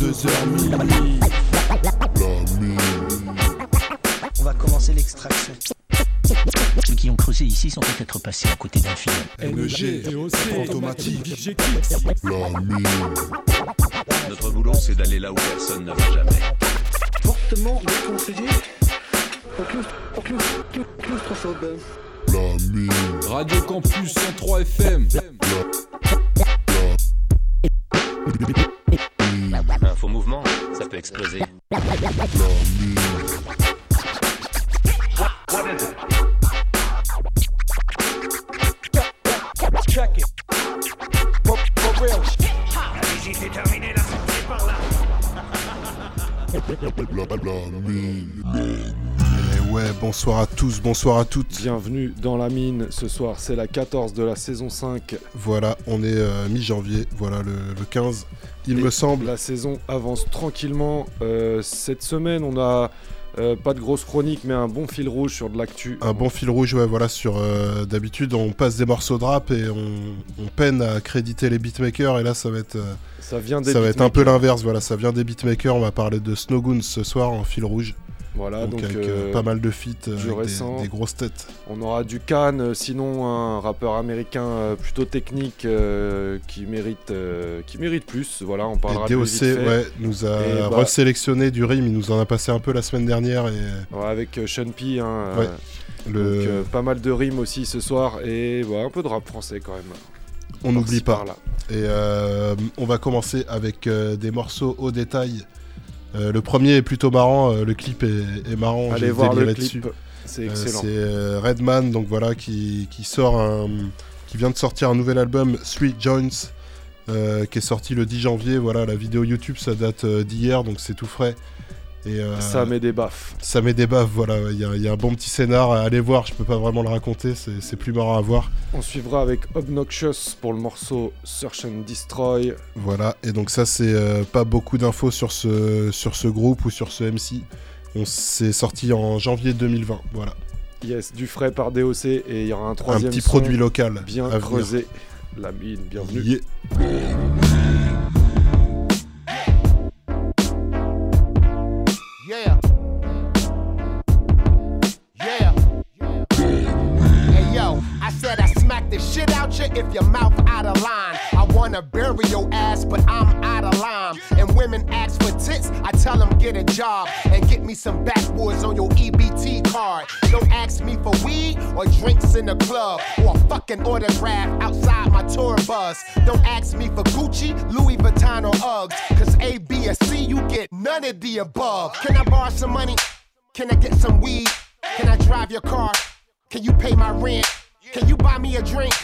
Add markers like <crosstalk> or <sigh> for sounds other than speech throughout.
22h minuit. On va commencer l'extraction. Ceux qui ont creusé ici sont peut-être passés à côté d'un film. NG, automatique, Notre boulot, c'est d'aller là où personne ne va jamais. Fortement déconseillé aux claustro- aux claustro- claustrophobes. Radio Campus 103 FM. Faux mouvement, ça peut exploser. Et ouais, bonsoir à tous, bonsoir à toutes. Bienvenue dans la mine. Ce soir, c'est la 14 de la saison 5. Voilà, on est euh, mi-janvier, voilà le, le 15, il Et me semble. La saison avance tranquillement. Euh, cette semaine, on a euh, pas de grosse chronique, mais un bon fil rouge sur de l'actu. Un bon fil rouge, ouais, voilà, sur. euh, D'habitude, on passe des morceaux de rap et on, on peine à créditer les beatmakers, et là, ça va être, euh, Ça vient des ça va être un peu l'inverse, voilà, ça vient des beatmakers. On va parler de Snowgoons ce soir en fil rouge. Voilà, donc, donc, avec euh, euh, pas mal de feats, euh, du avec récent. des, des grosses têtes. on aura du Khan, sinon un rappeur américain plutôt technique euh, qui mérite, euh, qui mérite plus. Voilà, on parlera et plus DOC, vite fait. ouais, nous a Et bah- resélectionné du rime, il nous en a passé un peu la semaine dernière, et Ouais, avec Sean P. hein, Ouais, le, donc, pas mal de rimes aussi ce soir et ouais, un peu de rap français quand même. on n'oublie pas. par-là. Et on va commencer avec des morceaux au détail. Euh, le premier est plutôt marrant, euh, le clip est, est marrant. Allez voir le clip, c'est Euh, excellent. c'est Redman, donc voilà, qui, qui sort un, qui vient de sortir un nouvel album, Street Joints, qui est sorti le 10 janvier. Voilà, la vidéo YouTube, ça date d'hier, donc c'est tout frais. Et euh, Ça met des baffes. ça met des baffes, voilà. Il y, a- il y a un bon petit scénar, allez voir. Je peux pas vraiment le raconter, c'est plus marrant à voir. On suivra avec Obnoxious pour le morceau Search and Destroy. Voilà, et donc ça c'est euh, pas beaucoup d'infos sur ce, sur ce groupe ou sur ce MC. On s'est sorti en janvier 2020, voilà. Yes, du frais par DOC et il y aura un Un troisième petit son produit local. bien à creusé. La mine, bienvenue. Yeah. If your mouth out of line. I wanna bury your ass, but I'm out of line. And women ask for tits, I tell them get a job and get me some backwoods on your EBT card. Don't ask me for weed or drinks in the club or a fucking autograph outside my tour bus. Don't ask me for Gucci, Louis Vuitton or Uggs, cause A, B, or C, you get none of the above. Can I borrow some money? Can I get some weed? Can I drive your car? Can you pay my rent? Can you buy me a drink?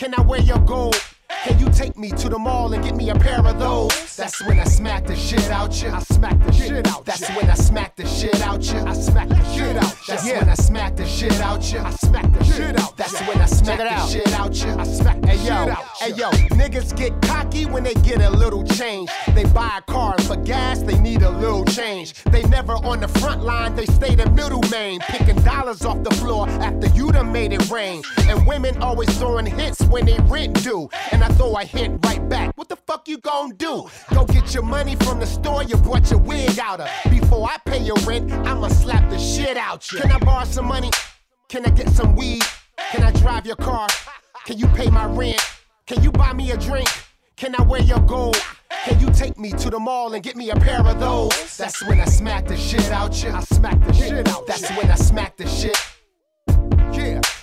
Can I wear your gold? Can you take me to the mall and get me a pair of those? That's when I smack the shit out you. I smack the shit out. That's when I smack the shit out you. I smack the shit out. That's when I smack the shit out you. I smack the shit out. That's when I smack the shit out you. I smack the shit out. Hey yo, niggas get cocky when they get a little change. They buy a car and for gas they need a little change. They never on the front line, they stay the middle main, picking dollars off the floor after you done made it rain. And women always throwing hits when they rent due. And I throw a hit right back. What the fuck you gon' do? Go get your money from the store you brought your wig out of. Before I pay your rent, I'ma slap the shit out you. Can I borrow some money? Can I get some weed? Can I drive your car? Can you pay my rent? Can you buy me a drink? Can I wear your gold? Can you take me to the mall and get me a pair of those? That's when I smack the shit out you. I smack the shit out. That's when I smack the shit.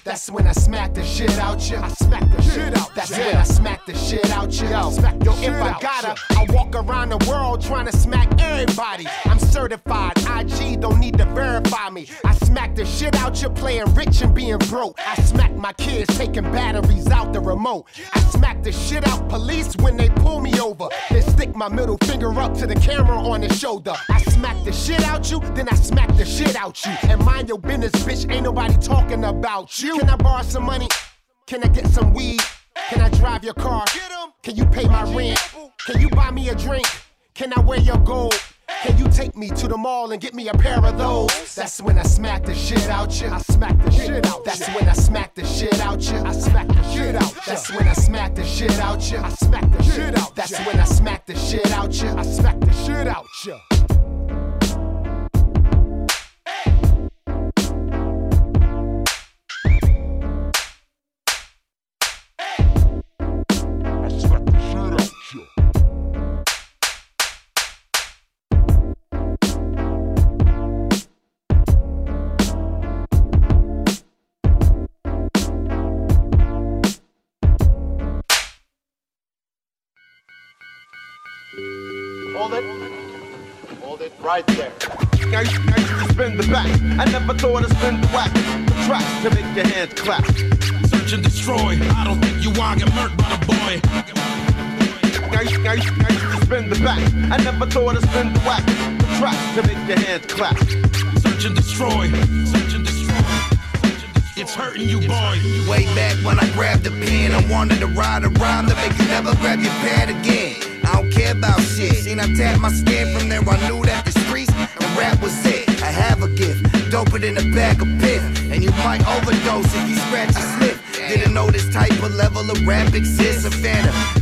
Yeah, that's when I smack the shit out you. I smack the shit out. That's when I smack the shit out you. Yo, yo if I gotta, I walk around the world trying to smack everybody. I'm certified. IG don't need to verify me. I smack the shit out you playing rich and being broke. I smack my kids taking batteries out the remote. I smack the shit out police when they pull me over. Then stick my middle finger up to the camera on the shoulder. I smack the shit out you, then I smack the shit out you. And mind your business, bitch. Ain't nobody talking about you. Can I borrow some money? Can I get some weed? Can I drive your car? Can you pay my rent? Can you buy me a drink? Can I wear your gold? Can you take me to the mall and get me a pair of those? That's when I smack the shit out you. I smack the shit out. That's when I smack the shit out you. I smack the shit out. That's when I smack the shit out you. I smack the shit out. That's when I smack the shit out you. I smack the shit out you. Right there. I, I used to spin the back. I never thought to spin the whack. The track to make your hands clap. Search and destroy. I don't think you want get murked by the boy. I, I, I used to spin the back. I never thought to spin the whack. The track to make your hands clap. Search and destroy. Search and destroy. It's hurting you, boy. Way back when I grabbed the pen, I wanted to ride a rhyme to make you never grab your pad again. Don't care about shit. Seen I tap my skin from there, I knew that the streets and rap was it. I have a gift, doper than a bag of piff. And you might overdose if you scratch a sniff. Didn't know this type of level of rap exists. Of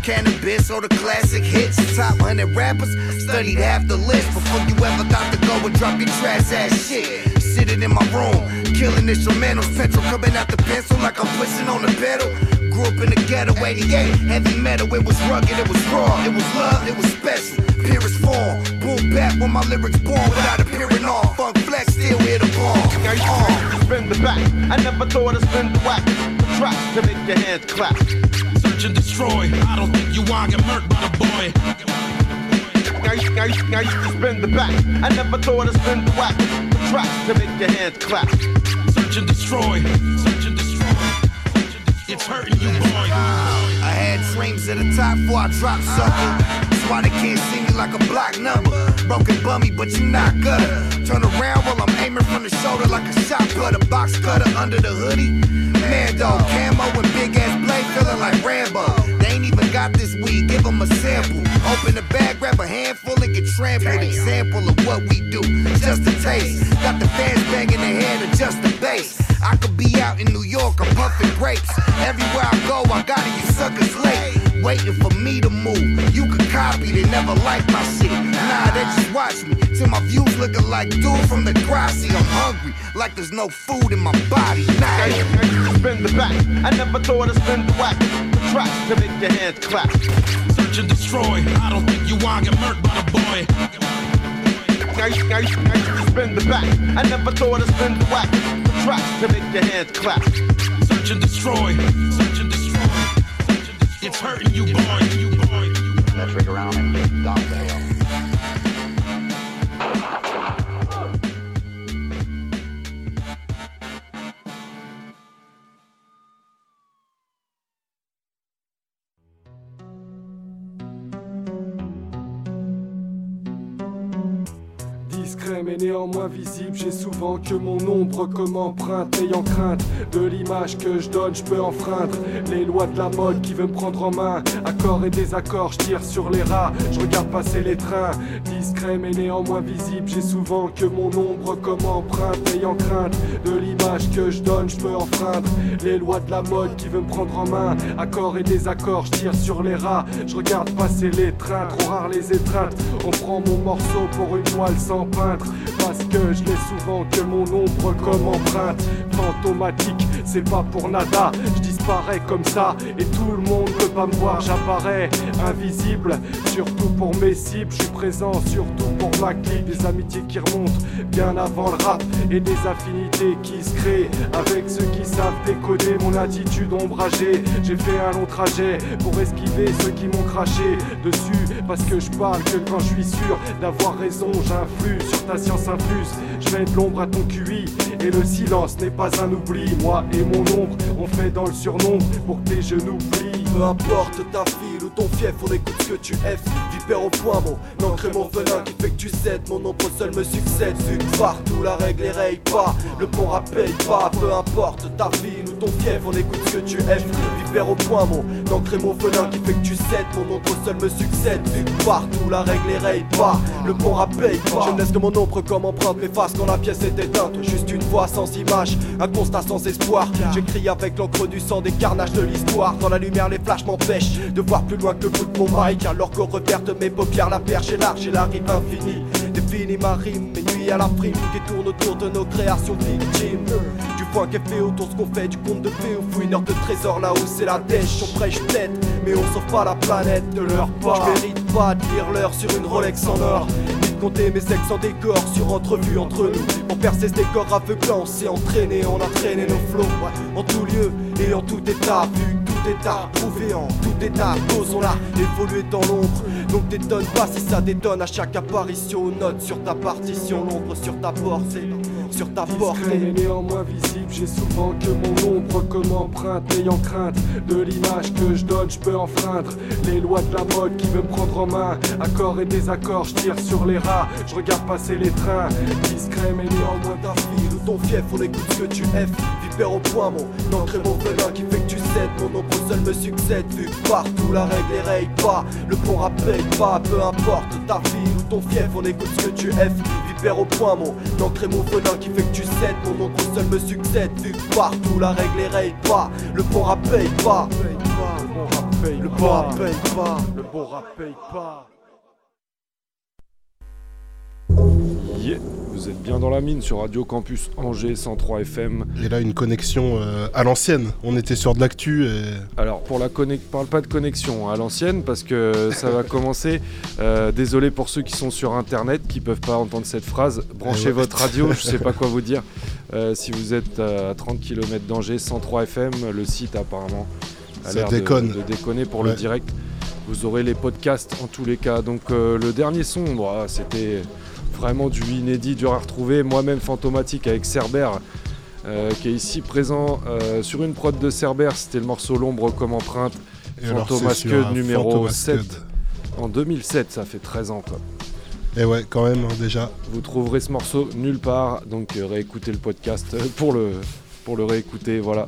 cannabis or the classic hits. The top 100 rappers studied half the list before you ever thought to go and drop your trash ass shit. Sitting in my room, killing instrumentals, petrol coming out the pencil like I'm pushing on the pedal. Grew up in the ghetto, 88, heavy metal, it was rugged, it was raw, it was love, it was special, purest form. Boom back when my lyrics born without appearing on. Funk flex, still hit a ball. I used to uh. spin the back. I never thought to spin the whack. The track to make your hands clap. Search and destroy. I don't think you want get murked by the boy. I, I, I used to spin the back. I never thought to spin the whack. The track to make your hands clap. Search and destroy. Search and destroy. It's hurting you, boy. I had dreams at the top before I dropped something. That's why they can't see me like a block number. Broken bummy, but you're not gutter. Turn around while I'm aiming from the shoulder like a shot putter. Box cutter under the hoodie. Mando, camo and big ass blade feeling like Rambo. They ain't even got this weed, give them a sample. Open the bag, grab a handful and get trampled. Example of what we do, just a taste. Got the fans banging their head, adjust the bass. I could be out in New York, I'm puffing grapes. Everywhere I go, I gotta you suckers late. Waiting for me to move. You could copy, they never like my shit. Nah, they just watch me. Till my views looking like dude from the grassy. I'm hungry, like there's no food in my body. Nah, I, I used to spin the back. I never thought to spin the whack. The track to make your hands clap. Search and destroy. I don't think you want to get murked by the boy. I, I, I used to spin the back. I never thought to spin the whack. The track to make your hands clap. Search and destroy. Search and destroy. It's hurting you, boy. You, boy. Metric around and down the mais néanmoins visible, j'ai souvent que mon ombre comme empreinte Ayant crainte de l'image que je donne, je peux enfreindre Les lois de la mode qui veut me prendre en main. Accords et désaccords, je tire sur les rats, je regarde passer les trains. Discret mais néanmoins visible, j'ai souvent que mon ombre comme empreinte Ayant crainte de l'image que je donne, je peux enfreindre Les lois de la mode qui veut me prendre en main. Accords et désaccords, je tire sur les rats, je regarde passer les trains. Trop rares les étreintes, on prend mon morceau pour une toile sans peintre Parce que je l'ai souvent que mon ombre comme empreinte Fantomatique, c'est pas pour nada. Je disparais comme ça et tout le monde peut pas me voir. J'apparais invisible, surtout pour mes cibles. Je suis présent surtout pour ma clique. Des amitiés qui remontent bien avant le rap Et des affinités qui se créent. Avec ceux qui savent décoder mon attitude ombragée. J'ai fait un long trajet pour esquiver ceux qui m'ont craché dessus. Parce que je parle que quand je suis sûr d'avoir raison J'influe sur ta science infuse. Je mets de l'ombre à ton QI Et le silence n'est pas un oubli Moi et mon ombre, on fait dans le surnombre Pour tes genoux plient. Peu importe ta file ou ton fief, on écoute ce que tu F. Vipère au point, mon encre et mon venin qui fait que tu cèdes. Mon ombre seul me succède. Zut, partout la règle et raye pas. Le bon rap paye pas. Peu importe ta file ou ton fief, on écoute ce que tu aimes. Vipère au point, mon ancré mon venin qui fait que tu cèdes. Mon ombre seul me succède. Que partout la règle est raye pas. Le bon rap paye pas. Laisse que mon ombre comme empreinte m'efface quand la pièce est éteinte. Juste une voix sans image, un constat sans espoir. J'écris avec l'encre du sang des carnages de l'histoire. Dans la lumière, les flashs m'empêchent de voir plus loin que le bout de mon mic. Alors qu'on reverte mes paupières, la perche est large et la rive infinie. Définis ma rime, mes nuits à la prime qui tourne autour de nos créations victimes. Du point qu'est fait autour ce qu'on fait, du conte de fées ou fouineur de trésors là où c'est la dèche. On prêche peut-être, mais on sauve pas la planète de leur part. Je mérite pas de lire l'heure sur une Rolex en or. De compter mes sexes en décor sur entrevue entre nous. Pour percer ce décor aveuglant, on s'est entraîné, on a traîné nos flots. En tout lieu et en tout état, vu que tout état prouvé en tout état, on là, évoluer dans l'ombre. Donc t'étonnes pas si ça détonne à chaque apparition. Note sur ta partition, l'ombre sur ta portée. Sur ta portée. Néanmoins visible, j'ai souvent que mon ombre comme empreinte, ayant crainte de l'image que je donne, je peux enfreindre les lois de la mode qui veut me prendre en main. Accords et désaccords, je tire sur les rats, je regarde passer les trains. Discret mais néanmoins ta fille ton fief, on écoute ce que tu F. Vipère au point, mon encre mon venin qui fait que tu cèdes. Mon ombre seul me succède, vu que partout la règle est raye pas. Le bon rap paye pas, peu importe ta fille ou ton fief, on écoute ce que tu F. Vipère au point, mon encre mon venin qui fait que tu cèdes. Mon ombre seul me succède, vu que partout la règle est raye pas. Le bon rap paye pas. Le bon rap paye pas. Le bon rap paye Vous êtes bien dans la mine sur Radio Campus Angers 103 FM. Et là, une connexion euh, à l'ancienne. On était sur de l'actu et. Alors, pour la connexion, parle pas de connexion à l'ancienne parce que <laughs> ça va commencer. Euh, désolé pour ceux qui sont sur internet qui peuvent pas entendre cette phrase. Branchez Eh ouais. votre radio, je sais pas quoi vous dire. <laughs> Euh, si vous êtes à 30 km d'Angers, 103 FM, le site apparemment a l'air de, déconne. de déconner pour le direct. Vous aurez les podcasts en tous les cas. Donc le dernier son, bah, c'était vraiment du inédit, dur à retrouver. Moi-même Fantomatique avec Cerber, euh, qui est ici présent euh, sur une prod de Cerber. C'était le morceau L'ombre comme empreinte. Fantomasque numéro Fantomasque. 7. En 2007, ça fait 13 ans quoi. Et ouais, quand même, hein, déjà. Vous trouverez ce morceau nulle part, donc euh, réécoutez le podcast euh, pour le, pour le réécouter. Voilà.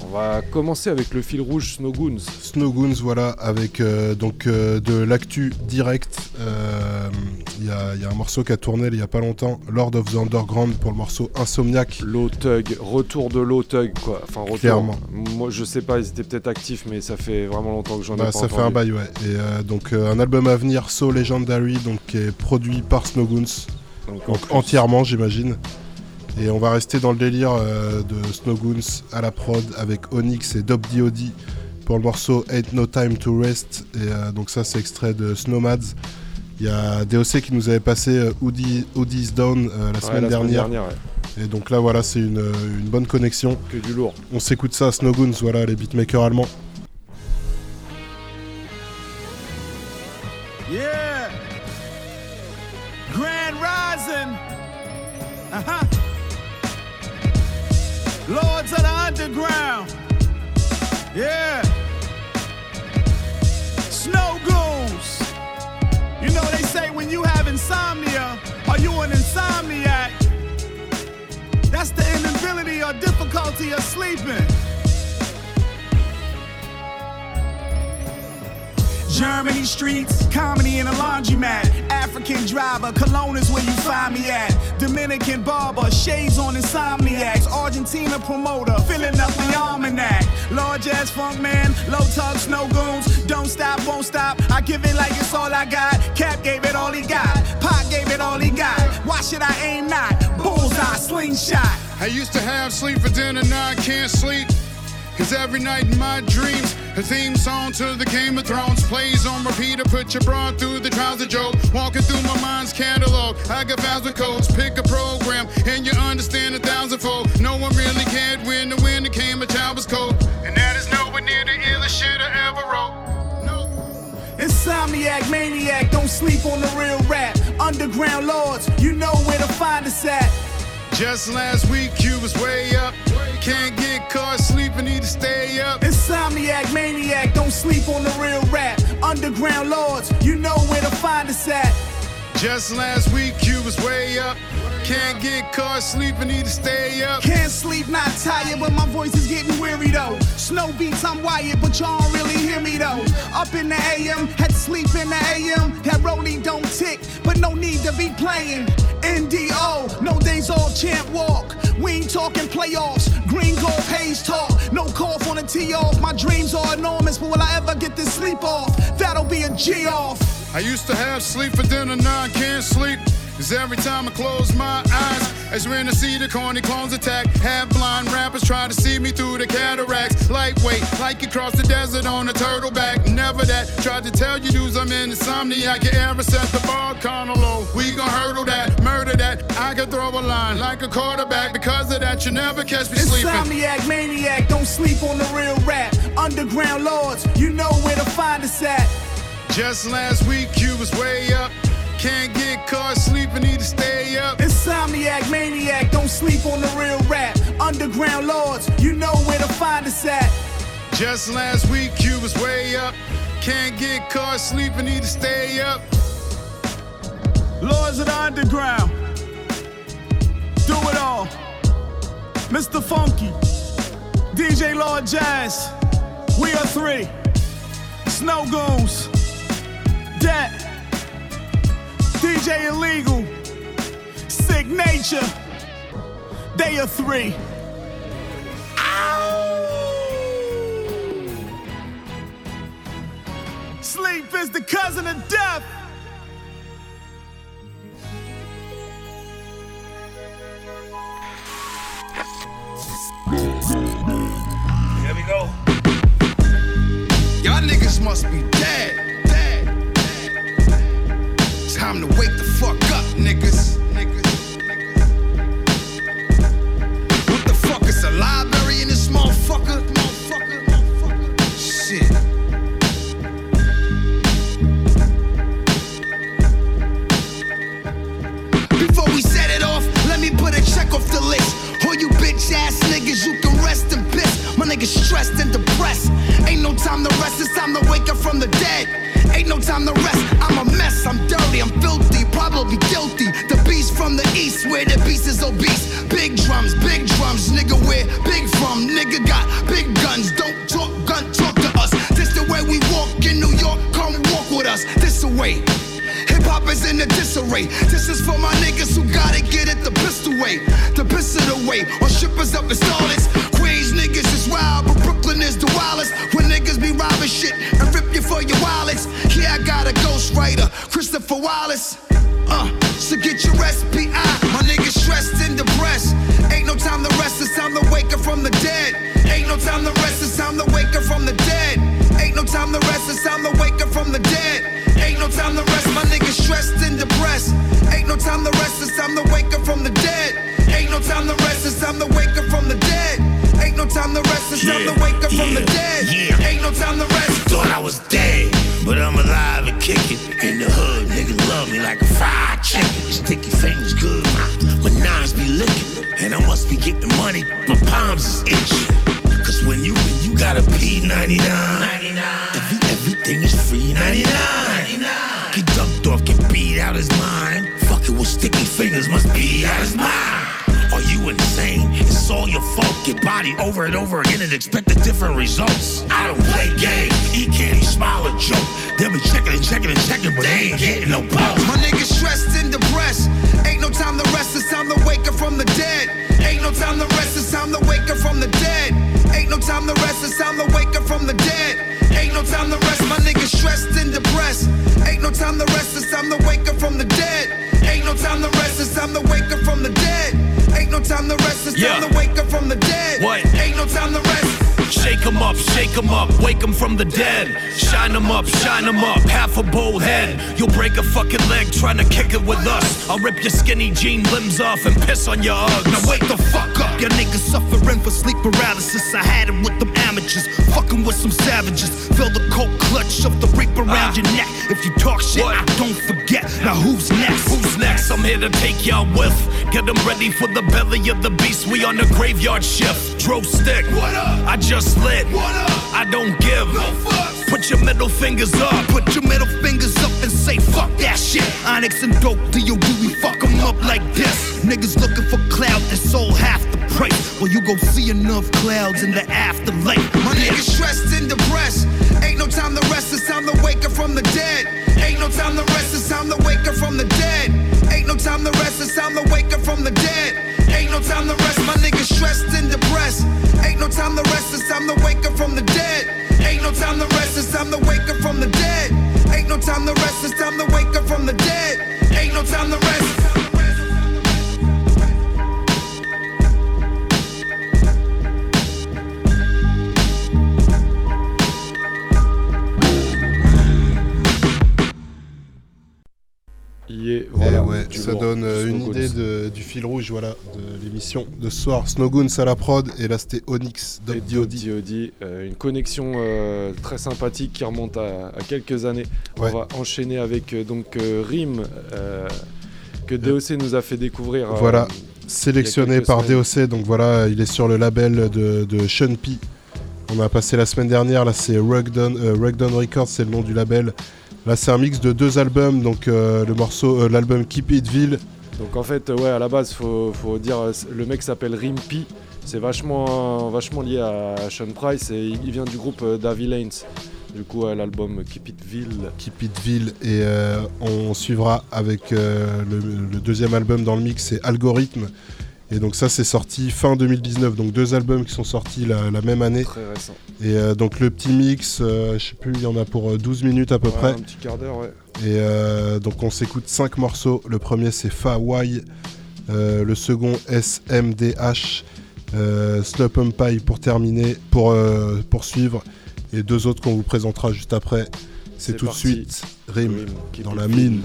On va commencer avec le fil rouge Snowgoons. Snowgoons, voilà, avec euh, donc euh, de l'actu direct. Il y, a, il y a un morceau qui a tourné il y a pas longtemps, Lord of the Underground pour le morceau Insomniac. Low Tug, retour de Low Tug quoi. Enfin retour. Clairement. Moi je sais pas, ils étaient peut-être actifs, mais ça fait vraiment longtemps que j'en ai Bah, pas ça entendu. fait un bail, ouais. Et euh, donc euh, un album à venir, So Legendary, donc qui est produit par Snowgoons, Donc, donc entièrement, j'imagine. Et on va rester dans le délire euh, de Snowgoons à la prod avec Onyx et Dob DOD pour le morceau Ain't No Time to Rest. Et donc ça, c'est extrait de Snowmads. Il y a DOC qui nous avait passé euh, Hoodie, Hoodie's Down euh, la Ouais, semaine la dernière. ouais. Et donc là, voilà, c'est une, euh, une bonne connexion. Que du lourd. On s'écoute ça, Snowgoons, voilà, les beatmakers allemands. Yeah. Grand Rising. Uh-huh. Lords of the Underground. Yeah. Snow say when you have insomnia, are you an insomniac? That's the inability or difficulty of sleeping. Germany streets, comedy in a laundromat. African driver, cologne is where you find me at. Dominican barber, shades on insomniacs. Argentina promoter, filling up the almanac. Large ass funk man, low tug Snowgoons. Don't stop, won't stop. I give it like it's all I got. Cap gave it all he got. Pot gave it all he got. Why should I aim not? Bullseye, slingshot. I used to have sleep for dinner, now I can't sleep. Cause every night in my dreams, a theme song to the Game of Thrones plays on repeat. I put your bra through the trials of Job. Walking through my mind's catalog. I got files with codes, pick a program, and you understand a thousandfold. No one really cared when the winter came, a child was cold. And that is nowhere near the illest shit I ever wrote. Insomniac, maniac, don't sleep on the real rap. Underground lords, you know where to find us at. Just last week, you was way up. Can't get caught sleeping, need to stay up. Insomniac, maniac, don't sleep on the real rap. Underground lords, you know where to find us at. Just last week, you was way up. Can't get caught sleeping, need to stay up. Can't sleep, not tired, but my voice is getting weary though. Snow beats, I'm wired, but y'all don't really hear me though. Up in the AM, had to sleep in the AM. That rollie don't tick, but no need to be playing. NDO, no days off, champ walk. We ain't talking playoffs, green gold page talk. No cough on the tee off. My dreams are enormous, but will I ever get this sleep off? That'll be a G off. I used to have sleep for dinner, now I can't sleep. Cause every time I close my eyes, as when I see the corny clones attack. Half blind rappers try to see me through the cataracts. Lightweight, like you cross the desert on a turtle back. Never that. Tried to tell you dudes I'm in insomniac. You ever set the bar kinda low? We gon' hurdle that, murder that. I can throw a line like a quarterback. Because of that, you never catch me sleeping. Insomniac, maniac, don't sleep on the real rap. Underground lords, you know where to find us at. Just last week, you was way up. Can't get caught sleeping, need to stay up. Insomniac, maniac, don't sleep on the real rap. Underground lords, you know where to find us at. Just last week, you was way up. Can't get caught sleeping, need to stay up. Lords of the underground, do it all. Mr. Funke, DJ Lord Jazz, we are three. Snowgoons, Det, DJ Illegal, Sicknature, they are three. Sleep is the cousin of death. Here we go. Y'all niggas must be. Dead. Time to wake the fuck up, niggas. What the fuck is a library in this motherfucker? Shit. Before we set it off, let me put a check off the list. All you bitch ass niggas, you My niggas stressed and depressed. Ain't no time to rest, it's time to wake up from the dead. Ain't no time to rest. I'm a mess, I'm dirty, I'm filthy, probably guilty. The beast from the east, where the beast is obese. Big drums, big drums, nigga, where big from? Nigga got big guns, don't talk gun, talk to us. This the way we walk in New York, come walk with us. This the way. Hip hop is in a disarray. This is for my niggas who gotta get it the pistol way. The pistol away. On shippers up in Starlets. Wild, but Brooklyn is the wildest. When niggas be robbing shit and rip you for your wallets. Yeah, I got a ghostwriter, Christopher Wallace. Uh, so get your SPI. My niggas stressed and depressed. Ain't no time to rest, it's time to wake up from the dead. Ain't no time to rest, it's time to wake up from the dead. Ain't no time to rest, it's time to wake up from the dead. Ain't no time to rest, my niggas stressed and depressed. Ain't no time to rest, it's time to wake up from the dead. Ain't no time to rest, it's time to wake up from the time to rest, it's time to wake up from the dead. Ain't no time to rest. Thought I was dead, but I'm alive and kicking. In the hood, niggas love me like a fried chicken. Sticky fingers good, my, my nines be licking. And I must be getting money, my palms is itching. Cause when you when you got a P99, every, everything is free 99. Get dumped off, get beat out his mind. Fucking with sticky fingers must be out his mind. Insane? It's all your fault. Get body over and over again and expect the different results. I don't play games. Eat candy, smile and joke. They'll be checking and checking and checking, but they ain't getting no balls. Time it's time Yeah. to wake up from the dead. What? Shake 'em up, shake 'em up, wake 'em from the dead. Shine 'em up, shine 'em up, half a bold head. You'll break a fucking leg trying to kick it with us. I'll rip your skinny jean limbs off and piss on your Uggs. Now wake the fuck up. Your niggas suffering for sleep paralysis. I had it with them amateurs, fucking with some savages. Feel the cold clutch of the reap around ah. your neck. If you talk shit, I don't forget. Now who's next? Who's next? I'm here to take y'all with. Get them ready for the belly of the beast. We on the graveyard shift. Dro stick. What up? I just lit. I don't give. No Put your middle fingers up. Put your middle fingers up and say fuck that shit. Onyx and dope, DOD, we fuck 'em up like this. Niggas looking for clout that sold half the price. Well, you go see enough clouds in the afterlife. My niggas stressed and depressed. Ain't no time to rest, it's time to wake up from the dead. Ain't no time to rest, it's time to wake up from the dead. Ain't no time to rest, it's time to wake up from the dead. Ain't no time to rest, my niggas stressed and depressed. No time to rest, it's time to wake up from the dead. Ain't no time to rest, it's time to wake up from the dead. Ain't no time to rest, it's time to ça lourd, donne euh, une Snow idée de- du fil rouge voilà, de l'émission de ce soir. Snowgoons à la prod et là c'était Onyx DOD. DOD, euh, une connexion euh, très sympathique qui remonte à, à quelques années. Ouais. On va enchaîner avec euh, donc Rim que DOC nous a fait découvrir. Voilà, sélectionné par semaines. DOC, donc voilà, il est sur le label de, de Sean P. On a passé la semaine dernière, là c'est Rugdown Records, c'est le nom du label. Là c'est un mix de deux albums, donc euh, le morceau, euh, l'album Keep It Ville. Donc en fait, ouais, à la base, faut, faut dire, euh, le mec s'appelle Rimpy. C'est vachement, vachement lié à Sean Price et il vient du groupe euh, Davy Lanes. Du coup, euh, l'album Keep It Ville. Keep It Ville et euh, on suivra avec euh, le, le deuxième album dans le mix, c'est Algorithme. Et donc ça c'est sorti fin 2019, donc deux albums qui sont sortis la, la même année. Très récent. Et euh, donc le petit mix, euh, je sais plus, il y en a pour euh, 12 minutes à peu Ouais, près. Un petit quart d'heure, ouais. Et euh, donc on s'écoute cinq morceaux. Le premier c'est Fa Y, euh, le second SMDH, euh, Slop and Pie pour terminer, pour euh, poursuivre, et deux autres qu'on vous présentera juste après. C'est tout de suite Rim Rim, Keep dans It la mine.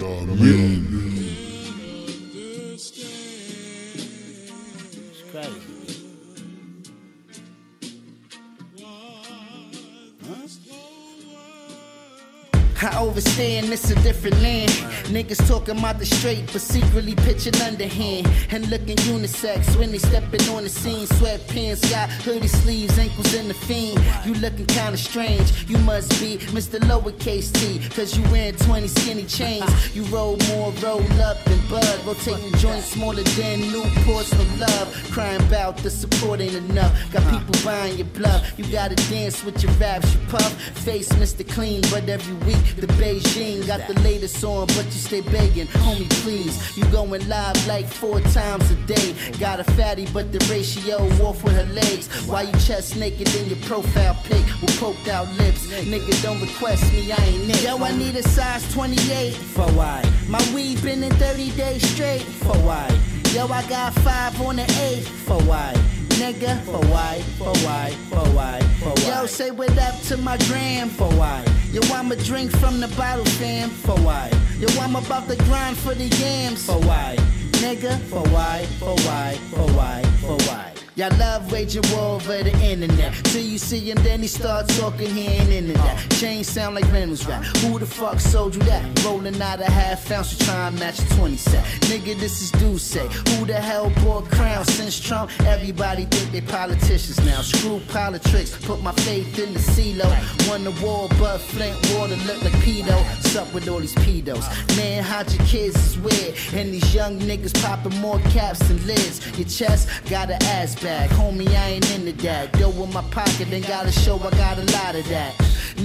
I overstand this a different land. Niggas talking about the straight, but secretly pitching underhand. And looking unisex when they stepping on the scene. Sweatpants, got hoodie sleeves, ankles in the fiend. You looking kinda strange. You must be Mr. Lowercase T, cause you wearing 20 skinny chains. You roll more, roll up than bud. Rotating joints smaller than Newports no love. Crying about the support ain't enough. Got people buying your bluff. You gotta dance with your raps, you puff. Face Mr. Clean, but every week the Beijing got the latest on, but you stay begging. Homie, please. You going live like four times a day. Got a fatty, but the ratio off with her legs. Why you chest naked in your profile pic with poked out lips? Nigga, don't request me, I ain't it. Yo, I need a size 28 for why? My weed been in 30 days straight for why? Yo, I got five on the eight for why? Nigga, for why, for why, for why, for why? Yo, say what up to my gram for why? Yo, I'ma drink from the bottle, fam, for why? Yo, I'm about to grind for the yams, for why? Nigga, for why, for why, for why, for why? Y'all love waging war over the internet. Till you see him, then he start talking, he ain't into that. Chain sound like Reynolds Wrap. Who the fuck sold you that? Rolling out a half ounce to try and match a 20 set. Nigga, this is do say. Who the hell bought crown since Trump? Everybody think they politicians now. Screw politics, put my faith in the CeeLo. Won the war, but Flint water look like pedo. Sup with all these pedos. Man, how'd your kids is weird. And these young niggas popping more caps than lids. Your chest got an ass bag. Homie, I ain't into that. Dough in my pocket, then gotta show I got a lot of that.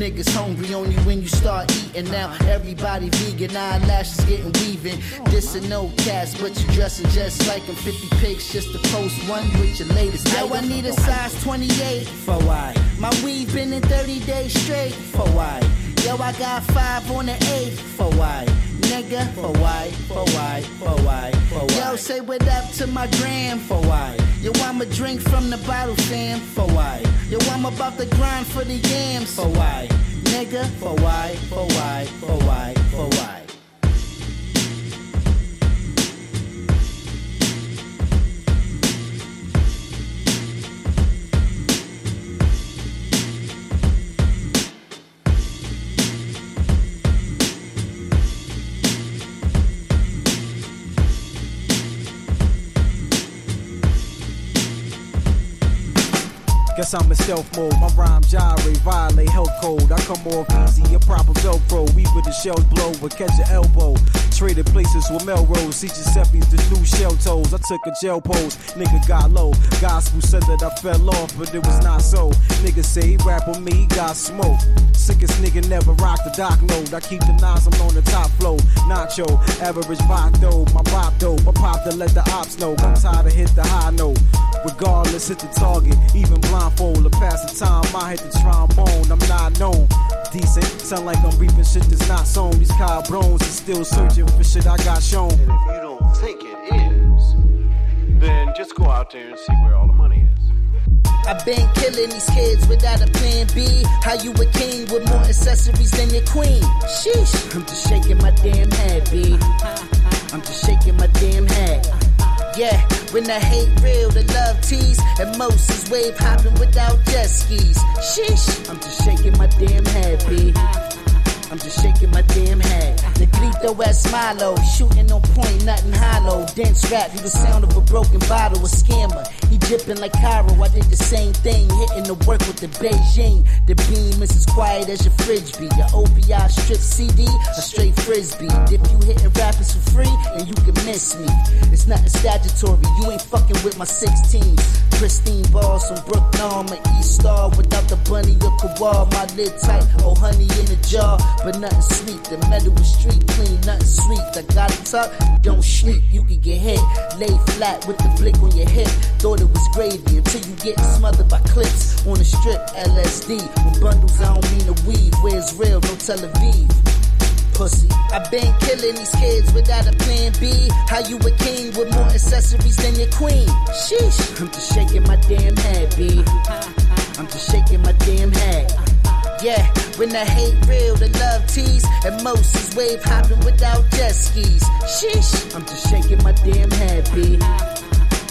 Niggas hungry only when you start eating. Now everybody vegan, eyelashes getting weaving. This and no cast, but you dressing just like them. 50 pics just to post one with your latest. Yo, I need a size 28 for why? My weave been in 30 days straight for why? Yo, I got five on the eight for why? Nigga, for why, for why, for why, for why? Yo, say what up to my gram for why? Yo, I'ma drink from the bottle, fam, for why? Yo, I'm about to grind for the yams, for why? Nigga, for why, for why, for why, for why? Guess I'm in stealth mode. My rhyme gyrate, violate health code. I come off easy, a proper Velcro. We with the shells blow, but catch your elbow. Traded places with Melrose. See Giuseppe's the new shell toes. I took a jail pose. Nigga got low. Gospel said that I fell off, but it was not so. Nigga say he rap with me, got smoke. Sickest nigga never rock the dock load. I keep the nines, I'm on the top flow. Nacho, average vibe though. My pop though. My pop to let the ops know. I'm tired of hit the high note. Regardless, hit the target. Even blindfold or pass the time. I hit the trombone. I'm not known. Decent, sound like I'm reaping shit that's not sown. These cabrones is still searching for shit I got shown. And if you don't think it is, then just go out there and see where all the money is. I've been killing these kids without a plan B. How you a king with more accessories than your queen? Sheesh, I'm just shaking my damn head, B. I'm just shaking my damn head. Yeah, when the hate real, the love tease, and most is wave hopping without jet skis. Sheesh, I'm just shaking my damn head, B. I'm just shaking my damn head. Negrito as Milo, shooting on point, nothing hollow. Dense rap, you the sound of a broken bottle, a scammer. He dripping like Cairo, I did the same thing, hitting the work with the Beijing. The beam is as quiet as your fridge be. Your OBI strip CD, a straight frisbee. If you hitting rappers for free, and you can miss me. It's nothing statutory, you ain't fucking with my 16s. Pristine balls from Brooklyn, my East Star without the bunny or kawal. My lid tight, oh honey in a jar, but nothing sweet. The metal was street clean, nothing sweet. I got it tucked, don't sleep, you can get hit. Lay flat with the flick on your hip. Thought it was gravy until you get smothered by clips on the strip. LSD with bundles, I don't mean to weave. Where's real? No Tel Aviv pussy. I've been killing these kids without a plan B. How you a king with more accessories than your queen? Sheesh, I'm just shaking my damn head, B. <laughs> I'm just shaking my damn head. Yeah, when the hate real, the love tease, and most is wave hopping without jet skis. Sheesh, I'm just shaking my damn head, B.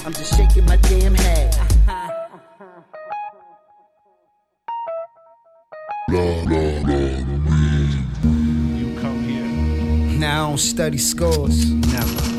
I'm just shaking my damn head. Now I don't study scores. Never.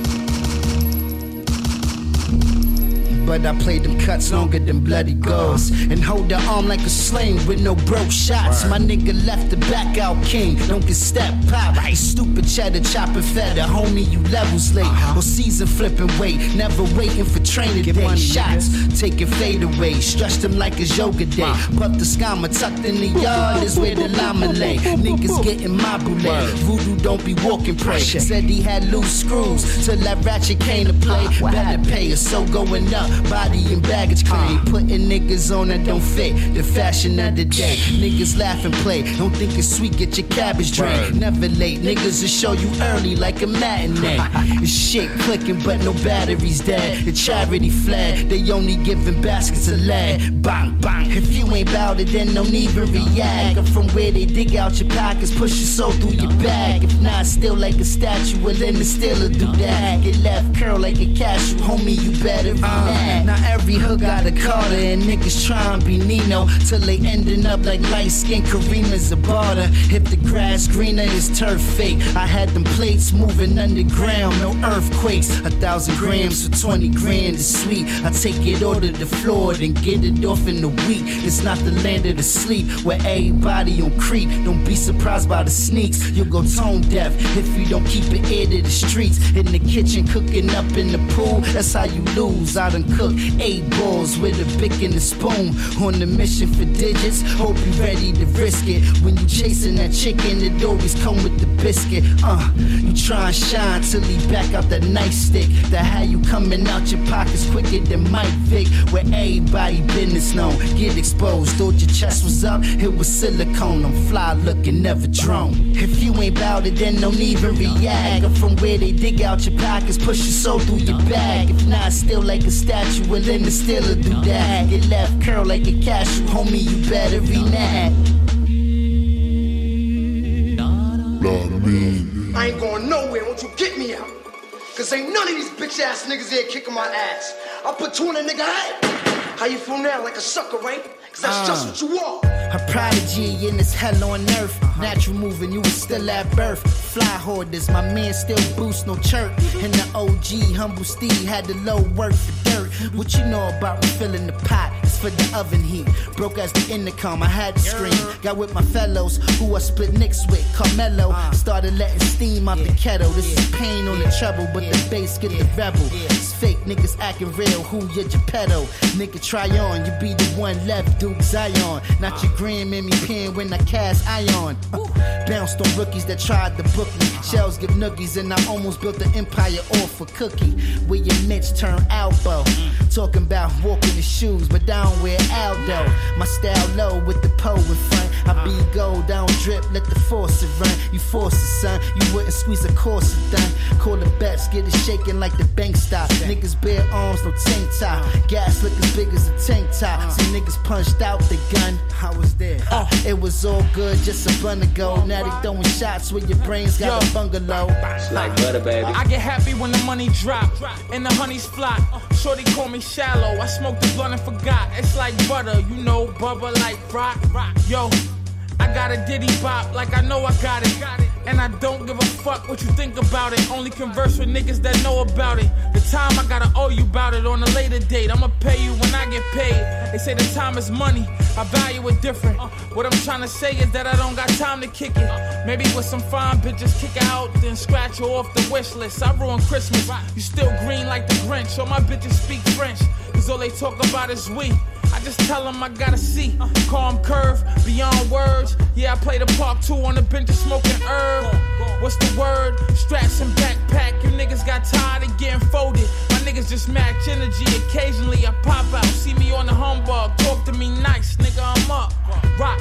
But I play them cuts longer than bloody goals. And hold the arm like a sling with no broke shots. My nigga left the back out king. Don't get step pop. Right. Stupid cheddar chopping feather. Homie, you levels late. Or season flipping weight. Never waiting for training day. Shots taking fade away. Stretch them like a yoga day. Puff the scammer tucked in the yard is where the llama lay. Niggas getting my boule. Voodoo don't be walking prey. Said he had loose screws till that ratchet came to play. Better pay us, so going up. Body and baggage claim. Putting niggas on that don't fit the fashion of the day. Niggas laugh and play. Don't think it's sweet, get your cabbage drained. Never late. Niggas will show you early like a matinee. It's shit clicking, but no batteries dead. The charity flag, they only giving baskets of lead. Bang, bang. If you ain't bout it, then don't even react. I'm from where they dig out your pockets, push your soul through your bag. If not, still like a statue, well then it's still a do that. Get left curl like a cashew, homie, you better react. Now every hook got a Carter, and niggas try and be Nino till they ending up like light skinned Kareem Zabata. If the grass greener is turf fake, I had them plates moving underground, no earthquakes. A thousand grams for 20 grand is sweet. I take it all to the floor, then get it off in the week. It's not the land of the sleep where everybody on creep. Don't be surprised by the sneaks. You'll go tone deaf if you don't keep it ear to the streets. In the kitchen, cooking up in the pool. That's how you lose. I done cook eight balls with a bick and a spoon. On the mission for digits. Hope you ready to risk it. When you chasing that chicken, it always come with the biscuit. Uh, you try and shine till he back out that nightstick. That how you coming out your pockets quicker than Mike Vick. Where everybody business known. Get exposed. Thought your chest was up, it was silicone. I'm fly looking, never drone. If you ain't bout it, then don't even react. I'm from where they dig out your pockets, push your soul through your bag. If not, still like a statue, well then it's still a do that. Get left curl like a cashew, homie, you better renege. I ain't going nowhere. Won't you get me out? Cause ain't none of these bitch ass niggas here kicking my ass. I put two in a nigga head. How you feel now? Like a sucker, right? Cause that's uh. just what you are. A prodigy in this hell on earth. Natural moving, you was still at birth. Fly hoarders, my man still boost, no chirp. And the OG, humble Steve, had the low work for dirt. What you know about refilling the pot? It's for the oven heat. Broke as the intercom, I had to scream. Got with my fellows, who I split nicks with. Carmelo uh. started letting steam out the kettle. This is pain on the treble, but the bass get the rebel. It's fake niggas acting real, who you Geppetto? Nigga, try on, you be the one left, Duke Zion. Not your grand me pen when I cast ion. Bounced on rookies that tried to book me. Shells give nookies, and I almost built an empire off a cookie. Where your Mitch turn elbow. Talking about walking the shoes, but down wear Aldo. My style low with the pole in front. I be gold, down drip, let the force it run. You force it, son. You wouldn't squeeze a course corset done. Call the bets, get it shaking like the bank stop. Niggas bare arms, no tank top. Gas look as big as a tank top. See niggas punched out the gun. I was there. Uh, it was all good just a bun ago. Now they throwing shots where your brains got a bungalow. Like butter, baby. I get happy when the money drop and the honey's flock. Shorty call me shallow. I smoked the blunt and forgot. It's like butter, you know, bubble like rock. Yo, I got a ditty bop like I know I got it. And I don't give a fuck what you think about it. Only converse with niggas that know about it. The time I gotta owe you about it on a later date. I'ma pay you when I get paid. They say the time is money. I value it different. What I'm trying to say is that I don't got time to kick it. Maybe with some fine bitches kick out, then scratch you off the wish list. I ruin Christmas. You still green like the Grinch. All my bitches speak French. Cause all they talk about is we. I just tell them I gotta see. Calm curve, beyond words. Yeah, I play the park too on the bench of smoking herb. What's the word? Straps and backpack. You niggas got tired of getting folded. My niggas just match energy. Occasionally I pop out. See me on the humbug. Talk to me nice, nigga. I'm up. Rock.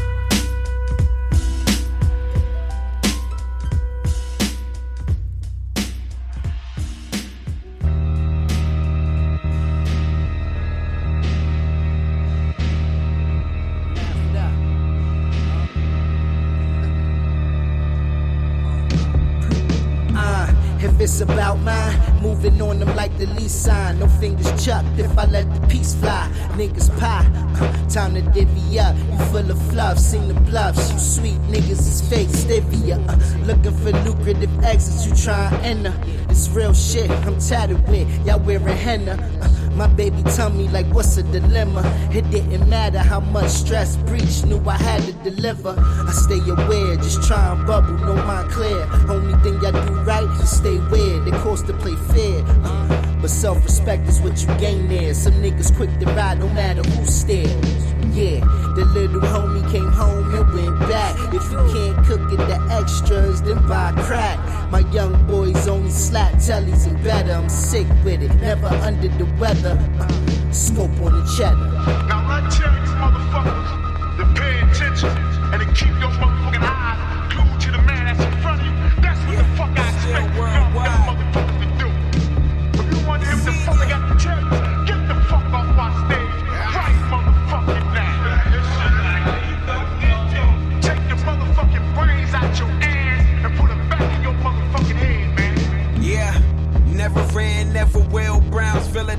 About mine, moving on them like the lease sign. No fingers chucked if I let the peace fly. Niggas pie, uh, time to divvy up. You full of fluff, sing the bluffs. You sweet niggas is fake stevia. Uh, looking for lucrative exits, you try and enter. It's real shit, I'm tatted with. Y'all wearing henna. Uh, my baby tell me like what's the dilemma? It didn't matter how much stress breach knew I had to deliver. I stay aware, just try and bubble, no mind clear. Only thing I do right is stay weird. It costs to play fair. Uh, but self-respect is what you gain there. Some niggas quick to ride no matter who stares. Yeah, the little homie came home and went back. If you can't cook it, the extras, then buy crack. My young boys only slap tellies and better. I'm sick with it, never under the weather. Uh, scope on the cheddar. Now I tell these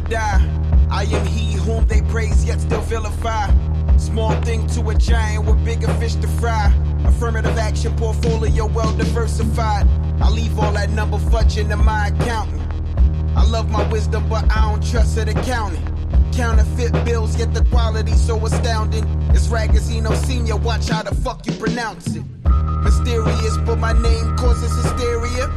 die. I am he whom they praise, yet still vilify. Small thing to a giant with bigger fish to fry. Affirmative action portfolio well diversified. I leave all that number fudging to my accountant. I love my wisdom, but I don't trust it accounting. Counterfeit bills, yet the quality so astounding. It's Ragazino Senior, watch how the fuck you pronounce it. Mysterious, but my name causes hysteria.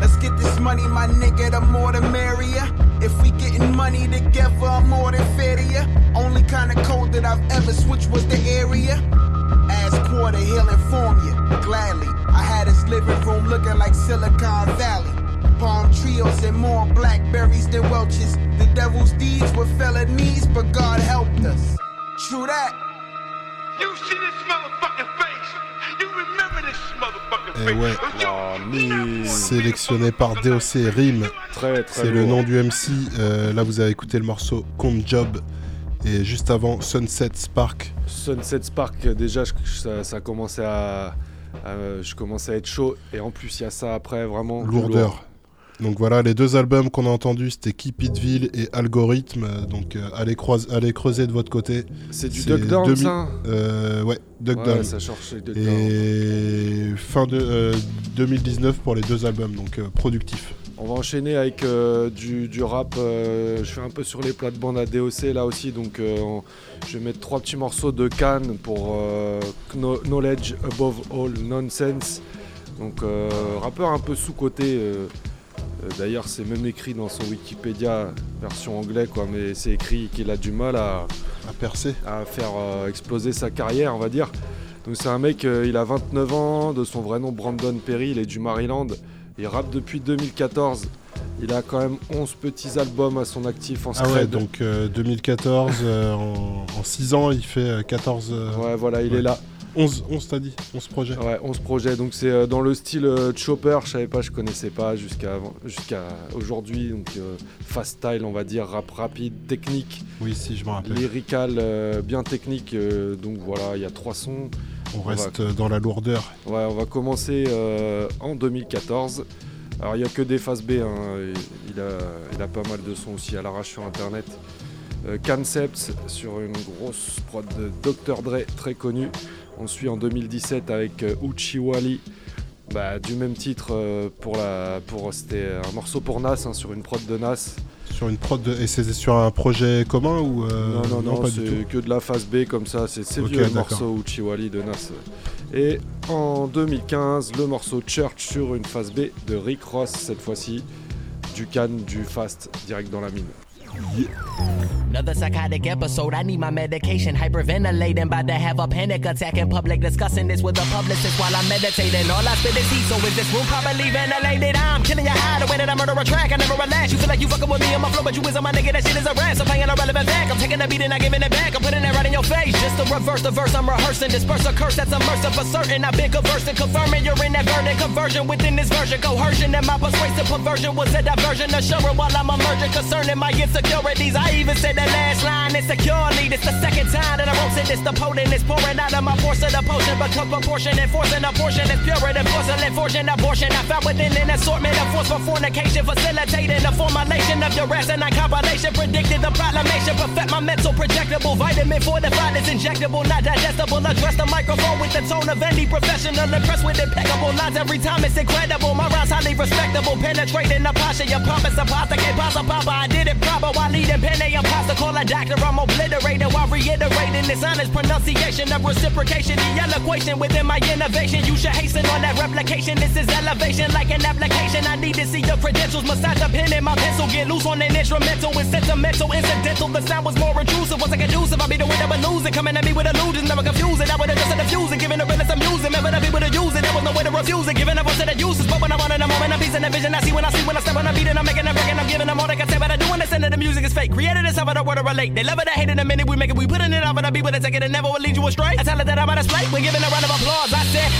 Let's get this money, my nigga, the more the merrier. If we getting money together, I'm more than fair to ya. Only kind of code that I've ever switched was the area. Ask Quarter, he'll inform you, gladly. I had his living room looking like Silicon Valley. Palm Treos and more blackberries than Welch's. The devil's deeds were felonies, but God helped us. True that. You see this motherfucking face? Eh ouais. Sélectionné par DOC Rim. Très, très C'est le nom du MC. Euh, là, vous avez écouté le morceau Compte Job. Et juste avant, Sunset Spark. Sunset Spark, déjà, je- ça, ça commençait à, à- Je commençais à être chaud. Et en plus, il y a ça après, vraiment. Lourdeur. lourd. Donc voilà, les deux albums qu'on a entendus, c'était Keep It Ville et Algorithme. euh, Donc euh, allez, croise- allez creuser de votre côté. C'est du Duck Down, 2000 ça euh, Ouais, Duck Ouais, Down. ça Duck Et fin de euh, 2019 pour les deux albums, donc euh, productif. On va enchaîner avec euh, du, du rap. euh, je suis un peu sur les plates-bandes à DOC là aussi, donc euh, on- je vais mettre trois petits morceaux de Cannes pour euh, Kno- Knowledge Above All Nonsense. Donc euh, rappeur un peu sous-côté. Euh, D'ailleurs, c'est même écrit dans son Wikipédia, version anglais, quoi, mais c'est écrit qu'il a du mal à, à percer, à faire euh, exploser sa carrière, on va dire. Donc c'est un mec, euh, il a 29 ans, de son vrai nom Brandon Perry, il est du Maryland. Il rappe depuis 2014. Il a quand même 11 petits albums à son actif en Ah ouais, scred. donc euh, 2014, euh, en, 6 ans, il fait euh, 14. euh, Ouais, voilà, il est là. 11, 11 t'as dit 11 projets Ouais, 11 projets. Donc c'est euh, dans le style euh, chopper, je savais pas, je connaissais pas jusqu'à aujourd'hui. Donc euh, fast style, on va dire, rap rapide, technique. Oui, si, je me rappelle. Lyrical, euh, bien technique. euh, donc voilà, il y a trois sons. On reste dans la lourdeur. Ouais, on va commencer en 2014. Alors il n'y a que des phases B, hein, il, a, il a pas mal de sons aussi à l'arrache sur internet. Concepts sur une grosse prod de Dr. Dre, très connu. On suit en 2017 avec euh, Uchiwali, bah, du même titre euh, pour la, pour c'était un morceau pour Nas hein, sur une prod de Nas. Sur une prod de... Et c'est sur un projet commun ou euh, non non non, pas du tout c'est que de la phase B comme ça, c'est vieux le morceau Uchiwali de Nas. Et en 2015, le morceau Church sur une phase B de Rick Ross cette fois-ci, du Cannes, du Fast, direct dans la mine. Another psychotic episode. I need my medication. Hyperventilating, about to have a panic attack in public. Discussing this with a publicist while I'm meditating. All I spit is heat, so is this room properly ventilated? I'm killing your high the way that I murder a track. I never relax. You feel like you fucking with me on my flow, but you is on my nigga. That shit is a rap. So playing a relevant fact. I'm taking the beat and not giving it back. I'm putting it right in your face. Just to reverse the verse, I'm rehearsing. Disperse a curse that's immersive for certain. I've been conversing, confirming you're in that verdict. Conversion within this version. Coercion and my persuasive perversion was a diversion. Assuring while I'm emerging. Concerning my insecurities. I even said the last line insecurely. This the second time that I wrote it. This the potent. It's pouring out of my force of the potion. Become proportion. Enforcing a portion. It's pure and porcelain. Fortune abortion. I found within an assortment of force for fornication. Facilitating the formulation of duress and a compilation. Predicted the proclamation. Perfect my mental projectable. Vitamin fortified is injectable. Not digestible. Address the microphone with the tone of any professional. Impressed with impeccable lines. Every time it's incredible. My rhymes highly respectable. Penetrating the posture. Your pompous apostle. Can't papa. I did it proper while leading pen a imposter. Call a doctor. I'm obliterated while reiterating this honest pronunciation of reciprocation. The eloquation within my innovation. You should hasten on that replication. This is elevation like an application. I need to see the credentials. Massage the pen and my pencil. Get loose on an instrumental. It's sentimental, incidental. The sound was more intrusive. Was I conducive? I be the winner, but losing. Coming at me with illusions. Never confusing. I would have just said diffusing. Giving the realest amusing. Remember the this I don't want to relate. They love it, they hate it, the minute we make it. We putting it out for the people that take it and never will lead you astray. I tell it that I'm on display. We're giving a round of applause. I said,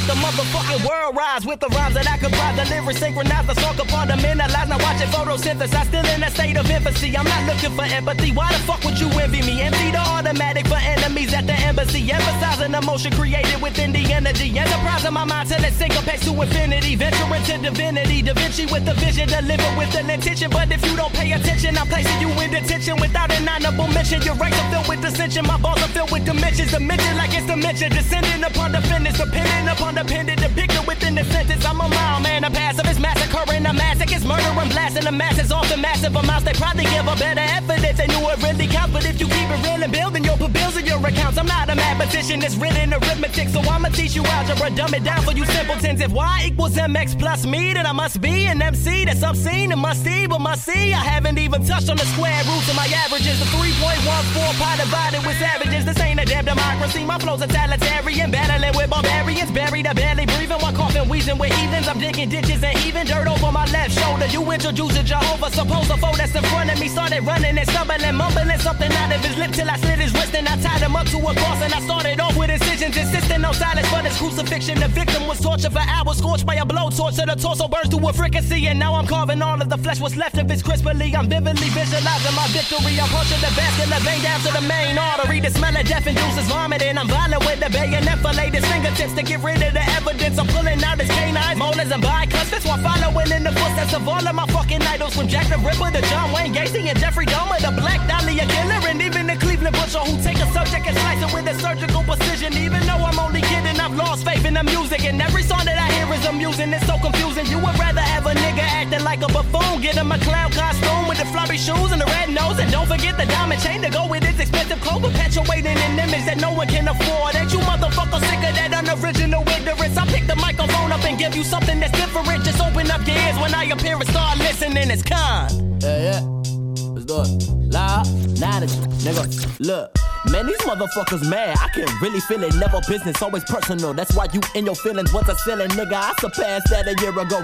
make the motherfucking world rise with the rhymes that I could comprise. The lyrics synchronize the song compartmentalize. Now watching photosynthesis. I'm still in a state of infancy. I'm not looking for empathy. Why the fuck would you envy me? Empty the automatic for enemies at the embassy. Emphasizing emotion created within the energy. Enterprise in my mind till it syncopates to infinity. Venturing to divinity. Da Vinci with the vision. Deliver with an intention. But if you don't pay attention, I'm placing you in detention without an honorable mention. Your ranks are filled with dissension. My balls are filled with dimensions. Dimension like it's dimension. Descending upon defendants. Depending upon dependent. Depicted within the sentence. I'm a mild man. A passive is massacring. A massacre is murdering. Blasting the masses off the massive amounts. They probably give a better effort if they knew it really counts. But if you keep it real and building you'll put bills in your accounts, I'm not a mathematician. It's written arithmetic. So I'ma teach you algebra. Dumb it down for you simpletons. If y equals mx plus me, then I must be an MC that's obscene and must see, but must see. I haven't even touched on the square roots of my averages. The 3.14 pi divided with savages. This ain't a damn democracy. My flow's totalitarian. Battling with barbarians. Buried a barely breathing while coughing, wheezing with heathens. I'm digging ditches and even dirt over my left shoulder. You introduce a Jehovah. Suppose the foe that's in front of me started running and stumbling, mumbling something out of his lip till I slit his wrist and I tied him up to a cross and I started off with incisions, insisting on silence, but it's crucifixion. The victim was tortured for hours, scorched by a blowtorch, so the torso burns to a fricassee. And now I'm carving all of the flesh, what's left of it crisply. I'm vividly visualizing my victory. I'm pushing the vascular vein down to the main artery. The smell of death induces vomiting. I'm violent with the bayonet, fillet his fingertips to get rid of the evidence. I'm pulling out his canines, molars, and bicuspids while following in the footsteps of all of my fucking idols, from Jack the Ripper to John Wayne Gacy and Jeffrey Dahmer, the Black Dahlia killer, and even the Cleveland Butcher who take a subject and slice it with a surgical precision. Even though I'm only kidding, I've lost faith in the music, and every song that I hear is amusing. It's so confusing. You would rather have a nigga acting like a buffoon, get him a clown costume with the floppy shoes and the red nose, and don't forget the diamond chain to go with its expensive clothes, perpetuating an image that no one can afford. Ain't you motherfuckers sick of that unoriginal ignorance? I pick the microphone up and give you something that's different. Just open up your ears when I appear and start listening. It's kind. Yeah, yeah. Let's do it. Nigga, look. Man, these motherfuckers mad. I can really feel it. Never business, always personal. That's why you in your feelings once a ceiling, nigga. I surpassed that a year ago.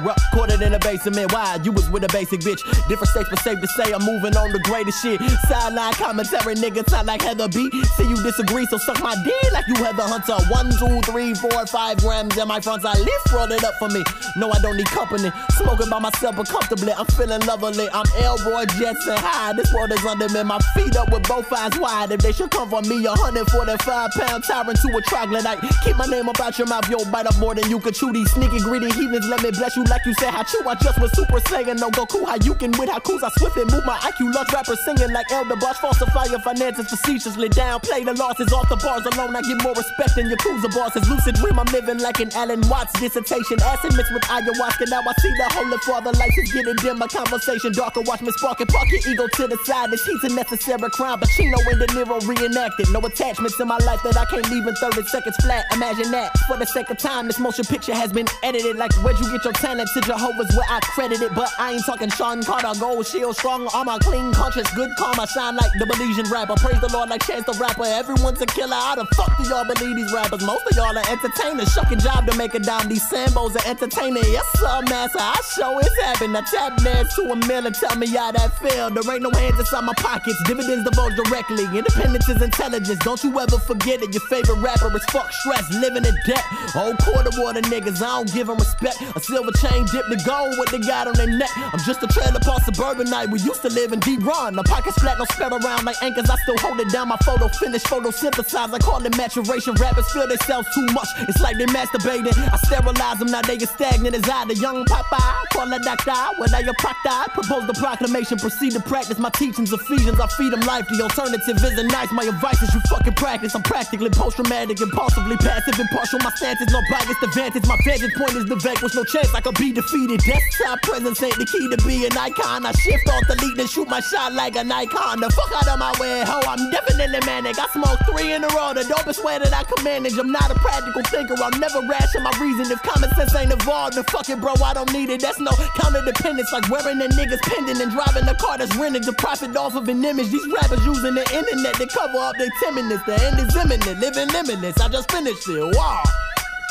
It in the basement. Why? You was with a basic bitch. Different states, but safe to say I'm moving on the greatest shit. Sideline commentary, nigga, sound like Heather B. See you disagree, so suck my dick like you Heather Hunter. One, two, three, four, five grams in my front side. Lift, roll it up for me. No, I don't need company. Smoking by myself, but comfortably. I'm feeling lovely. I'm Elroy Jetson high. This world is under me. My feet up with both eyes wide. If they should come for me, a 145 pound tyrant to a troglodyte. Keep my name about your mouth, yo, bite up more than you could chew. These sneaky, greedy heathens, let me bless you like you said. How chew, I just was super saiyan. No Goku, how you can with Hakus, I swiftly move my IQ. Lush rappers singing like Elder falsify your finances facetiously. Downplay the losses off the bars alone. I get more respect than your Yakuza bosses. Lucid dream, I'm living like an Alan Watts dissertation. Acid mixed with ayahuasca. Now I see the Holy Father lights is getting dim. My conversation darker. Watch me spark it. Park your ego to the side. This heat's a necessary crime. but Pacino and De Niro reenacted. No attachments in my life that I can't leave in 30 seconds flat. Imagine that. For the sake of time, this motion picture has been edited. Like where'd you get your talent? To Jehovah's where I credit it. But I ain't talking Sean Carter. Gold shield, strong armor, clean conscience, good karma. Shine like the Belizean rapper. Praise the Lord like Chance the Rapper. Everyone's a killer. How the fuck do y'all believe these rappers? Most of y'all are entertainers. Shucking job to make a dime. These Sambos are entertaining. Yes, sir, master. I show it's happening. I tap dance to a mill and tell me how that feel. There ain't no hands inside my pockets. Dividends divulge directly. Independence is intelligence. Don't you ever forget it. Your favorite rapper is fuck stress, living in debt. Old quarter water niggas, I don't give them respect. A silver chain dip the gold what they got on their neck. I'm just a trailer park suburban night. We used to live in deep run. My pockets flat, no spread around like anchors. I still hold it down. My photo finish, photosynthesize. I call it maturation. Rappers feel themselves too much. It's like they masturbating. I sterilize them, now they get stagnant as I, the young Popeye. Call a doctor, when I a proctor. Propose the proclamation, proceed to practice my teachings. Ephesians, I feed them life. The alternative isn't nice. My advice is you fucking practice. I'm practically post traumatic, impulsively passive, impartial. My stance is no biased advantage. My vantage point is the vanquish. No chance I could be defeated. Desktop presence ain't the key to be an icon. I shift off the lead and shoot my shot like an icon. The fuck out of my way, ho. I'm definitely manic. I smoke three in a row. The dopest way that I can manage. I'm not a practical thinker. I'm never rash in my reason. If common sense ain't evolved, then fuck it, bro. I don't need it. That's no counter dependence. Like wearing a nigga's pendant and driving a car that's rented The profit off of an image. These rappers using the internet to cover up their timidness. The end is imminent. Living limitless. I just finished it. Wow.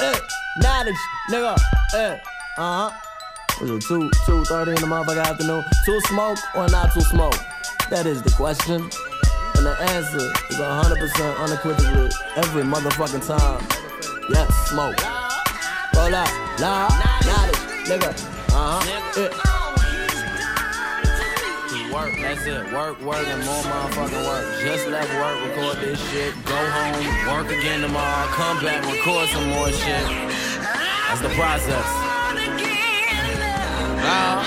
Eh, knowledge, nigga. Eh, uh huh. Was it two two thirty in the motherfucking afternoon? Too smoke or not too smoke? That is the question. And the answer is 100% unequivocally every motherfucking time. Yes, smoke. Roll up, loud, knowledge, nigga. Uh huh. Yeah. Work, that's it. Work, work, and more motherfucking work. Just left work, record this shit. Go home, work again tomorrow. Come back, record some more shit. That's the process. Now,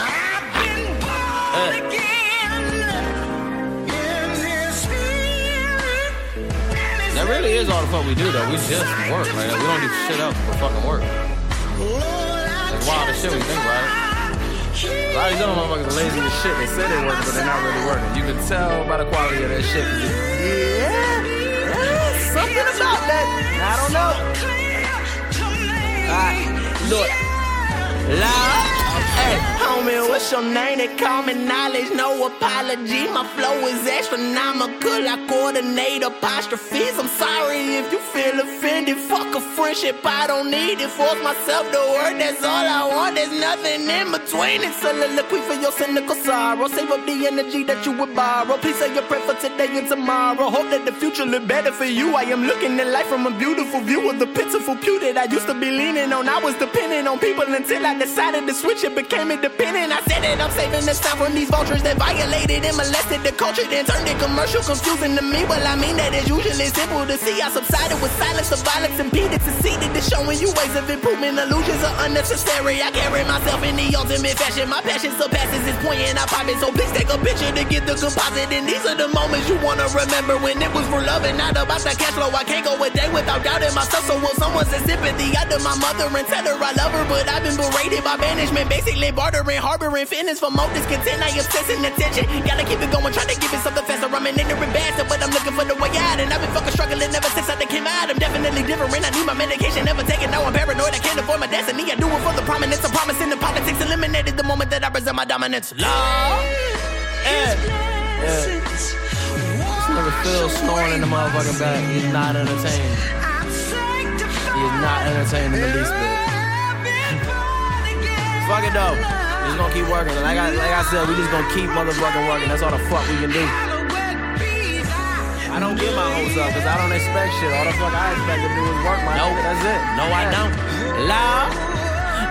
eh. That really is all the fuck we do, though. We just work. Like, we don't do shit else but fucking work. That's wild as shit you think it. A lot of motherfuckers are lazy as shit. They say they're working, but they're not really working. You can tell by the quality of that shit. Yeah, yeah, something about that. I don't know. Alright, look. Loud. Hey, moment. What's your name? They call me knowledge, no apology. My flow is astronomical. I coordinate apostrophes. I'm sorry if you feel offended. Fuck a friendship, I don't need it. Force myself to work, that's all I want. There's nothing in between. It's soliloquy for your cynical sorrow. Save up the energy that you would borrow. Please say your prayer for today and tomorrow. Hope that the future look better for you. I am looking at life from a beautiful view of the pitiful pew that I used to be leaning on. I was depending on people until I decided to switch it, became independent. I said that I'm saving this time from these vultures that violated and molested the culture, then turned it commercial, confusing to me. Well, I mean that it's usually simple to see. I subsided with silence, the violence impeded, succeeded to showing you ways of improvement. Illusions are unnecessary. I carry myself in the ultimate fashion. My passion surpasses its point, and I pop it. So please take a picture to get the composite. And these are the moments you wanna remember when it was for love and not about the cash flow. I can't go a day without doubting myself. So will someone say sympathy out to my mother and tell her I love her, but I've been berated by banishment, basically bartering, harboring fitness for more discontent. I obsessing attention. Gotta keep it going, trying to give it something faster. I'm an ignorant bastard, but I'm looking for the way out. And I've been fucking struggling ever since I came out. I'm definitely different. I need my medication, never taken. Now I'm paranoid. I can't avoid my destiny. I do it for the prominence. I'm promising the politics eliminated the moment that I present my dominance. Love. Yeah. Yeah. This nigga Phil snoring in the motherfucking back. He's not entertained. He is not entertained in the least bit. Fuck it though. We just gonna keep working. Like I, like I said, we just gonna keep motherfucking working. That's all the fuck we can do. I don't get my hopes up because I don't expect shit. All the fuck I expect to do is work my nope. That's it. No, I don't. Love.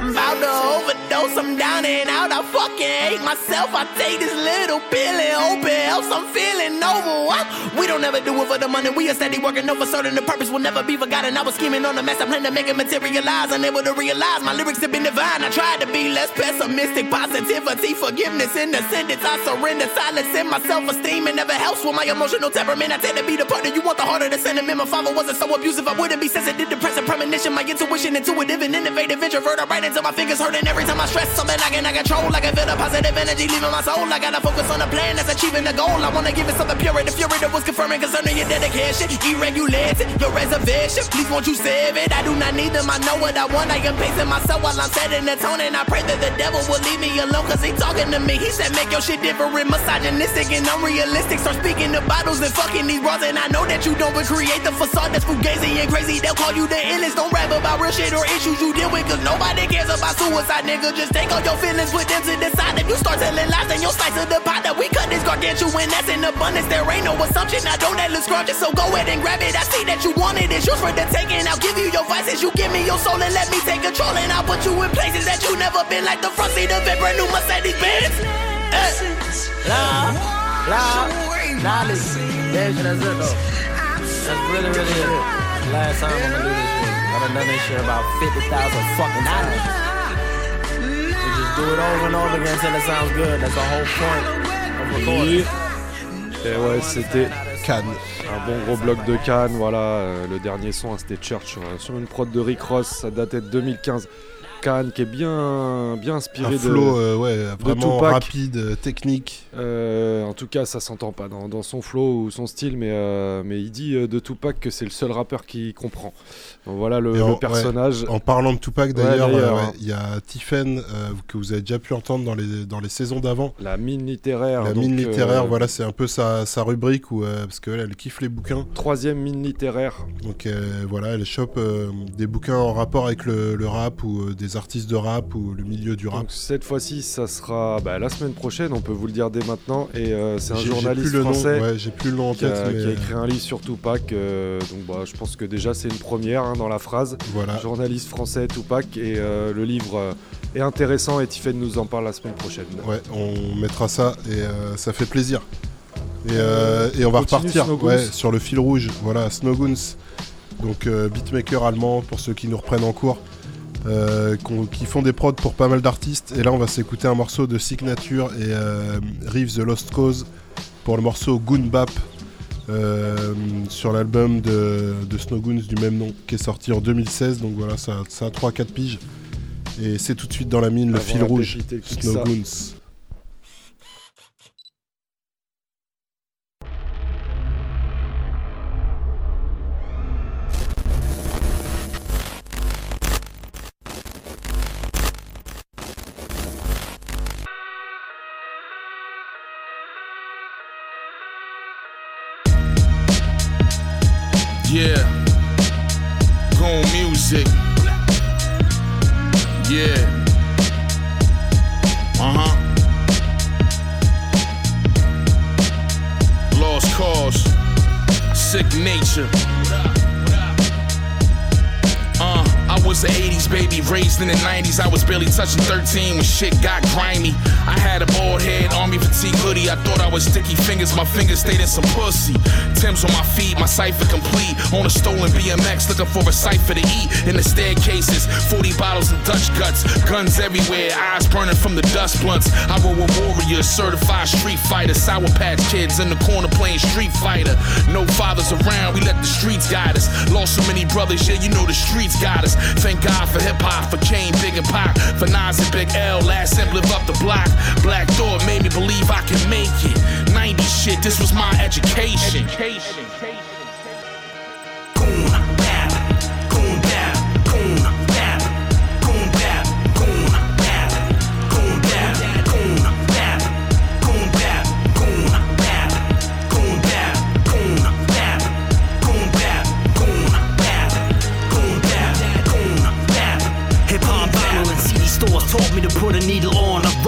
About to overdose, I'm down and out. I fucking hate myself. I take this little pill and hope it helps. I'm feeling over. What? We don't ever do it for the money. We are steady working, for certain. The purpose will never be forgotten. I was scheming on a master plan to make it materialize. Unable to realize my lyrics have been divine. I tried to be less pessimistic. Positivity, forgiveness in the sentence. I surrender silence in my self esteem. It never helps with my emotional temperament. I tend to be the partner you want, the harder the sentiment. My father wasn't so abusive. I wouldn't be sensitive, depressive, premonition. My intuition, intuitive, and innovative introvert. I write until my fingers hurting every time I stress something I cannot control. Like I feel the positive energy leaving my soul. I gotta focus on the plan that's achieving the goal. I wanna give it something pure. The fury that was confirming concerning your dedication. Irregulated, your reservation. Please won't you save it? I do not need them. I know what I want. I am pacing myself while I'm setting the tone. And I pray that the devil will leave me alone. Cause he talking to me. He said, make your shit different, misogynistic and unrealistic. Start speaking the bottles and fucking these bras. And I know that you don't but create the facade that's fugazi and crazy. They'll call you the illest. Don't rap about real shit or issues you deal with. Cause nobody cares about suicide, nigga. Just take all your feelings, with them to the side. If you start telling lies, then you'll slice of the pot that we cut this gargantuan. That's in abundance. There ain't no assumption. I don't that look scrumptious. So go ahead and grab it. I see that you want it. It's yours for the taking. I'll give you your vices. You give me your soul and let me take control. And I'll put you in places that you never been, like the front seat of a brand new Mercedes Benz. Eh. That's it really, really it. Last time I'm gonna do this shit. I done this shit about 50,000 fucking times. We just do it over and over again until it sounds good. That's the whole point of recording. Et ouais, c'était Un bon gros bloc de Cannes, voilà. euh, le dernier son, hein, c'était Church sur, sur une prod de Rick Ross, ça datait de 2015. Cannes qui est bien, bien inspiré Un de, flow, euh, ouais, de vraiment Tupac. rapide, euh, technique. Euh, en tout cas, ça s'entend pas dans, dans son flow ou son style, mais, euh, mais il dit de Tupac que c'est le seul rappeur qui comprend. Donc voilà le, personnage. ouais, en parlant de Tupac, d'ailleurs, hein. il y a Tiffen que vous avez déjà pu entendre dans les, dans les saisons d'avant. La mine littéraire. La donc, mine littéraire, voilà, c'est un peu sa, sa rubrique où, parce qu'elle, elle kiffe les bouquins. Troisième mine littéraire. Donc voilà, elle chope des bouquins en rapport avec le, le rap ou euh, artistes de rap ou le milieu du rap. Donc cette fois-ci, ça sera bah, la semaine prochaine, on peut vous le dire dès maintenant. Et euh, c'est un journaliste plus français ouais, j'ai plus le nom en qui, a, tête, mais- qui a écrit un livre sur Tupac. euh, donc bah, je pense que déjà c'est une première hein, dans la phrase. Voilà. Journaliste français Tupac et euh, le livre euh, est intéressant et Tiffen nous en parle la semaine prochaine. Ouais, on mettra ça et euh, ça fait plaisir. Et, euh, et on va repartir ouais, sur le fil rouge. Voilà, Snowgoons, donc euh, beatmaker allemand pour ceux qui nous reprennent en cours, euh, qui font des prods pour pas mal d'artistes. Et là, on va s'écouter un morceau de Signature et euh, Reeves The Lost Cause pour le morceau Goon Bap euh, sur l'album de, de Snowgoons du même nom qui est sorti en 2016. Donc voilà, ça, ça a 3-4 piges. Et c'est tout de suite dans la mine, le Avant fil rouge. pépite, écoute Yeah. Goon music. Yeah. Uh huh. Lost Cauze. Sick nature. Was an 80s baby, raised in the 90s. I was barely touching 13 when shit got grimy. I had a bald head, army fatigue hoodie. I thought I was sticky fingers, my fingers stayed in some pussy. Tim's on my feet, my cipher complete. On a stolen BMX, looking for a cipher to eat. In the staircases, 40 bottles of Dutch guts, guns everywhere, eyes burning from the dust blunts. I roll with warriors, certified street fighter, sour patch kids in the corner playing Street Fighter. No fathers around, we let the streets guide us. Lost so many brothers, yeah, you know the streets got us. Thank God for hip hop, for Kane, Big and Pac, for Nas and Big L. Last simp live up the block. Black Thought made me believe I can make it. 90 shit, this was my education. Hip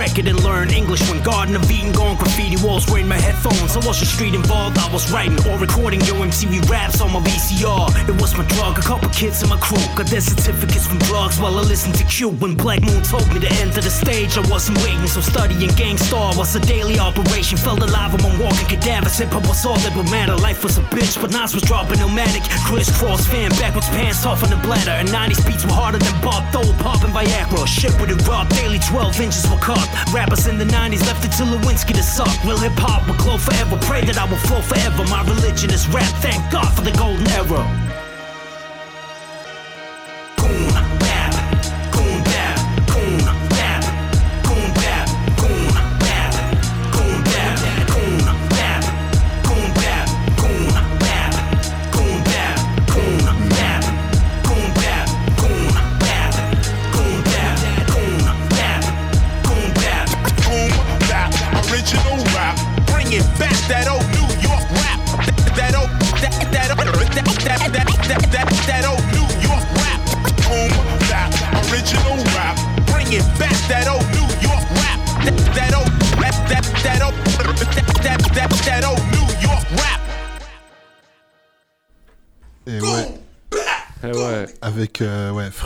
record and learn English when Garden of Eden gone graffiti walls wearing my headphones. I wasn't street involved, I was writing or recording yo MTV raps on my VCR. It was my drug, a couple kids in my crew got their certificates from drugs while I listened to Q. When Black Moon told me to enter the stage, I wasn't waiting, so studying Gang Starr was a daily operation. Felt alive among walking cadavers. Hip hop was all that would matter. Life was a bitch, but Nas was dropping Illmatic. Crisscross fan, backwards pants off on the bladder. And 90s beats were harder than Bob Dole, popping Viagra. Shit with it raw, daily 12 inches were cut. Rappers in the 90s left it to Lewinsky to suck. Real hip hop will glow forever. Pray that I will flow forever. My religion is rap. Thank God for the golden era.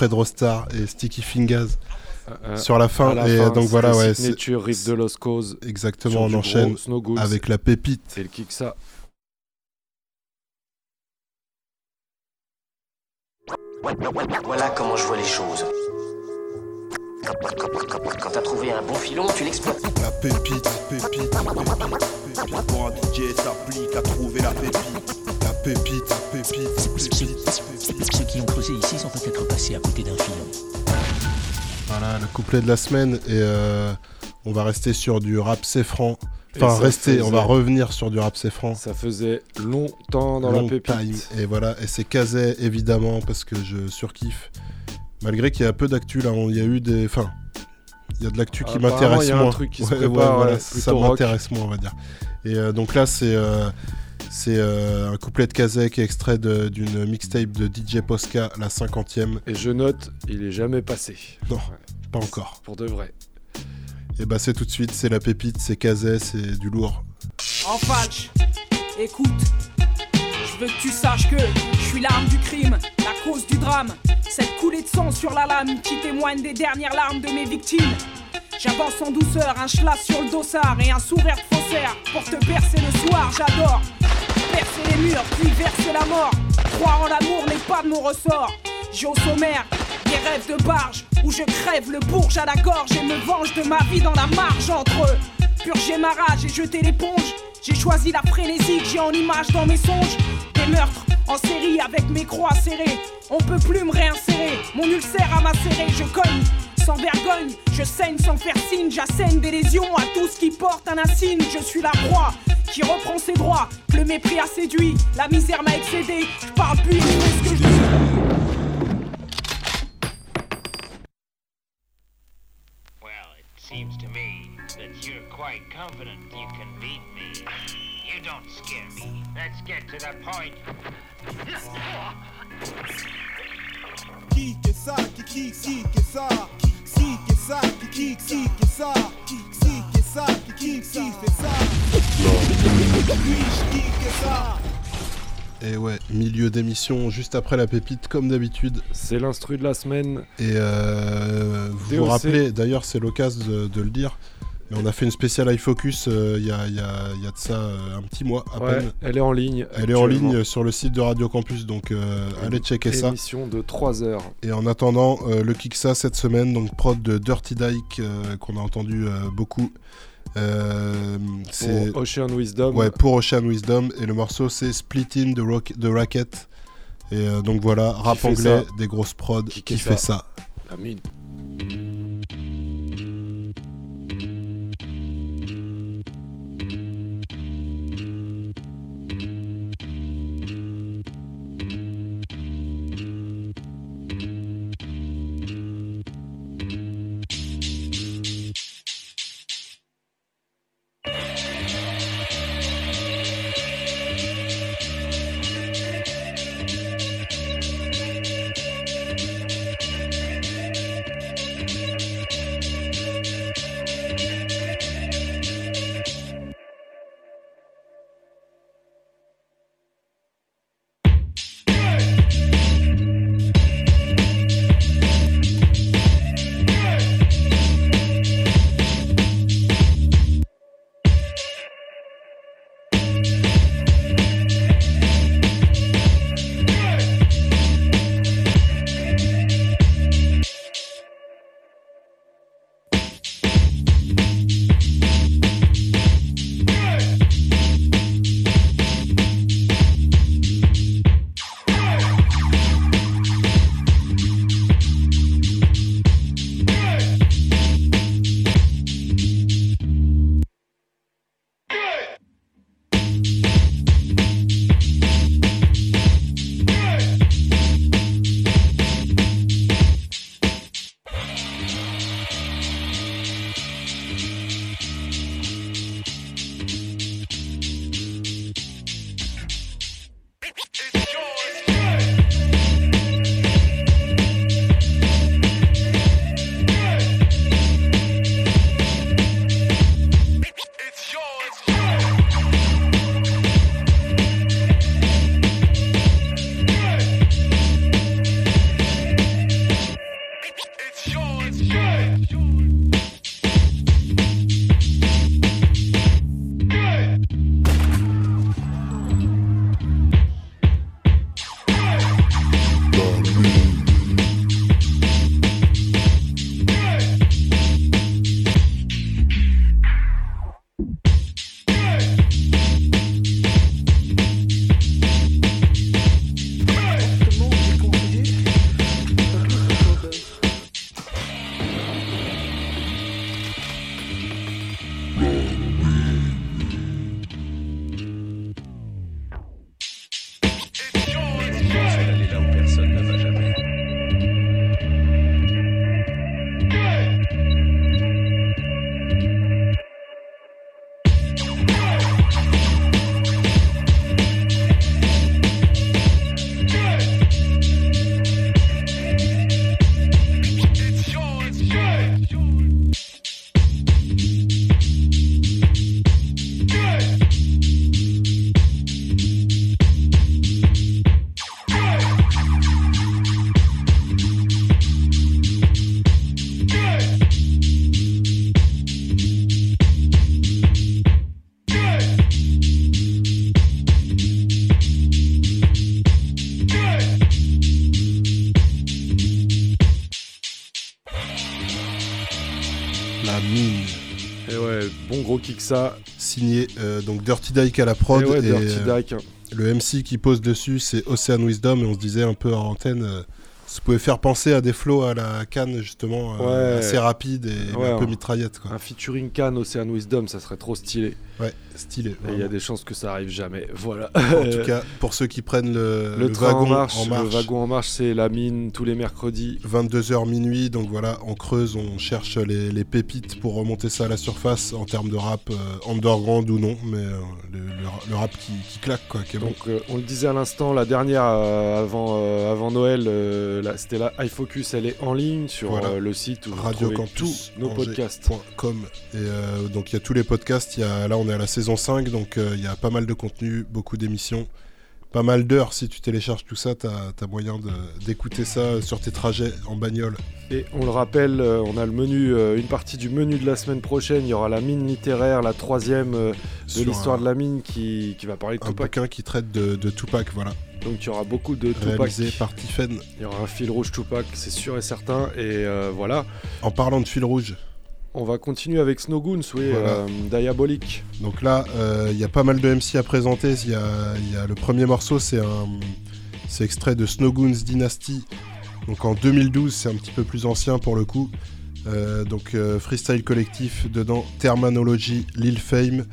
Fred Rostar et Sticky Fingers Euh, sur la fin. la et fin, donc voilà, ouais. signature riff de Lost Cause. Exactement, on enchaîne gros avec la pépite. Et le kick ça. Voilà comment je vois les choses. Quand t'as trouvé un bon filon, tu l'exploites. La pépite, pépite, pépite, pépite. Pour un DJ s'applique à trouver la pépite. Pépite, pépite, pépite. Ceux qui ont creusé ici sont peut-être passés à côté d'un filon. Voilà, le couplet de la semaine. Et euh, on va rester sur du rap c'est franc. Et Enfin, ça rester, on va revenir sur du rap c'est franc. Ça faisait longtemps dans Long la pépite. time. Et voilà, et c'est Kazé évidemment parce que je surkiffe. Malgré qu'il y a peu d'actu là, on- il y a eu des. Enfin, il y a de l'actu qui m'intéresse il y a un moins. truc qui se Ouais, ouais, prépare, voilà, ouais, ça plutôt rock. m'intéresse moins, on va dire. Et euh, donc là, c'est euh, c'est euh, un couplet de Kazé qui est extrait d'une mixtape de DJ Posca, la 50e. Et je note, il est jamais passé. Non, pas encore. Pour de vrai. Et bah c'est tout de suite, c'est la pépite, c'est Kazé, c'est du lourd. En falche, écoute, veux que tu saches que je suis l'arme du crime, la cause du drame. Cette coulée de sang sur la lame qui témoigne des dernières larmes de mes victimes. J'avance en douceur, un schlass sur le dossard et un sourire de faussaire pour te percer le soir, j'adore. Percer les murs, puis verser la mort. Croire en l'amour n'est pas de mon ressort. J'ai au sommaire des rêves de barge où je crève le bourge à la gorge et me venge de ma vie dans la marge entre eux. Purger ma rage et jeter l'éponge. J'ai choisi la frénésie j'ai en image dans mes songes. Des meurtres en série avec mes croix serrées. On peut plus me réinsérer. Mon ulcère a macéré, je cogne. Sans vergogne, je saigne sans faire signe, j'assène des lésions à tout ce qui porte un insigne. Je suis la proie qui reprend ses droits, le mépris a séduit, la misère m'a excédé. Je parle plus, ce que je dis. You're quite confident you can beat me. You don't scare me. let's get to the point. Qui que ça, qui qui qui que ça, qui que ça, qui qui qui que ça, qui que ça, qui qui qui fait ça? Oui, qui que ça? Et ouais, milieu d'émission, juste après la pépite, comme d'habitude. C'est l'instru de la semaine. Et euh, vous DOC. vous rappelez, d'ailleurs, c'est l'occasion de, de le dire. Mais on a fait une spéciale iFocus euh, il y, a, il y a- il y a de ça euh, un petit mois à Ouais, peine. elle est en ligne Elle est en ligne sur le site de Radio Campus, donc euh, allez checker ça. Émission de 3 heures. Et en attendant, le Kiksa cette semaine, donc prod de Dirty Dyke, qu'on a entendu beaucoup. C'est Pour Ocean Wisdom. Ouais, pour Ocean Wisdom. Et le morceau, c'est Splitting de, Rock, de Racket. Et donc voilà, rap anglais, des grosses prods, qui, fait fait ça ça. Signé euh, donc Dirty Dyke à la prod. Et ouais, et, Dirty euh, Dyke. Le MC qui pose dessus, c'est Ocean Wisdom. Et on se disait un peu en antenne, euh, ça pouvait faire penser à des flows à la canne, justement, Ouais. assez rapide et Ouais, un peu mitraillette. Quoi. Un featuring Can Ocean Wisdom, ça serait trop stylé. Ouais, stylé. Il y a des chances que ça arrive jamais. Voilà. En tout <laughs> cas, pour ceux qui prennent le, le, le train wagon en marche, en marche, le wagon en marche, c'est la mine tous les mercredis. 22h minuit, donc voilà, on creuse, on cherche les, les pépites pour remonter ça à la surface en termes de rap euh, underground ou non, mais euh, le, rap qui, qui claque quoi, qui est bon. Donc euh, on le disait à l'instant, la dernière euh, avant, euh, avant Noël, c'était la iFocus, elle est en ligne sur Voilà. le site où vous Radio Campus tous nos podcasts. com. Et donc il y a tous les podcasts, il y a, là on est à la saison 5, donc euh, il y a pas mal de contenu, beaucoup d'émissions, pas mal d'heures. Si tu télécharges tout ça, t'as as moyen d'écouter ça sur tes trajets en bagnole. Et on le rappelle, euh, on a le menu, euh, une partie du menu de la semaine prochaine. Il y aura la mine littéraire, la troisième de l'histoire un- de la mine qui, qui va parler de Un Tupac. bouquin qui traite de, de Tupac, voilà. Donc il y aura beaucoup de Tupac. Réalisé par Tiffen. Il y aura un fil rouge Tupac, c'est sûr et certain. Et euh, voilà. En parlant de fil rouge. On va continuer avec Snowgoons, oui, Voilà. euh, Diabolique. Donc là, euh, il y a pas mal de MC à présenter. Il y a, il y a le premier morceau, c'est un, c'est extrait de Snowgoons Dynasty. Donc en 2012, c'est un petit peu plus ancien pour le coup. Euh, donc euh, freestyle collectif dedans, Terminology, Lil Fame.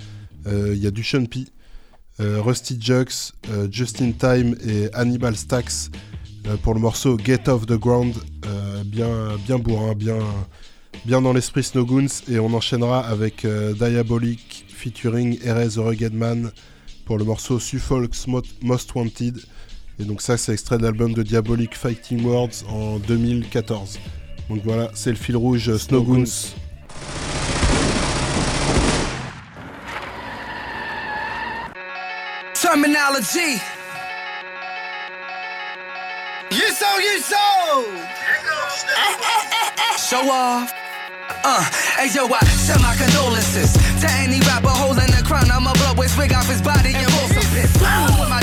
Euh, Il y a du Sean P, Rusty Jux, Justin Time et Hannibal Stacks pour le morceau Get Off the Ground. Bien, bien bourrin, bien, bien dans l'esprit Snowgoons. Et on enchaînera avec euh, Diabolic featuring Erez the Rugged Man pour le morceau Suffolk's Mo- Most Wanted. Et donc ça, c'est extrait de l'album de Diabolic Fighting Words en 2014. Donc voilà, c'est le fil rouge euh, Snowgoons. Terminology. You so, you so. Show off. Uh, hey yo, I send my condolences to any rapper holding the crown. I'ma blow his wig off his body and roll some piss. With my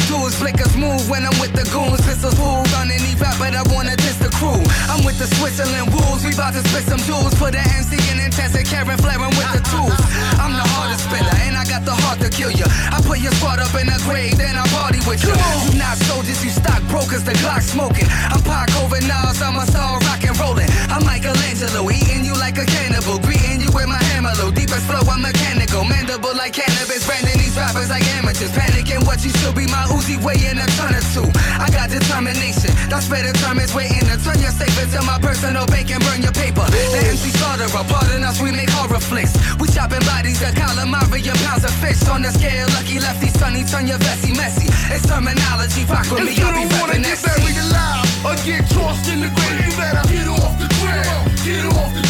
dudes, blinkers move when I'm with the goons. Pistols pulled on any but I wanna diss the crew. I'm with the Switzerland wolves, we bout to spit some jewels. Put the MC in intensive care and flaring with the tools. I'm the hardest spiller, and I got the heart to kill ya. I put your squad up in a grave, then I party with you. You not soldiers, you stockbrokers, the Glock smoking. I'm Pac over Nas, I'm a star rock and rolling. I'm Michelangelo, eating you like a cannibal, greeting you with my hammer low. Deepest flow, I'm mechanical, mandible like cannabis, branding these rappers like amateurs. Panicking what you should be, my Uzi weighing a ton or two. I got determination, that's better determines waiting to turn your safe into my personal bank and burn your paper. The MC slaughter, pardon us, we make horror flicks. We chopping bodies, a calamari, and pounds of fish on the scale. Lucky lefty, sunny, turn your vesty messy. It's Termanology, rock with me, you I'll be don't wanna get that buried alive or get tossed in the grave, you better get off the ground. Get off the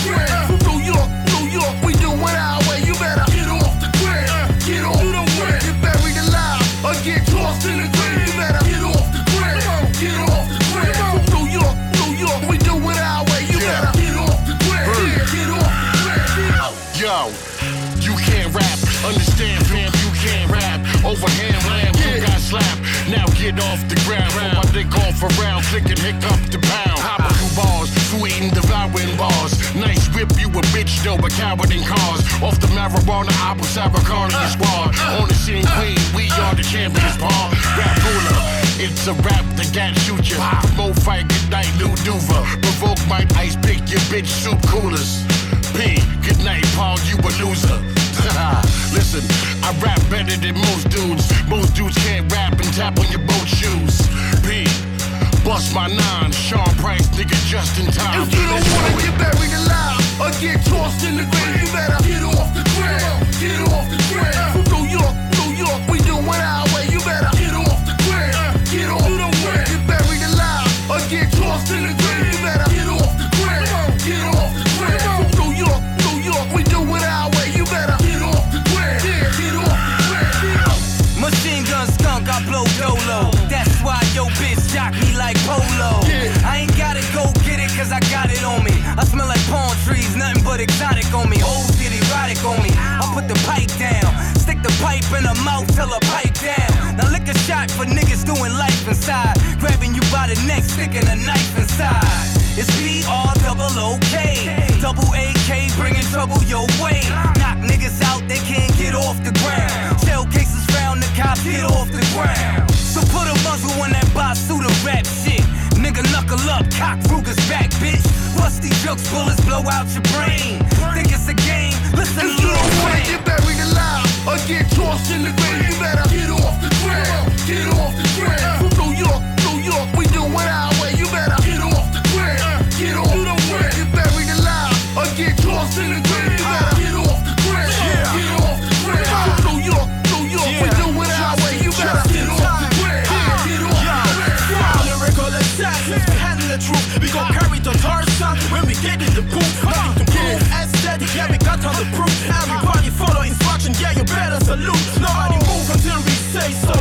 Understand, fam, you can't rap. Overhand lamb, you got slapped. Now get off the ground. Throw my dick off around, click and hiccup the pound. Ah. Hopping through bars, sweeting, devouring bars. Nice whip, you a bitch, though, a coward in cars. Off the marijuana, apple cider carnival ah. squad. Ah. On the scene, queen, we are the champions, Paul. Rap ruler. It's a rap that got shoot you. Mo fight, good night, Lou Duva. Provoke my ice, pick your bitch, soup coolers. P, good night, Paul, you a loser. <laughs> Listen, I rap better than most dudes. Most dudes can't rap and tap on your boat shoes. P, bust my nine, Sean Price, nigga, just in time. If you don't wanna get buried alive or get tossed in the grave, you better get off the ground. Get off the ground. I smell like palm trees, nothing but exotic on me. Hoes get erotic on me. I put the pipe down, stick the pipe in her mouth till her pipe down. Now lick a shot for niggas doing life inside. Grabbing you by the neck, sticking a knife inside. It's P R double O K. Double AK bringing trouble your way. Knock niggas out, they can't get off the ground. Shell cases found, the cops get off the ground. So put a muzzle on that Basuda rap shit. Nigga knuckle up, cock Ruger's back, bitch. Rustee Juxx, bullets blow out your brain. Think it's a game? Listen, If you little don't wanna Wayne. get buried alive or get tossed in the grave. You better get off the ground, get off the ground. From New York, New York, we do it our get in the booth. Nothing to prove, aesthetic, yeah, we got all the proof. Everybody follow instruction, yeah, you better salute. Nobody move until we say so.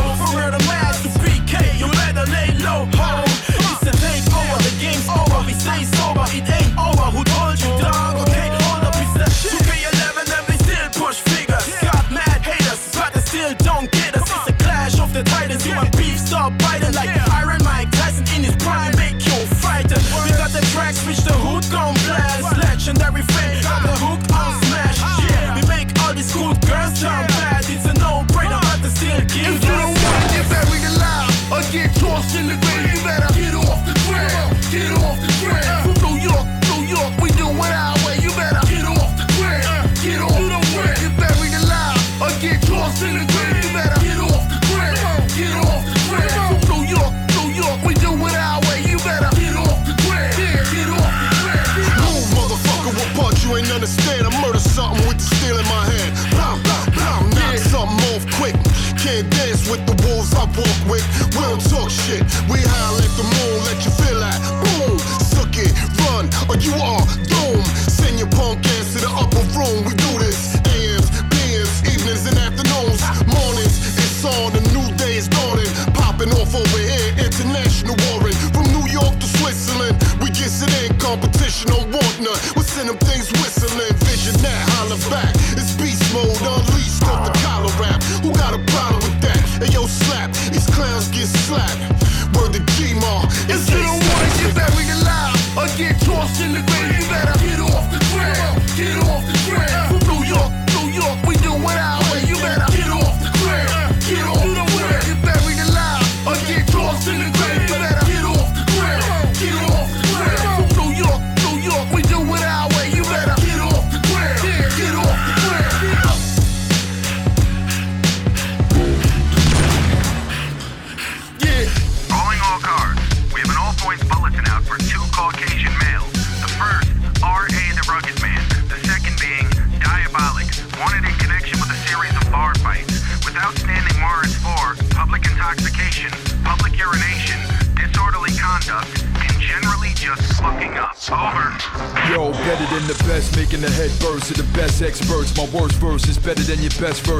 Best verse.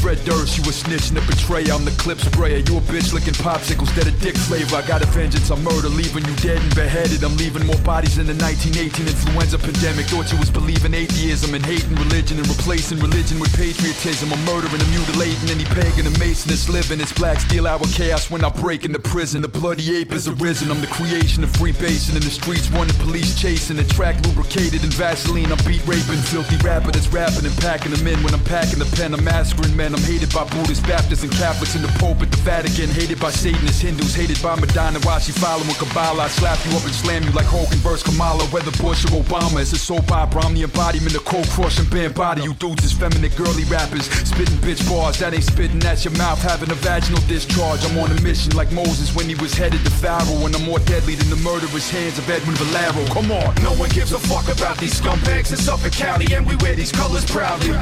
Fred Durst. You a snitch and a betrayer, I'm the clip sprayer. You a bitch licking popsicles that a dick flavor. I got a vengeance, I murder, leaving you dead and beheaded. I'm leaving more bodies than the 1918 influenza pandemic. Thought you was believing atheism and hating religion and replacing religion with patriotism. I'm murdering and mutilating any pagan and mason that's living. It's black steel hour chaos when I break into prison. The bloody ape is arisen. I'm the creation of free basin in the streets, the police chasing. The track lubricated in Vaseline. I'm beat raping, filthy rapper that's rapping and packing them in. When I'm packing the pen, I'm massacring men. I'm hated by Buddhists, Baptists, and Catholics in the Pope at the Vatican. Hated by Satanists, Hindus, hated by Madonna. While she following Kabbalah, I slap you up and slam you like Hogan versus Kamala. Whether Bush or Obama, it's a soap opera. I'm the embodiment of cold crushing band body. You dudes is feminine girly rappers, spitting bitch bars. That ain't spitting, that's your mouth having a vaginal discharge. I'm on a mission like Moses when he was headed to Pharaoh. And I'm more deadly than the murderous hands of Edwin Valero. Come on. No one gives a fuck about these scumbags in Suffolk County, and we wear these colors proudly.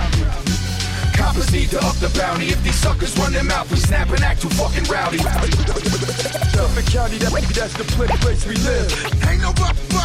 Coppers need to up the bounty. If these suckers run their mouth, we snap and act too fucking rowdy. <laughs> Suffolk County, that, that's the place we live. Ain't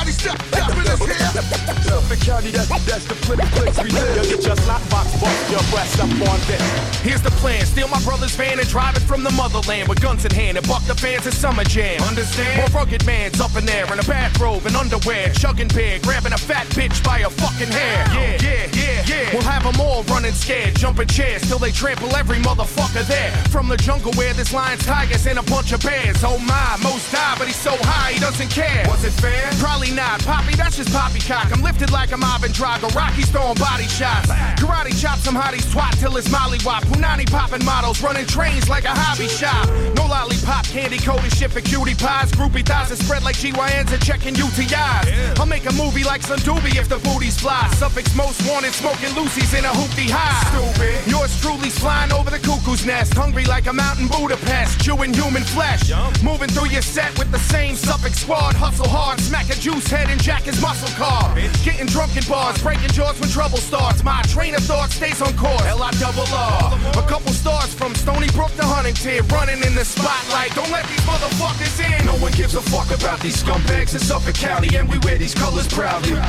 nobody stop stopping us here. Suffolk County, that, that's the pla- place we live. You'll get your slot box bust your breast up on this. Here's the plan: steal my brother's van and drive it from the motherland with guns in hand and buck the fans at Summer Jam. Understand? More rugged man's up in there in a bathrobe and underwear, chugging beer, grabbing a fat bitch by her fucking hair. Yeah, yeah, yeah, yeah. We'll have them all running scared, jumping chairs till they trample every motherfucker there. From the jungle where there's lions, tigers, and a bunch of bears. Oh my, most die, but he's so high he doesn't care. Was it fair? Probably not. Poppy, that's just poppycock. I'm lifted like a Marvin Drago. Rocky's throwing body shots. Karate chop some hotties twat till it's molly wop. Punani popping models, running trains like a hobby shop. No lollipop candy coated shit for cutie pies. Groupie thighs that spread like GYNs and checking UTIs. I'll make a movie like some doobie if the booties fly. Suffolk's most wanted, smoking Lucy's in a hoopty high. Stupid. Yours truly's flying over the cuckoo's nest. Hungry like a mountain Budapest. Chewing human flesh. Moving through your set with the same Suffolk squad. Hustle hard, smack a juice head and jack his muscle car. Getting drunk in bars, breaking jaws when trouble starts. My train of thought stays on course. L I double R. A couple stars from Stony Brook to Huntington. Running in the spotlight. Don't let these motherfuckers in. No one gives a fuck about these scumbags in Suffolk County, and we wear these colors proudly.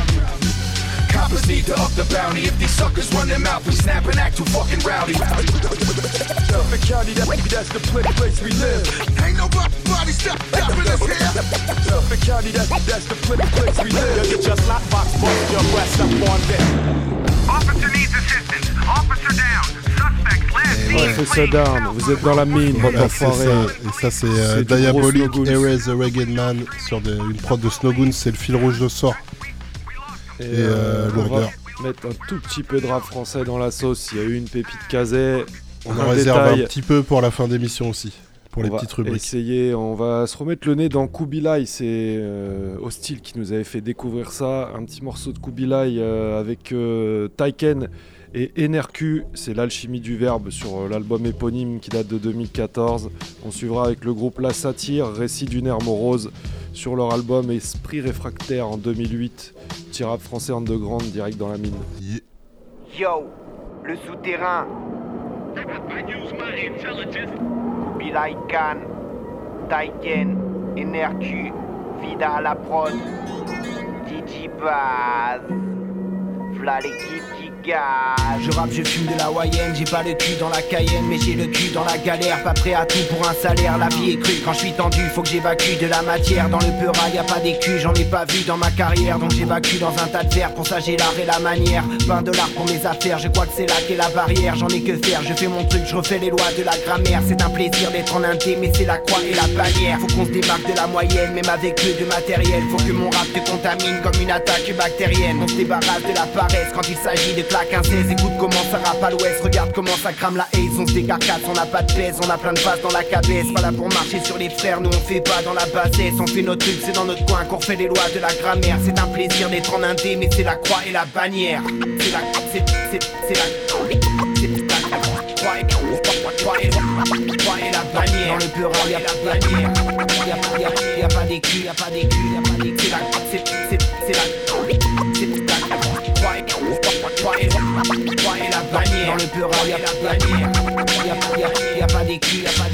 To up the bounty. If these suckers run their mouth, we snap and act too fucking rowdy. Suffolk County, that, that's the pla- place we live. Ain't nobody stop, stopping us here. Suffolk County, that, that's the pla- place we live. You get your slot box bust your breast up on this. Officer needs assistance. Officer down. Suspect last seen Officer Down, vous êtes dans la mine, bande Voilà, d'enfoirés. Et ça, c'est euh, Diabolic. Erase the Ragged Man sur de- une prod de Snowgoons. C'est le fil rouge de sort. Et, Et, euh, on va mettre un tout petit peu de rap français dans la sauce. Il y a eu une pépite casée. On un en réserve détail. un petit peu pour la fin d'émission aussi. Pour les On va petites rubriques. Essayer, on va se remettre le nez dans Kubilai, c'est euh, Hostile qui nous avait fait découvrir ça, un petit morceau de Kubilai euh, avec euh, Taiken et NRQ, c'est l'alchimie du verbe sur euh, l'album éponyme qui date de 2014. On suivra avec le groupe La Satire, Récit d'une air morose sur leur album Esprit réfractaire en 2008, petit rap français underground direct dans la mine. Yo, le souterrain. Bilal Khan, Taiken, NRQ, Vida à la prod, Didi Baz, V'là l'équipe Je rappe, je fume de la Wayenne, j'ai pas le cul dans la Cayenne, mais j'ai le cul dans la galère, pas prêt à tout pour un salaire. La vie est crue, quand je suis tendu, faut que j'évacue de la matière. Dans le peura, y a pas d'écu, j'en ai pas vu dans ma carrière, donc j'évacue dans un tas de verre. Pour ça, j'ai l'art et la manière. 20 dollars pour mes affaires, je crois que c'est là qu'est la barrière. J'en ai que faire, je fais mon truc, je refais les lois de la grammaire. C'est un plaisir d'être en indé, mais c'est la croix et la bannière. Faut qu'on se démarque de la moyenne, même avec peu de matériel. Faut que mon rap te contamine comme une attaque bactérienne. On se débarrasse de la paresse quand il s'agit de 16. Écoute comment ça rappe à l'ouest, regarde comment ça crame la haze. On se décarcasse, on n'a pas de pèse, on a plein de faces dans la cabesse. Pas là pour marcher sur les frères, nous on fait pas dans la bassesse. On fait notre truc, c'est dans notre coin qu'on fait les lois de la grammaire. C'est un plaisir d'être en indé, mais c'est la croix et la bannière. C'est la. C'est. C'est. C'est la. C'est la croix la bannière. Dans le peura, y'a la bannière. Pas, y'a, y'a pas d'écu, y'a pas d'écu, y'a pas d'écu. Pas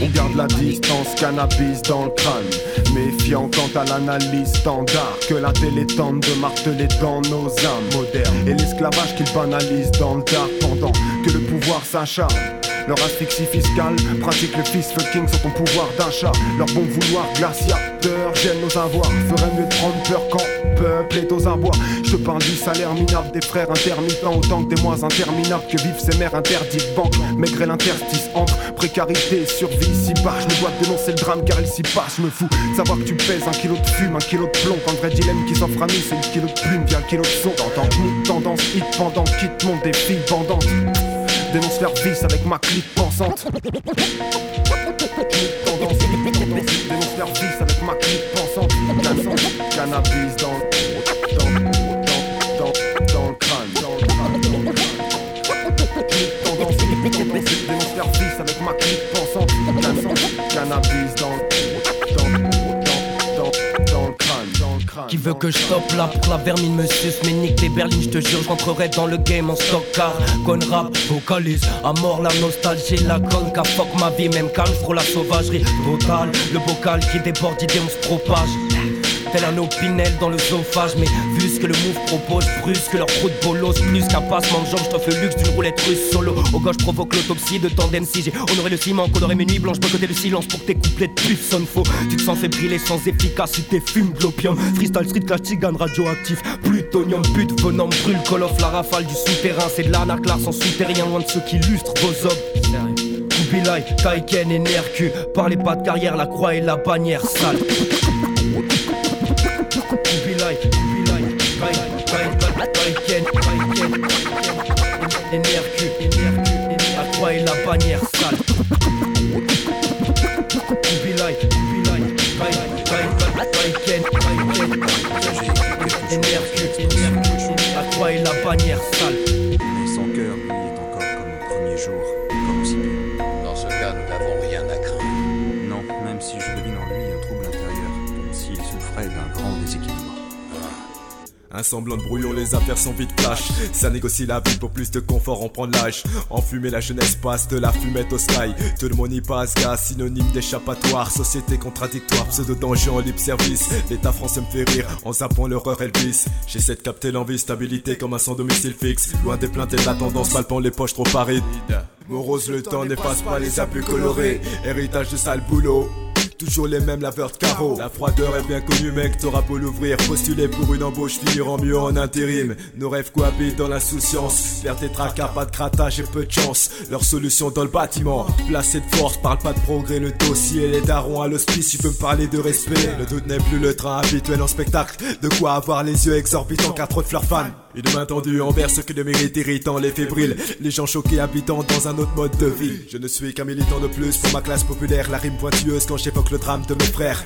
On garde la distance, cannabis dans le crâne. Méfiant quant à l'analyse standard. Que la télé tente de marteler dans nos âmes modernes. Et l'esclavage qu'ils banalisent dans le dark pendant que le pouvoir s'acharne. Leur asphyxie fiscale pratique le fist fucking sur ton pouvoir d'achat. Leur bon vouloir glaciateur gêne nos avoirs. Ferait mieux de prendre peur quand peuple est aux abois. Je te parle du salaire minable des frères intermittents autant que des mois interminables que vivent ces mères interdites banques. Maigret l'interstice entre précarité survie si bas. Je me dois dénoncer le drame car il s'y passe. Me fous savoir que tu pèses un kilo de fume, un kilo de plomb. Le vrai dilemme qui s'offre à nous, c'est le kilo de plume, bien le kilo de son. T'entends tendance hit pendant quitte monde des filles bandantes. Dénonce leur vice avec ma clique pensante. Tendance, dénonce leur vice avec ma clique pensante. Cannabis, dans le dans, crâne. Dans dans le crâne. Tendance, dénonce leur vice avec ma clique pensante. Cannabis, Cannabis dans le Qui veut que je stoppe là pour que la vermine me suce Mais nique les berlines, je te jure, je rentrerai dans le game en stock car Con rap, vocalise, à mort la nostalgie, la conne qu'a fuck ma vie Même calme, je la sauvagerie totale. Le bocal qui déborde d'idées, on se propage Tel un opinel dans le zoophage Mais vu ce que le move propose, brusque leur trou de bolos Plus qu'un passement de jambes, je t'offre le luxe d'une roulette russe solo. Au gauche provoque l'autopsie de tandem si j'ai honoré le ciment Colorer mes nuits blanches, boycotter le silence pour tes couplets de puce sonnent faux. Tu te sens fébrile sans efficacité, fume de l'opium. Freestyle street clash, tigane radioactif Plutonium, but, venom, brûle, call off La rafale du souterrain, c'est de l'anarch, l'art sans souterrain Loin de ceux qui illustrent vos hommes. Kubilai, Taiken et NRQ Parlez pas de carrière, la croix et la bannière sale Un semblant de brouillon, les affaires sont vite flash. Ça négocie la vie pour plus de confort, on prend l'âge. Enfumer la jeunesse passe de la fumette au sky. Tout le monde y passe, gars, synonyme d'échappatoire. Société contradictoire, pseudo danger en libre service. L'état français me fait rire en zappant l'horreur Elvis. J'essaie de capter l'envie, stabilité comme un sans domicile fixe. Loin des plaintes et de la tendance, palpant les poches trop parides. Morose, le temps n'efface pas les plus colorés. Héritage de sale boulot. Toujours les mêmes laveurs de carreaux. La froideur est bien connue, mec, t'auras beau l'ouvrir. Postuler pour une embauche, finir en mieux en intérim. Nos rêves cohabitent dans l'insouciance. Faire des tracas, pas de grattage et peu de chance. Leur solution dans le bâtiment. Placé de force, parle pas de progrès. Le dossier, les darons à l'hospice, tu peux me parler de respect. Le doute n'est plus le train habituel en spectacle. De quoi avoir les yeux exorbitants car trop de fleurs fans. Une main tendue envers ce que de mérite irritant les fébriles. Les gens choqués habitant dans un autre mode de vie. Je ne suis qu'un militant de plus pour ma classe populaire. La rime pointueuse quand j'évoque le drame de mes frères.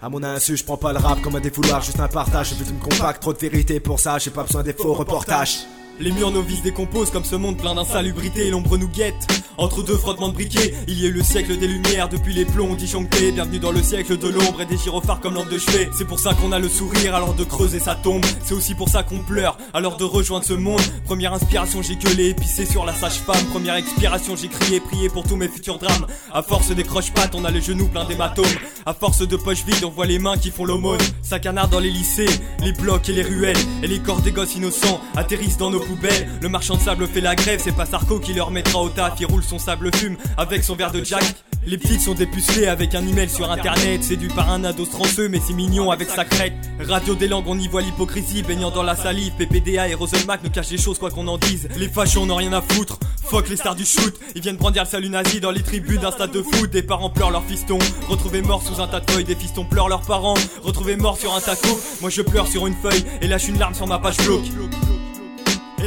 À mon insu, je prends pas le rap comme un défouloir, juste un partage. Je veux une compacte, trop de vérité pour ça, j'ai pas besoin des faux reportages. Les murs nos vies décomposent comme ce monde plein d'insalubrité l'ombre nous guette. Entre deux frottements de briquets, il y a eu le siècle des lumières depuis les plombs disjonctés. Bienvenue dans le siècle de l'ombre et des gyrophares comme lampe de chevet. C'est pour ça qu'on a le sourire alors de creuser sa tombe. C'est aussi pour ça qu'on pleure alors de rejoindre ce monde. Première inspiration, j'ai gueulé, pissé sur la sage-femme. Première expiration, j'ai crié, prié pour tous mes futurs drames. À force des croche-pattes, on a les genoux pleins d'hématomes. À force de poches vides, on voit les mains qui font l'aumône. Ça canard dans les lycées, les blocs et les ruelles. Et les corps des gosses innocents atterrissent dans nos Le marchand de sable fait la grève, c'est pas Sarko qui leur mettra au taf. Il roule son sable fume avec son verre de Jack. Les petites sont dépucelées avec un email sur internet, séduit par un ado transeux mais c'est mignon avec sa crête. Radio des langues, on y voit l'hypocrisie, baignant dans la salive. PPDA et Roselmack nous cachent des choses quoi qu'on en dise. Les fachos n'ont rien à foutre, fuck les stars du shoot. Ils viennent brandir le salut nazi dans les tribunes d'un stade de foot. Des parents pleurent leurs fistons, retrouvés morts sous un tas de feuilles. Des fistons pleurent leurs parents, retrouvés morts sur un taco. Moi je pleure sur une feuille et lâche une larme sur ma page glauque.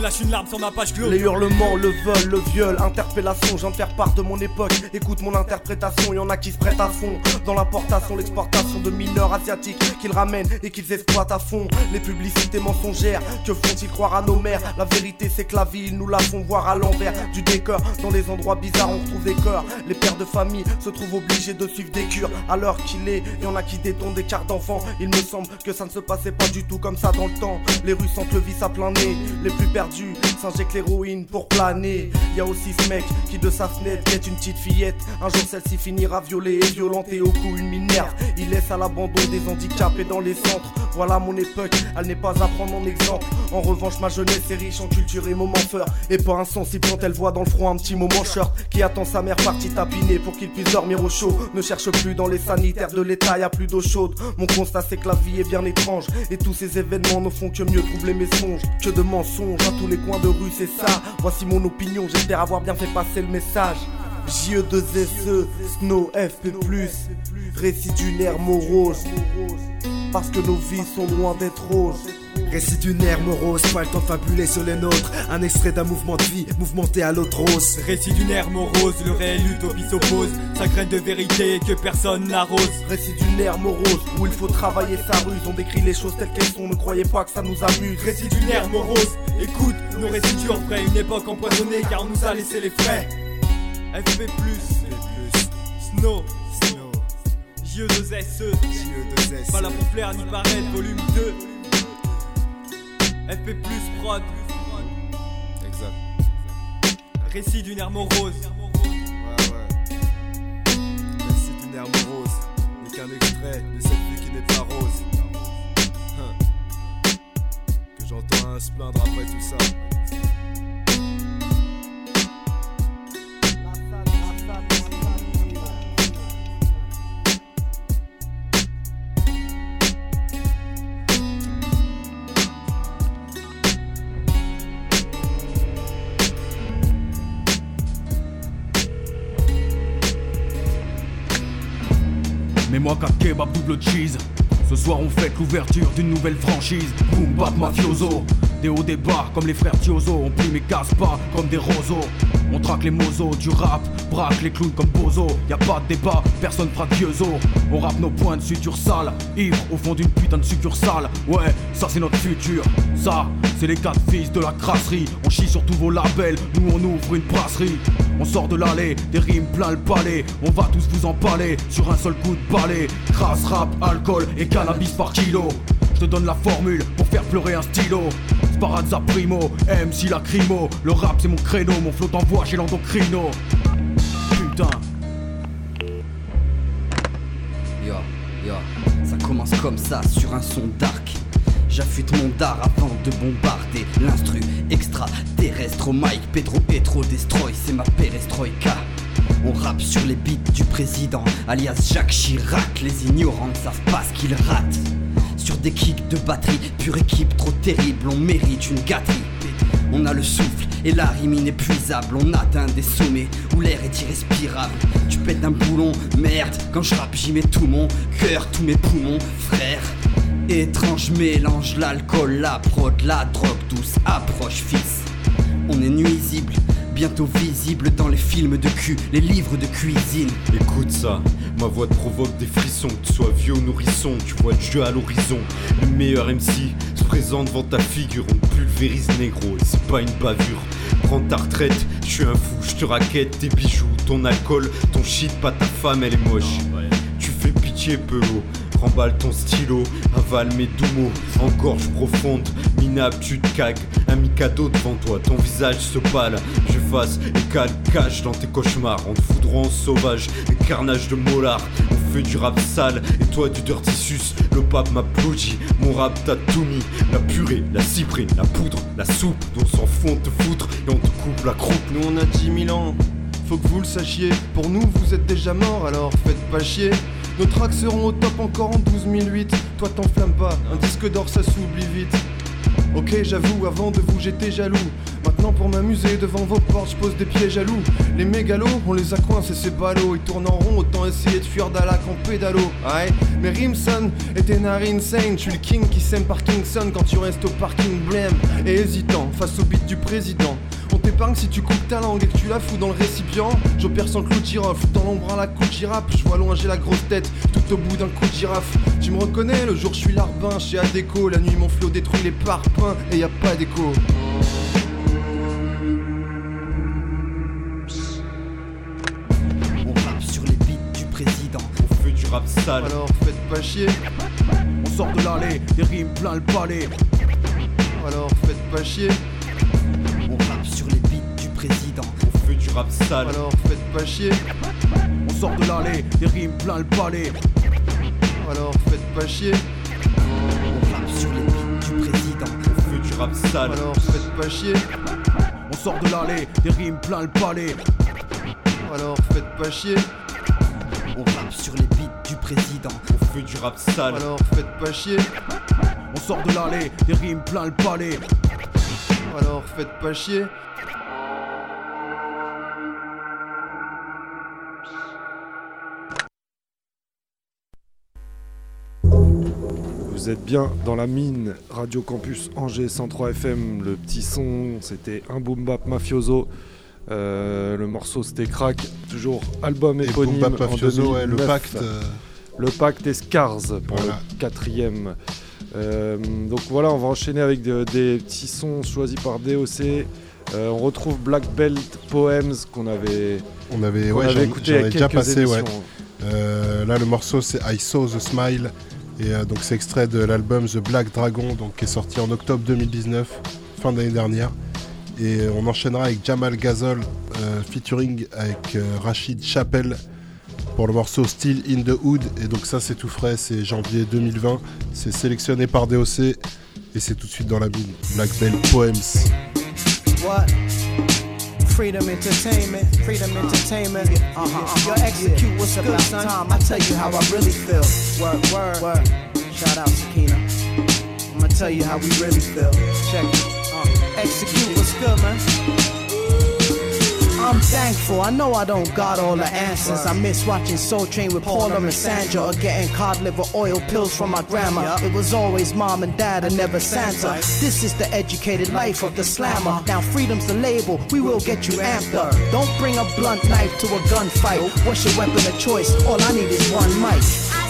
Lâche une larme sur ma page glauque. Les hurlements, le vol, le viol, interpellation, j'en faire part de mon époque. Écoute mon interprétation, y en a qui se prêtent à fond. Dans l'importation, l'exportation de mineurs asiatiques qu'ils ramènent et qu'ils exploitent à fond. Les publicités mensongères, que font-ils croire à nos mères? La vérité, c'est que la vie, ils nous la font voir à l'envers du décor. Dans les endroits bizarres, on retrouve des corps. Les pères de famille se trouvent obligés de suivre des cures. L'heure qu'il est, y en a qui détournent des cartes d'enfants. Il me semble que ça ne se passait pas du tout comme ça dans le temps. Les rues sentent le vice à plein nez. Les plus perdus s'injectent l'héroïne pour planer. Y a aussi ce mec qui de sa fenêtre guette une petite fillette. Un jour celle-ci finira violée et violentée au cou une minerve. Il laisse à l'abandon des handicapés dans les centres. Voilà mon époque, elle n'est pas à prendre en exemple. En revanche, ma jeunesse est riche en culture et moments forts. Et pas insensible quand elle voit dans le front un petit moment short qui attend sa mère partie tapiner pour qu'il puisse dormir au chaud. Ne cherche plus dans les sanitaires de l'état, y a plus d'eau chaude. Mon constat c'est que la vie est bien étrange. Et tous ces événements ne font que mieux troubler mes songes. Que de mensonges tous les coins de rue, c'est ça. Voici mon opinion, j'espère avoir bien fait passer le message. JE2SE, Snow FP, ère morose. Parce que nos vies sont loin d'être roses. Récit d'une ère morose, pas le temps de fabuler sur les nôtres. Un extrait d'un mouvement de vie, mouvementé à l'autre rose. Récit d'une ère morose, le réel utopie s'oppose. Sa graine de vérité que personne n'arrose. Récit d'une ère morose, où il faut travailler sa ruse. On décrit les choses telles qu'elles sont, ne croyez pas que ça nous amuse. Récit d'une ère morose, écoute, nos récits durent vrai. Une époque empoisonnée car on nous a laissé les frais. FP, Snow, Snow, JE2SE, JE2SE. Pas là pour plaire ni paraître, volume 2. FP prod. Exact. Récit d'une ère morose. Ouais, ouais. Récit d'une ère morose. N'est qu'un extrait de cette vie qui n'est pas rose. Hein. Que j'entends un se plaindre après tout ça. Mets-moi 4 kebab double cheese. Ce soir on fête l'ouverture d'une nouvelle franchise. Boom bap mafioso. Des hauts des bas comme les frères Tiozo. On plie mais casse pas comme des roseaux. On traque les mozos du rap, braque les clowns comme Bozo. Y a pas de débat, personne fera de gueuzo. On rappe nos points de suture sale, ivre au fond d'une putain de succursale. Ouais, ça c'est notre futur. Ça, c'est les quatre fils de la crasserie. On chie sur tous vos labels, nous on ouvre une brasserie. On sort de l'allée, des rimes plein le palais. On va tous vous empaler sur un seul coup de balai. Crasse, rap, alcool et cannabis par kilo. Je te donne la formule pour faire pleurer un stylo. Sparazza primo, MC lacrymo. Le rap c'est mon créneau, mon flot t'envoie chez l'endocrino. Putain. Yo, yo, ça commence comme ça sur un son dark. J'affûte mon dard avant de bombarder l'instru extraterrestre au mic. Pedro Petro Destroy, c'est ma perestroïka. On rappe sur les beats du président, alias Jacques Chirac. Les ignorants ne savent pas ce qu'ils ratent. Sur des kicks de batterie, pure équipe trop terrible, on mérite une gâterie. On a le souffle et la rime inépuisable. On atteint des sommets où l'air est irrespirable. Tu pètes un boulon, merde. Quand je rappe, j'y mets tout mon cœur, tous mes poumons, frère. Étrange mélange, l'alcool, la prod, la drogue douce. Approche, fils. On est nuisible, bientôt visible dans les films de cul, les livres de cuisine. Écoute ça, ma voix te provoque des frissons, que tu sois vieux ou nourrisson, tu vois Dieu à l'horizon. Le meilleur MC se présente devant ta figure, on pulvérise négro, et c'est pas une bavure. Prends ta retraite, je suis un fou, je te raquette tes bijoux, ton alcool, ton shit, pas ta femme, elle est moche. Tu fais pitié, Pelot. Remballe ton stylo, avale mes doux mots en gorge profonde. Minable, tu te cagues, un mikado devant toi, ton visage se pâle. Je fasse et cale, cache dans tes cauchemars. En te foudrant sauvage, les carnages de molar. On fait du rap sale et toi du dirty sus. Le pape m'applaudit, mon rap t'a tout mis. La purée, la cyprine, la poudre, la soupe. On s'en fout, on te foutre et on te coupe la croupe. Nous on a 10 000 ans, faut que vous le sachiez. Pour nous, vous êtes déjà morts, alors faites pas chier. Nos tracks seront au top encore en 12008. Toi t'enflamme pas, un disque d'or ça s'oublie vite. Ok, j'avoue, avant de vous j'étais jaloux. Maintenant pour m'amuser devant vos portes, je pose des pieds jaloux. Les mégalos, on les a coincés, ces ballots. Ils tournent en rond, autant essayer de fuir Dalak en pédalo. Ouais, mais Rimson et tes narines insane. Je suis le king qui sème Parkinson quand tu restes au parking blême. Et hésitant face au beat du président. T'épargne si tu coupes ta langue et que tu la fous dans le récipient. J'opère sans clou de girofle, dans l'ombre à la coupe girafe. Je vois loin, j'ai la grosse tête, tout au bout d'un coup de girafe. Tu me reconnais, le jour je suis larbin chez Adeco. La nuit mon flot détruit les parpaings et y a pas d'écho. On rappe sur les beats du président. On fait du rap sale. Alors faites pas chier. On sort de l'allée, des rimes plein le palais. Alors faites pas chier. Président. On fait du rap sale. Alors faites pas chier. On sort de l'allée, des rimes plein le palais. Alors faites pas chier. On rappe sur les beats du président. On fait du rap sale. Alors faites pas chier. On sort de l'allée, des rimes plein le palais. Alors faites pas chier. On rappe sur les beats du président. On fait du rap sale. Alors faites pas chier. On sort de l'allée, des rimes plein le palais. Alors faites pas chier. Vous êtes bien dans la mine Radio Campus Angers 103 FM. Le petit son, c'était un boom bap mafioso. Euh, le morceau c'était Crack, toujours album Et éponyme Boom Bap en Mafioso, ouais, le 2009. pacte, euh. Le pacte et Scars pour Voilà. le quatrième. Euh, donc voilà, on va enchaîner avec de- des petits sons choisis par DOC. Euh, on retrouve Black Belt Poems qu'on avait, On avait, ouais, avait écouté a ai déjà quelques passé, ouais. Euh, là, le morceau, c'est I Saw the Smile. Et euh, donc, c'est extrait de l'album The Black Dragon, donc, qui est sorti en octobre 2019, fin d'année dernière. Et euh, on enchaînera avec Jamal Gazol, euh, featuring avec Rachid Chappell pour le morceau Still in the Hood. Et donc, ça, c'est tout frais, c'est janvier 2020. C'est sélectionné par DOC. Et c'est tout de suite dans la mine. Black Belt Poems. Freedom Entertainment, Freedom Entertainment. Uh huh. Yo, execute what's good, son. I tell you how I really feel. Word, word, word. Shout out Sakina. I'm gonna tell you how we really feel. Check it. Uh, execute what's good, man. I'm thankful. I know I don't got all the answers. I miss watching Soul Train with Paula and Sandra or getting cod liver oil pills from my grandma. It was always mom and dad and never Santa. This is the educated life of the slammer. Now freedom's the label. We will get you amped up. Don't bring a blunt knife to a gunfight. What's your weapon of choice? All I need is one mic.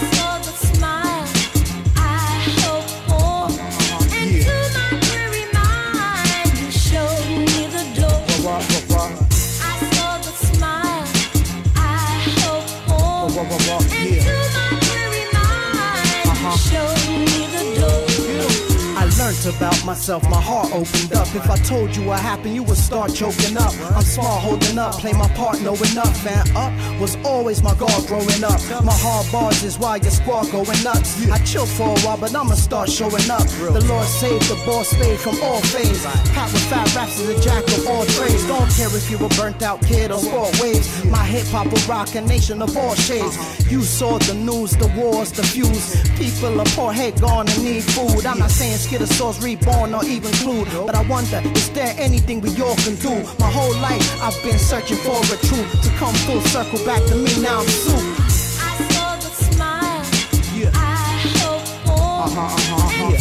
About myself, my heart opened up. If I told you what happened, you would start choking up. I'm smart, holding up, play my part, know enough. Man, up was always my goal growing up. My hard bars is why your squad going nuts. I chill for a while, but I'ma start showing up. The Lord saved the boss spade from all fades. Pat with fat raps is a jack of all trades. Don't care if you a burnt out kid or sport waves. My hip hop will rock a nation of all shades. You saw the news, the wars, the views. People are poor, head gone and need food. I'm not saying Skittersaws reborn or even clue, but I wonder, is there anything we all can do? My whole life I've been searching for a truth to come full circle back to me. Now I'm soup. Yeah. Uh-huh, uh-huh, uh-huh.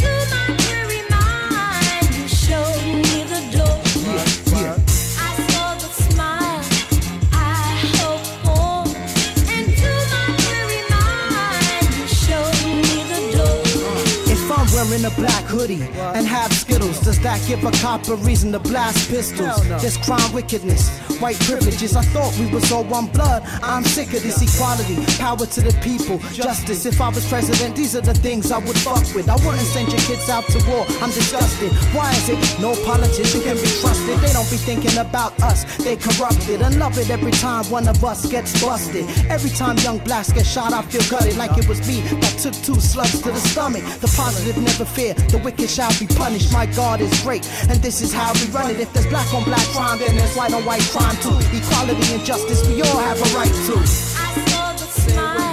I'm a black hoodie and have Skittles, does that give a cop a reason to blast pistols? There's crime, wickedness, white privileges. I thought we was all one blood. I'm sick of this equality, power to the people, justice. If I was president, these are the things I would fuck with. I wouldn't send your kids out to war. I'm disgusted. Why is it no politician can be trusted? They don't be thinking about us. They corrupted and love it every time one of us gets busted. Every time young blacks get shot, I feel gutted like it was me that took two slugs to the stomach. The positive never fear, the wicked shall be punished. My God is great, and this is how we run it. If there's black on black crime, then there's white on white crime too. Equality and justice, we all have a right to. Sing along,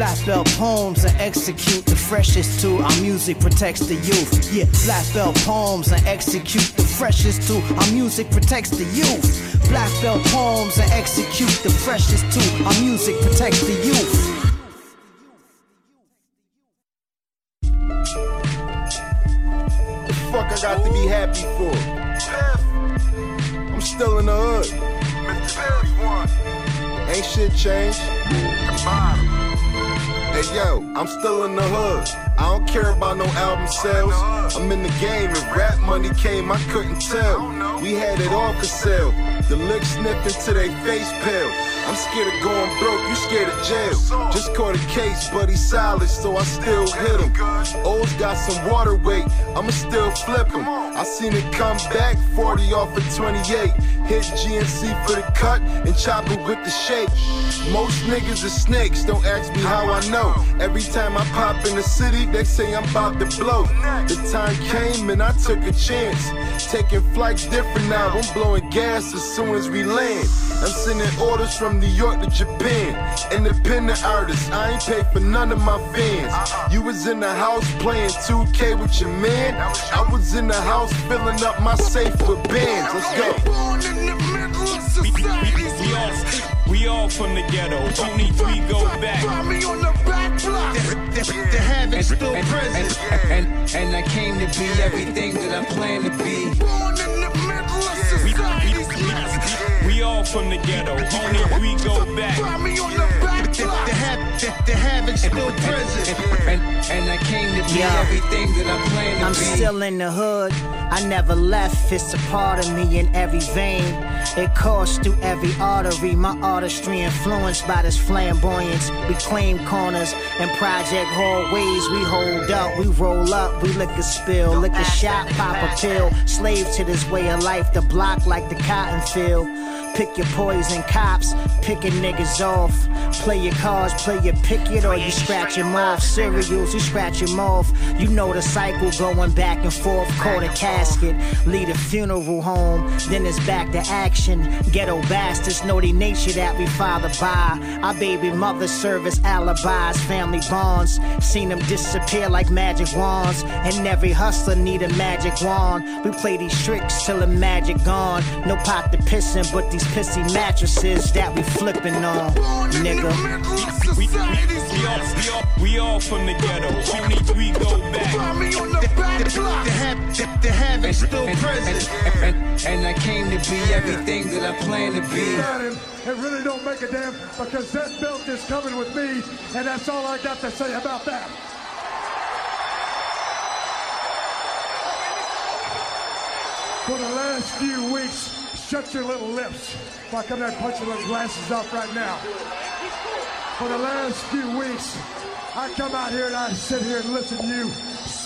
Black belt poems and execute the freshest too. Our music protects the youth. Yeah, black belt poems and execute the freshest too. Our music protects the youth. Black belt poems and execute the freshest too. Our music protects the youth. Fuck I got to be happy for? I'm still in the hood. Ain't shit changed. Yo, I'm still in the hood. I don't care about no album sales. I'm in the game. If rap money came, I couldn't tell. We had it all for sale. The lick sniffing to they face pale. I'm scared of going broke, you scared of jail. Just caught a case, but he's solid, so I still hit him. O's got some water weight, I'ma still flip him. I seen it come back, 40 off of 28. Hit GNC for the cut and chop it with the shake. Most niggas are snakes, don't ask me how I know. Every time I pop in the city, they say I'm about to blow. The time came and I took a chance. Taking flights different now, I'm blowing gas as soon as we land. I'm sending orders from New York to Japan. Independent artists, I ain't paid for none of my fans. You was in the house playing 2K with your man. I was in the house filling up my safe with bands. Let's go. We, we, we all, we all from the ghetto. Only three go back. Find me on The, back block. the, the habit's still present. And, and, and I came to be everything that I plan to be. We, we, we, we all from the ghetto. Only three go back. The, the, hab- the, the habit's still present. And, and I came to be Yeah. everything that I plan to I'm be. still in the hood. I never left. It's a part of me in every vein. It coursed through every artery. My artistry influenced by this flamboyance. We claim corners and project hallways. We hold up, we roll up, we lick a spill, lick a shot, pop a pill. Slave to this way of life, the block like the cotton field. Pick your poison, cops, picking niggas off. Play your cards, play your picket, or you scratch him off. Cereals, you scratch him off. You know the cycle going back and forth. Call the casket, lead a funeral home. Then it's back to action. Ghetto bastards know the nature that we father by. Our baby mother service alibis, family bonds. Seen them disappear like magic wands. And every hustler need a magic wand. We play these tricks till the magic gone. No pot to pissin', but these pissy mattresses that we flipping on, nigga. We, we, we, all, we, all, we all from the ghetto, only we go back. The, have, the, the habit's still present. And, and, and I came to be everything that I plan to be. It really don't make a damn because that belt is coming with me, and that's all I got to say about that. For the last few weeks, shut your little lips. If I come there and punch your little glasses off right now. For the last few weeks, I come out here and I sit here and listen to you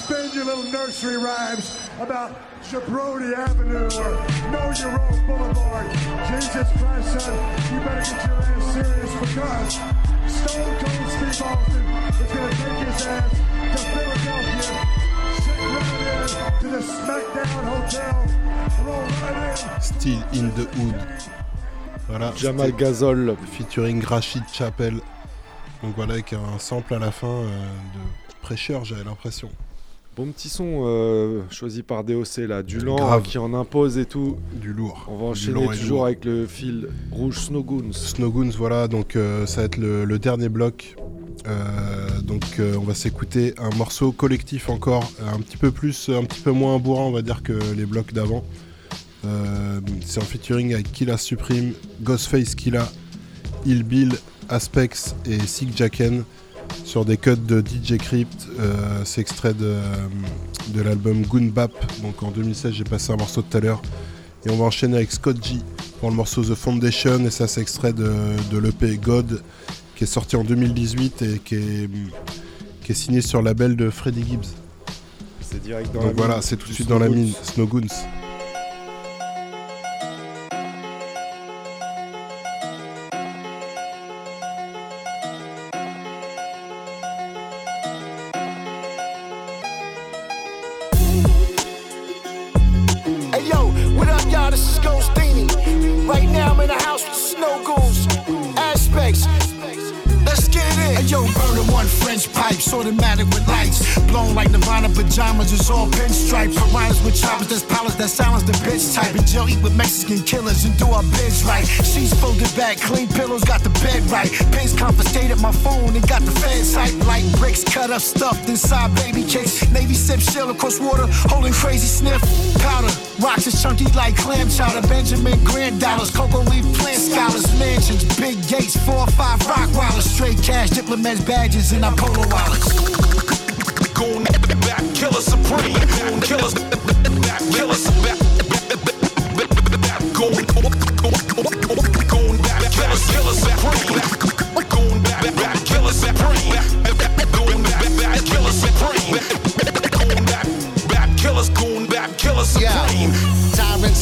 spin your little nursery rhymes about Jabroni Avenue or Know Your Role Boulevard. Jesus Christ, son, you better get your ass serious because Stone Cold Steve Austin is going to take his ass to Philadelphia, Still in the Hood. Voilà. Jamal Gazol. Featuring Rachid Chappell. Donc voilà, avec un sample à la fin euh, de prêcheur, j'avais l'impression. Bon petit son euh, choisi par DOC là, du lent Grave. qui en impose et tout. Du lourd. On va enchaîner toujours avec le fil rouge Snowgoons. Snowgoons, voilà, donc euh, ça va être le, le dernier bloc. Euh, donc on va s'écouter un morceau collectif encore, un petit peu plus, un petit peu moins bourrant, on va dire, que les blocs d'avant. C'est en featuring avec Killa Supreme, Ghostface Killa, Il Bill, Aspex et Sick Jacken sur des cuts de DJ Crypt. Euh, c'est extrait de, de l'album Goon Bap. Donc en 2016, j'ai passé un morceau tout à l'heure. Et on va enchaîner avec Scott G pour le morceau The Foundation. Et ça, c'est extrait de, de l'EP God qui est sorti en 2018 et qui est, qui est signé sur le label de Freddie Gibbs. C'est direct dans Donc la voilà, mine c'est tout de suite dans la mine, Snowgoons. Hey type. Eat with Mexican killers and do our bids right. She's folded back, clean pillows, got the bed right. Pins confiscated my phone and got the feds hype. Like bricks cut up, stuffed inside baby cakes. Navy sip shell across water, holding crazy sniff. Powder, rocks is chunky like clam chowder. Benjamin Grand dollars, cocoa leaf plant scholars, mansions, big gates, four or five rock wallers. Straight cash, diplomats, badges, and our polo wallets. Goon back, killer supreme. Goon killers back, killers back.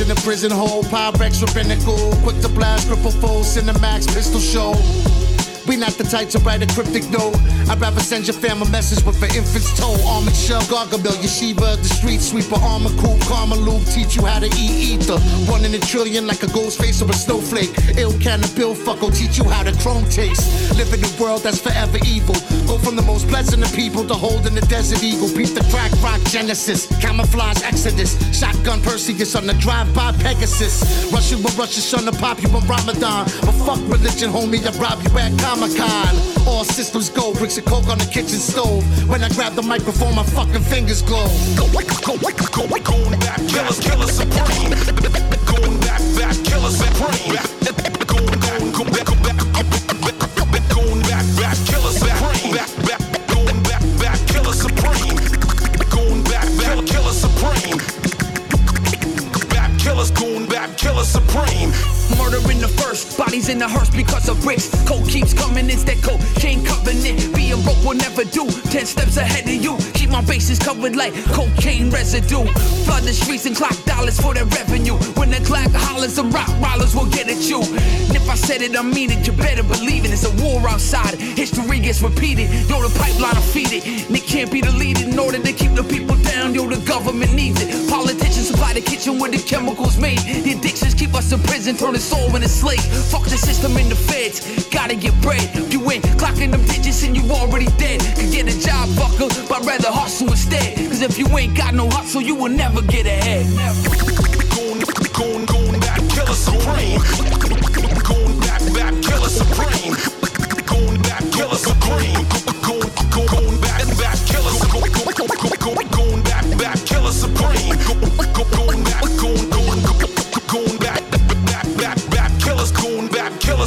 In the prison hole, Pyrex rabbinical. Quick to blast, triple full, Cinemax, pistol show. Not the type to write a cryptic note. I'd rather send your fam a message with an infant's toe. Armored shell, Gargamel, Yeshiva, the street sweeper, armor cool, karma loop, teach you how to eat ether. One in a trillion like a ghost face or a snowflake. Ill can of bill fucko, teach you how to chrome taste. Live in a world that's forever evil. Go from the most pleasant of people to holding the desert eagle. Beat the crack rock genesis, camouflage exodus. Shotgun Perseus on the drive-by Pegasus. Rush you with Russian on the pop you on Ramadan. But fuck religion, homie, I rob you at Comic Con. All systems go, bricks of coke on the kitchen stove. When I grab the microphone, my fucking fingers glow. Goon back, killers, killers supreme. Goon back, back, killers supreme. Goon, goon, goon back, goon back, killers supreme. Back, back, goon back, back, killers supreme. Goon back, back, killers supreme. Back killers supreme. Murder in the first, bodies in the hearse because of bricks. Coke keeps coming, it's that cocaine covenant. Being broke will never do. Ten steps ahead of you. Keep my bases covered like cocaine residue. Flood the streets and clock dollars for their revenue. When the clock holler dollars, the rock rollers will get at you. And if I said it, I mean it, you better believe it. It's a war outside, history gets repeated. Yo, the pipeline will feed it, and it can't be deleted in order to keep the people down. Yo, the government needs it. Politicians supply the kitchen where the chemicals made. The addictions keep us in prison, turn us soul into slave. Fuck the system in the feds, gotta get bread. You ain't clocking them digits and you already dead. Could get a job, fucker, but rather hustle instead. Cause if you ain't got no hustle, you will never get ahead. Goon, goon, back, killer supreme. Goon, back, back, killer supreme. Goon, back, killer supreme. Goon, goon, goon, back, back, killer goon, back, back, killer supreme.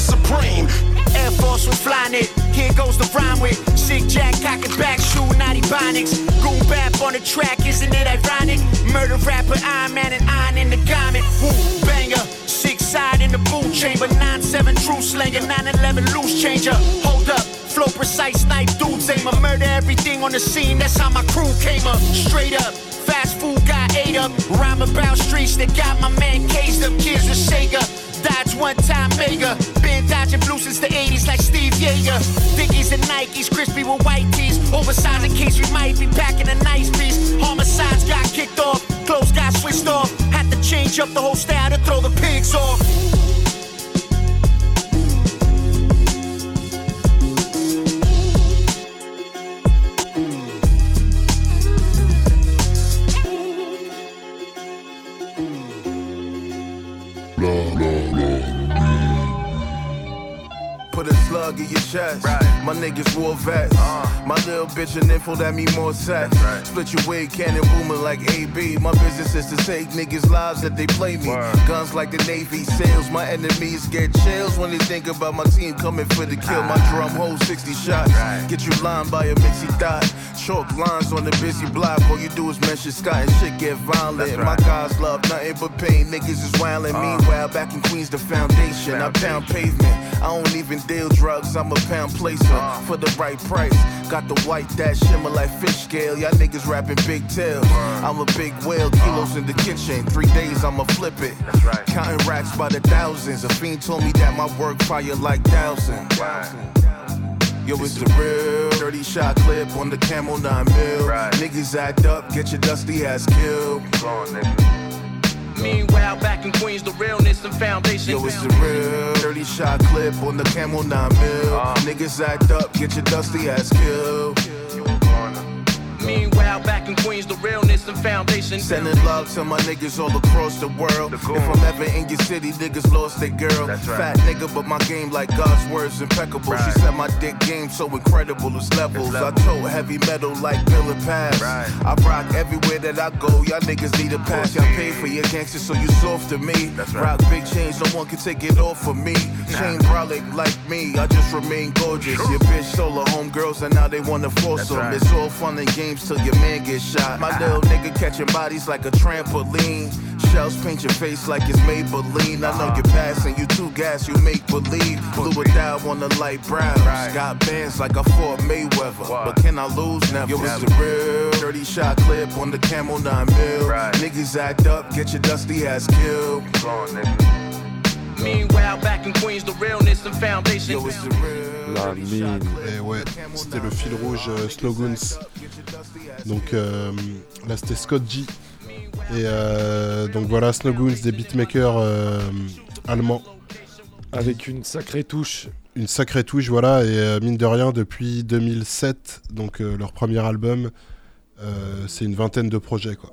Supreme. Air Force was flying it. Here goes the rhyme with sick jack, cock it back, shoe, naughty bonics. Goon bap on the track, isn't it ironic? Murder rapper, Iron Man and iron in the garment. Woo, banger, six side in the boot chamber, 9-7 true slanger, 9-11 loose changer. Hold up. Flow precise, snipe dudes, aim a murder everything on the scene. That's how my crew came up. Straight up, fast food got ate up. Rhyme about streets that got my man caged up. Kids with Sega. Dodge one time mega. Been dodging blue since the 80s like Steve Yeager. Dickies and Nikes, crispy with white tees. Oversized in case we might be packing a nice piece. Homicides got kicked off, clothes got switched off. Had to change up the whole style to throw the pigs off. Slug in your chest. My niggas war vets. My little bitch an info that mean more sex. Split your wig, cannon booming like AB. My business is to take niggas' lives that they play me. Guns like the Navy SEALs. My enemies get chills when they think about my team coming for the kill. My drum holds 60 shots. Get you lined by a mixy dot. Chalk lines on the busy block. All you do is mention Scott and shit get violent. My guys love nothing but pain. Niggas is wildin'. Meanwhile, back in Queens, the foundation. I pound pavement. I don't even deal drugs. I'm a pound placer for the right price. Got the white that shimmer like fish scale. Y'all niggas rapping big tails. I'm a big whale. Kilos in the kitchen. Three days, I'ma flip it. Counting racks by the thousands. A fiend told me that my work fire like thousands. Yo, it's the real 30 shot clip on the camel 9 mil. Niggas act up, get your dusty ass killed. Meanwhile, back in Queens, the realness and foundation. Yo, it's the real 30 shot clip on the camel 9 mil. Uh. Niggas act up, get your dusty ass killed. Meanwhile, back in Queens, the realness and foundation. Sending love to my niggas all across the world. If I'm ever in your city, niggas lost their girl. Fat nigga, but my game like God's words impeccable. She said my dick game so incredible, it's levels. I tote heavy metal like Bill and Pass. I rock everywhere that I go. Y'all niggas need a pass. Y'all pay for your gangsters, so you soft to me. Rock big chains, no one can take it off of me. Chain brolic like me, I just remain gorgeous. Your bitch stole her homegirls and now they wanna force them. It's all fun and games till your man gets shot. My little nigga catching bodies like a trampoline. Shells paint your face like it's Maybelline. I know you're passing, you too gas, you make believe. Blue it down on the light brown. Got bands like I fought Mayweather. But can I lose? Never. Yo, it's the real 30 shot clip on the camel 9 mil. Niggas act up, get your dusty ass killed. Meanwhile, back in Queens, the realness and foundation. Yo, it's the real. La mine. Et ouais, c'était le fil rouge euh, Slogans. Donc euh, là c'était Scott G. Et euh, donc voilà, Slogans, des beatmakers euh, allemands. Avec une sacrée touche. Une sacrée touche, voilà. Et euh, mine de rien, depuis 2007, donc euh, leur premier album, euh, c'est une vingtaine de projets quoi.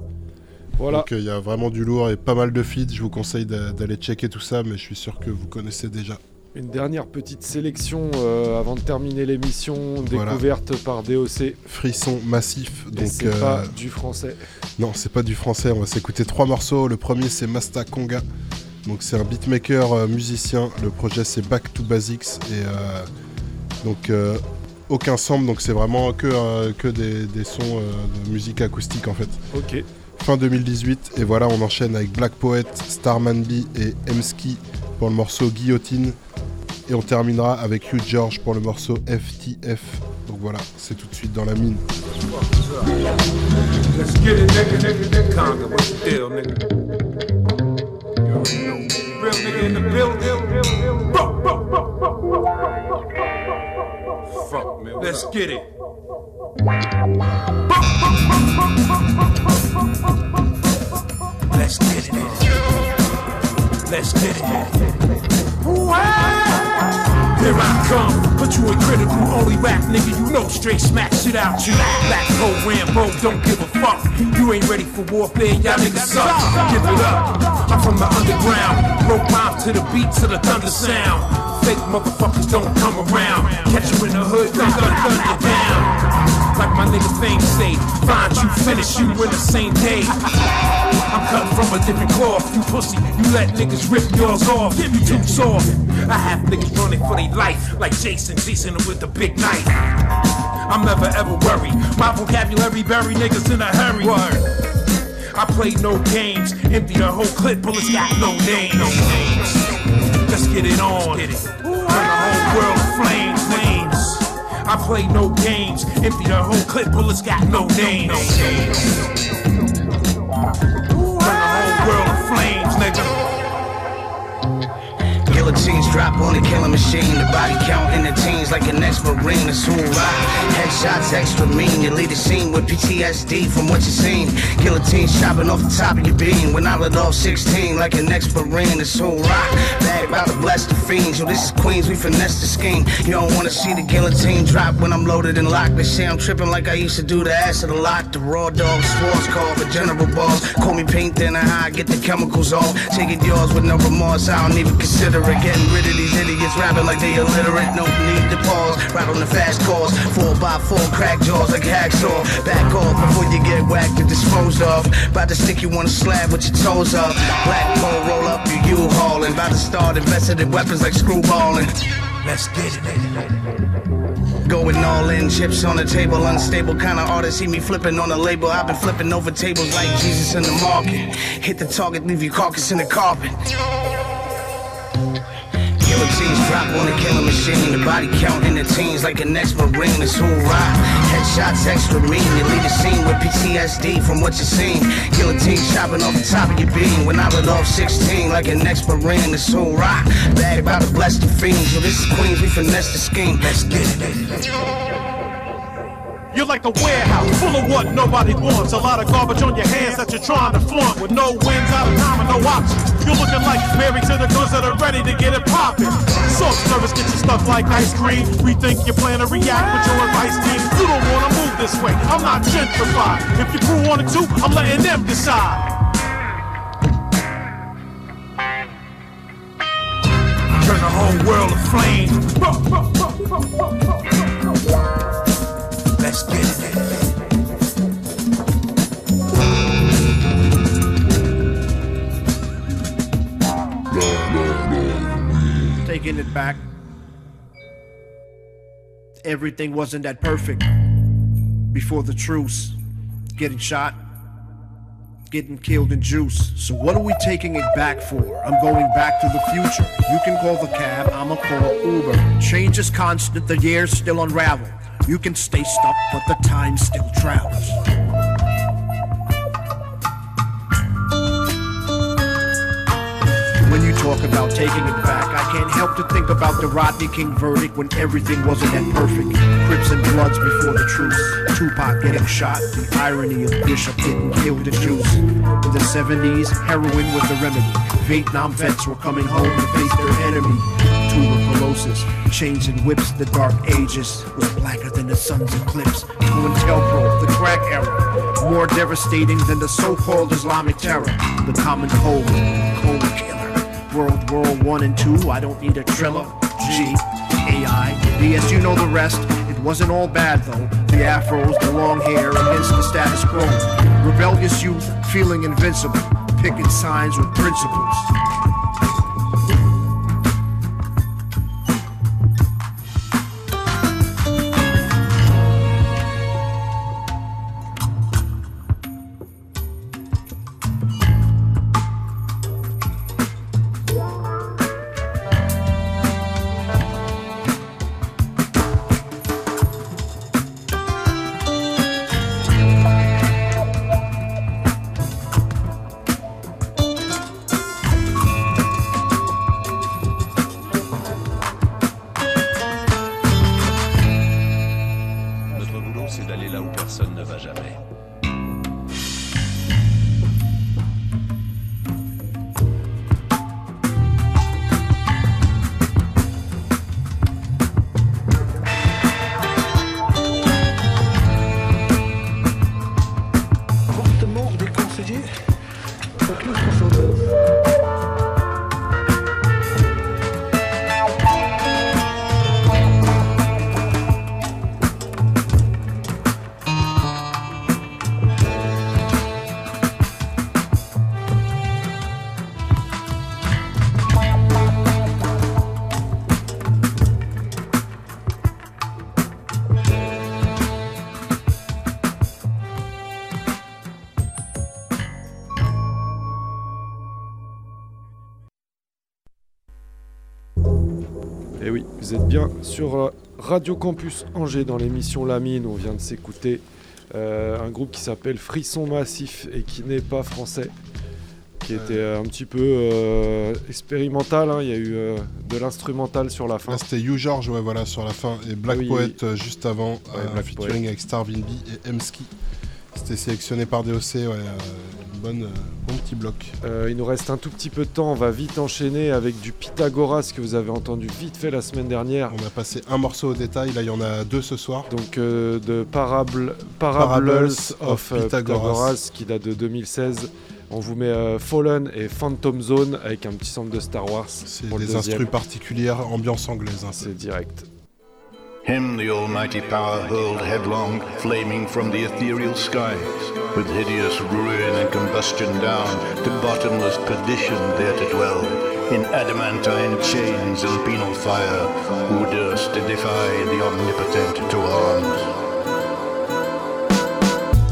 Voilà. Donc il y a vraiment du lourd et pas mal de feats. Je vous conseille d'a- d'aller checker tout ça, mais je suis sûr que vous connaissez déjà. Une dernière petite sélection euh, avant de terminer l'émission, Voilà. découverte par DOC. Frisson massif. Donc c'est euh, pas du français. Non, c'est pas du français. On va s'écouter trois morceaux. Le premier, c'est Masta Conga. Donc, c'est un beatmaker euh, musicien. Le projet, c'est Back to Basics. Et euh, donc, euh, aucun sample. Donc, c'est vraiment que, euh, que des, des sons euh, de musique acoustique en fait. Ok. Fin 2018. Et voilà, on enchaîne avec Black Poet, Starman B et Emski pour le morceau Guillotine. Et on terminera avec Hugh George pour le morceau FTF. Donc voilà, c'est tout de suite dans la mine. Let's get it, Let's get it. Let's get it. Here I come, put you in critical, only rap nigga, you know straight smack shit out you. Black hole Rambo, don't give a fuck. You ain't ready for warfare, y'all niggas suck. Give it up. I'm from the underground, broke mouth to the beat to the thunder sound. Fake motherfuckers don't come around. Catch you in the hood, gun, gun, gun you down. Like my nigga Fame say, find you, finish you in the same day. <laughs> I'm cut from a different cloth. You pussy, you let niggas rip yours off. You too soft. I have niggas running for their life, like Jason, Jason with the big knife. I'm never ever worried. My vocabulary bury niggas in a hurry. Word. I play no games, empty the whole clip, bullets got no names. Let's get it on. Turn the whole world flames. I play no games, empty the whole clip, bullets got no names. Turn the whole world to flames, nigga. Guillotines drop on the killing machine. The body count in the teens like an ex-marine. That's who rock. Headshots extra mean. You lead the scene with PTSD from what you seen. Guillotine chopping off the top of your beam. When I let off 16 like an ex-marine. That's who rock. Bag about to bless the fiends. Yo, this is Queens. We finesse the scheme. You don't wanna see the guillotine drop when I'm loaded and locked. They say I'm tripping like I used to do the ass of the lot. The raw dog, sports call for general balls. Call me pink, then I get the chemicals on. Take it yours with no remorse. I don't even consider it. Getting rid of these idiots rapping like they illiterate. No need to pause. Right on the fast calls. Four by four crack jaws like hacksaw. Back off before you get whacked and disposed of. About to stick you on a slab with your toes up. Black pole roll up your U-hauling. About to start invested in weapons like screwballing. Let's get it. Going all in, chips on the table, unstable kind of artist. See me flipping on the label. I've been flipping over tables like Jesus in the market. Hit the target, leave your carcass in the carpet. Guillotines drop on the killing machine. The body count in the teens like an ex-marine. It's who rock. Headshots extra mean. You leave the scene with PTSD from what you seen. Guillotine chopping off the top of your beam. When I let off 16 like an ex-marine. It's who rock. Bag about to bless the fiends. Yo, this is Queens. We finesse the scheme. Let's get it. You're like a warehouse full of what nobody wants. A lot of garbage on your hands that you're trying to flaunt with no wins out of time and no options. You're looking like married to the guns that are ready to get it poppin'. Soft service get you stuff like ice cream. Rethink your plan to react with your advice team. You don't wanna move this way. I'm not gentrified. If your crew wanted to, I'm letting them decide. Turn the whole world to flames. Let's get it. Taking it back. Everything wasn't that perfect. Before the truce, getting shot, getting killed in juice. So what are we taking it back for? I'm going back to the future. You can call the cab, I'ma call Uber. Change is constant, the years still unravel. You can stay stuck, but the time still travels. When you talk about taking it back, I can't help to think about the Rodney King verdict when everything wasn't that perfect. Crips and Bloods before the truce. Tupac getting shot. The irony of Bishop getting killed in juice. In the 70s, heroin was the remedy. Vietnam vets were coming home to face their enemy. Tuberculosis, chains and whips, the dark ages was blacker than the sun's eclipse. COINTELPRO, the crack era, more devastating than the so-called Islamic terror. The common cold, cold killer. World War One and Two, I don't need a triller. G, AI, BS, you know the rest. It wasn't all bad though. The afros, the long hair, against the status quo. Rebellious youth, feeling invincible, picking signs with principles. Sur euh, Radio Campus Angers dans l'émission La Mine. On vient de s'écouter euh, un groupe qui s'appelle Frisson Massif et qui n'est pas français, qui était euh, un petit peu euh, expérimental. hein. Il y a eu euh, de l'instrumental sur la fin. Là, c'était You George, ouais, voilà, sur la fin, et Black oui, Poet juste avant, Black featuring Poet. avec Starvin B et Emski. C'était sélectionné par DOC, ouais, bonne, euh, bon petit bloc. Euh, il nous reste un tout petit peu de temps, on va vite enchaîner avec du Pythagoras que vous avez entendu vite fait la semaine dernière. On a passé un morceau au détail, là il y en a deux ce soir. Donc euh, de Parable, Parables Parables of of, Pythagoras. Pythagoras qui date de 2016. On vous met euh, Fallen et Phantom Zone avec un petit sample de Star Wars. C'est des instrus particulières, ambiance anglaise. C'est direct. Him the almighty power hurled headlong, flaming from the ethereal skies, with hideous ruin and combustion down to bottomless perdition there to dwell, in adamantine chains and penal fire, who durst defy the omnipotent to arms.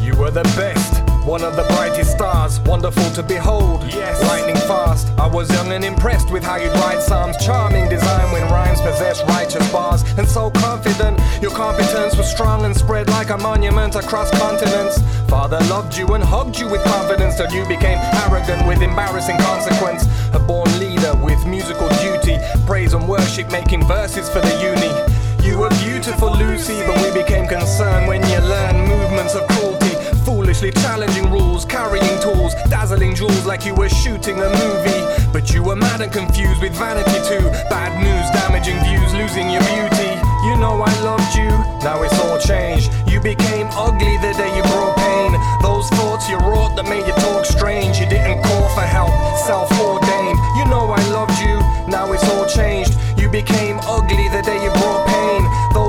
You were the best, one of the brightest stars, wonderful to behold. Yes, lightning fast. I was young and impressed with how you'd write psalms, charming design when rhymes possess righteous bars, and so confident. Your competence was strong and spread like a monument across continents. Father loved you and hugged you with confidence till you became arrogant with embarrassing consequence. A born leader with musical duty, praise and worship, making verses for the uni. You were beautiful, Lucy, but we became concerned when you learned movements of cruelty. Foolishly challenging rules, carrying tools, dazzling jewels like you were shooting a movie. But you were mad and confused with vanity too. Bad news, damaging views, losing your beauty. You know I loved you, now it's all changed. You became ugly the day you brought pain. Those thoughts you wrought that made you talk strange. You didn't call for help, self ordained. You know I loved you, now it's all changed. You became ugly the day you brought pain.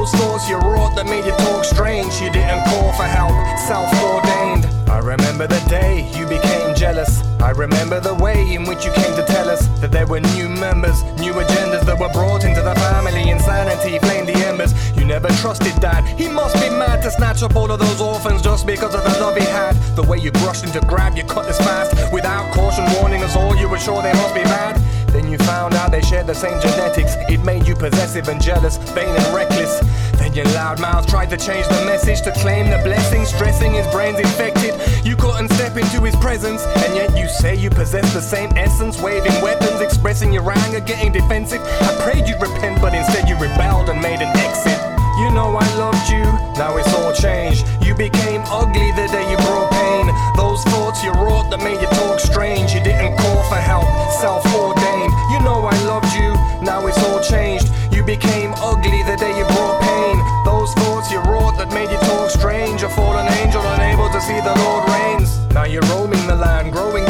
Those thoughts you wrought that made you talk strange. You didn't call for help, self ordained. I remember the day you became jealous. I remember the way in which you came to tell us that there were new members, new agendas that were brought into the family. Insanity flamed the embers. You never trusted dad. He must be mad to snatch up all of those orphans just because of the love he had. The way you brushed into grab your cutlass fast without caution, warning us all. You were sure they must be mad. Then you found out they shared the same genetics. It made you possessive and jealous, vain and reckless. Then your loudmouth tried to change the message to claim the blessing, stressing his brains infected. You couldn't step into his presence, and yet you say you possess the same essence, waving weapons, expressing your anger, getting defensive. I prayed you'd repent, but instead you rebelled and made an exit. You know I loved you, now it's all changed. You became ugly the day you brought pain. Those thoughts you wrought that made you talk strange. You didn't call for help, self ordained. You know I loved you, now it's all changed. You became ugly the day you brought pain. Those thoughts you wrought that made you talk strange. A fallen angel unable to see the Lord reigns. Now you're roaming the land, growing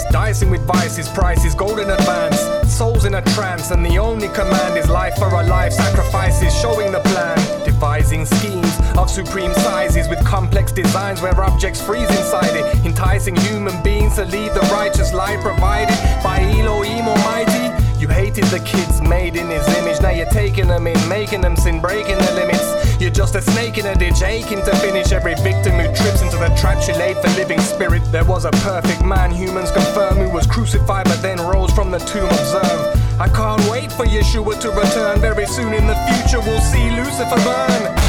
demands, dicing with vices, prices, gold in advance. Souls in a trance, and the only command is life for a life, sacrifices, showing the plan. Devising schemes of supreme sizes with complex designs where objects freeze inside it. Enticing human beings to lead the righteous life provided by Elohim Almighty. You hated the kids made in his image, now you're taking them in, making them sin, breaking the limits. You're just a snake in a ditch, aching to finish every victim who trips into the trap you laid for living spirit. There was a perfect man, humans confirm, who was crucified but then rose from the tomb. Observe. I can't wait for Yeshua to return. Very soon in the future, we'll see Lucifer burn.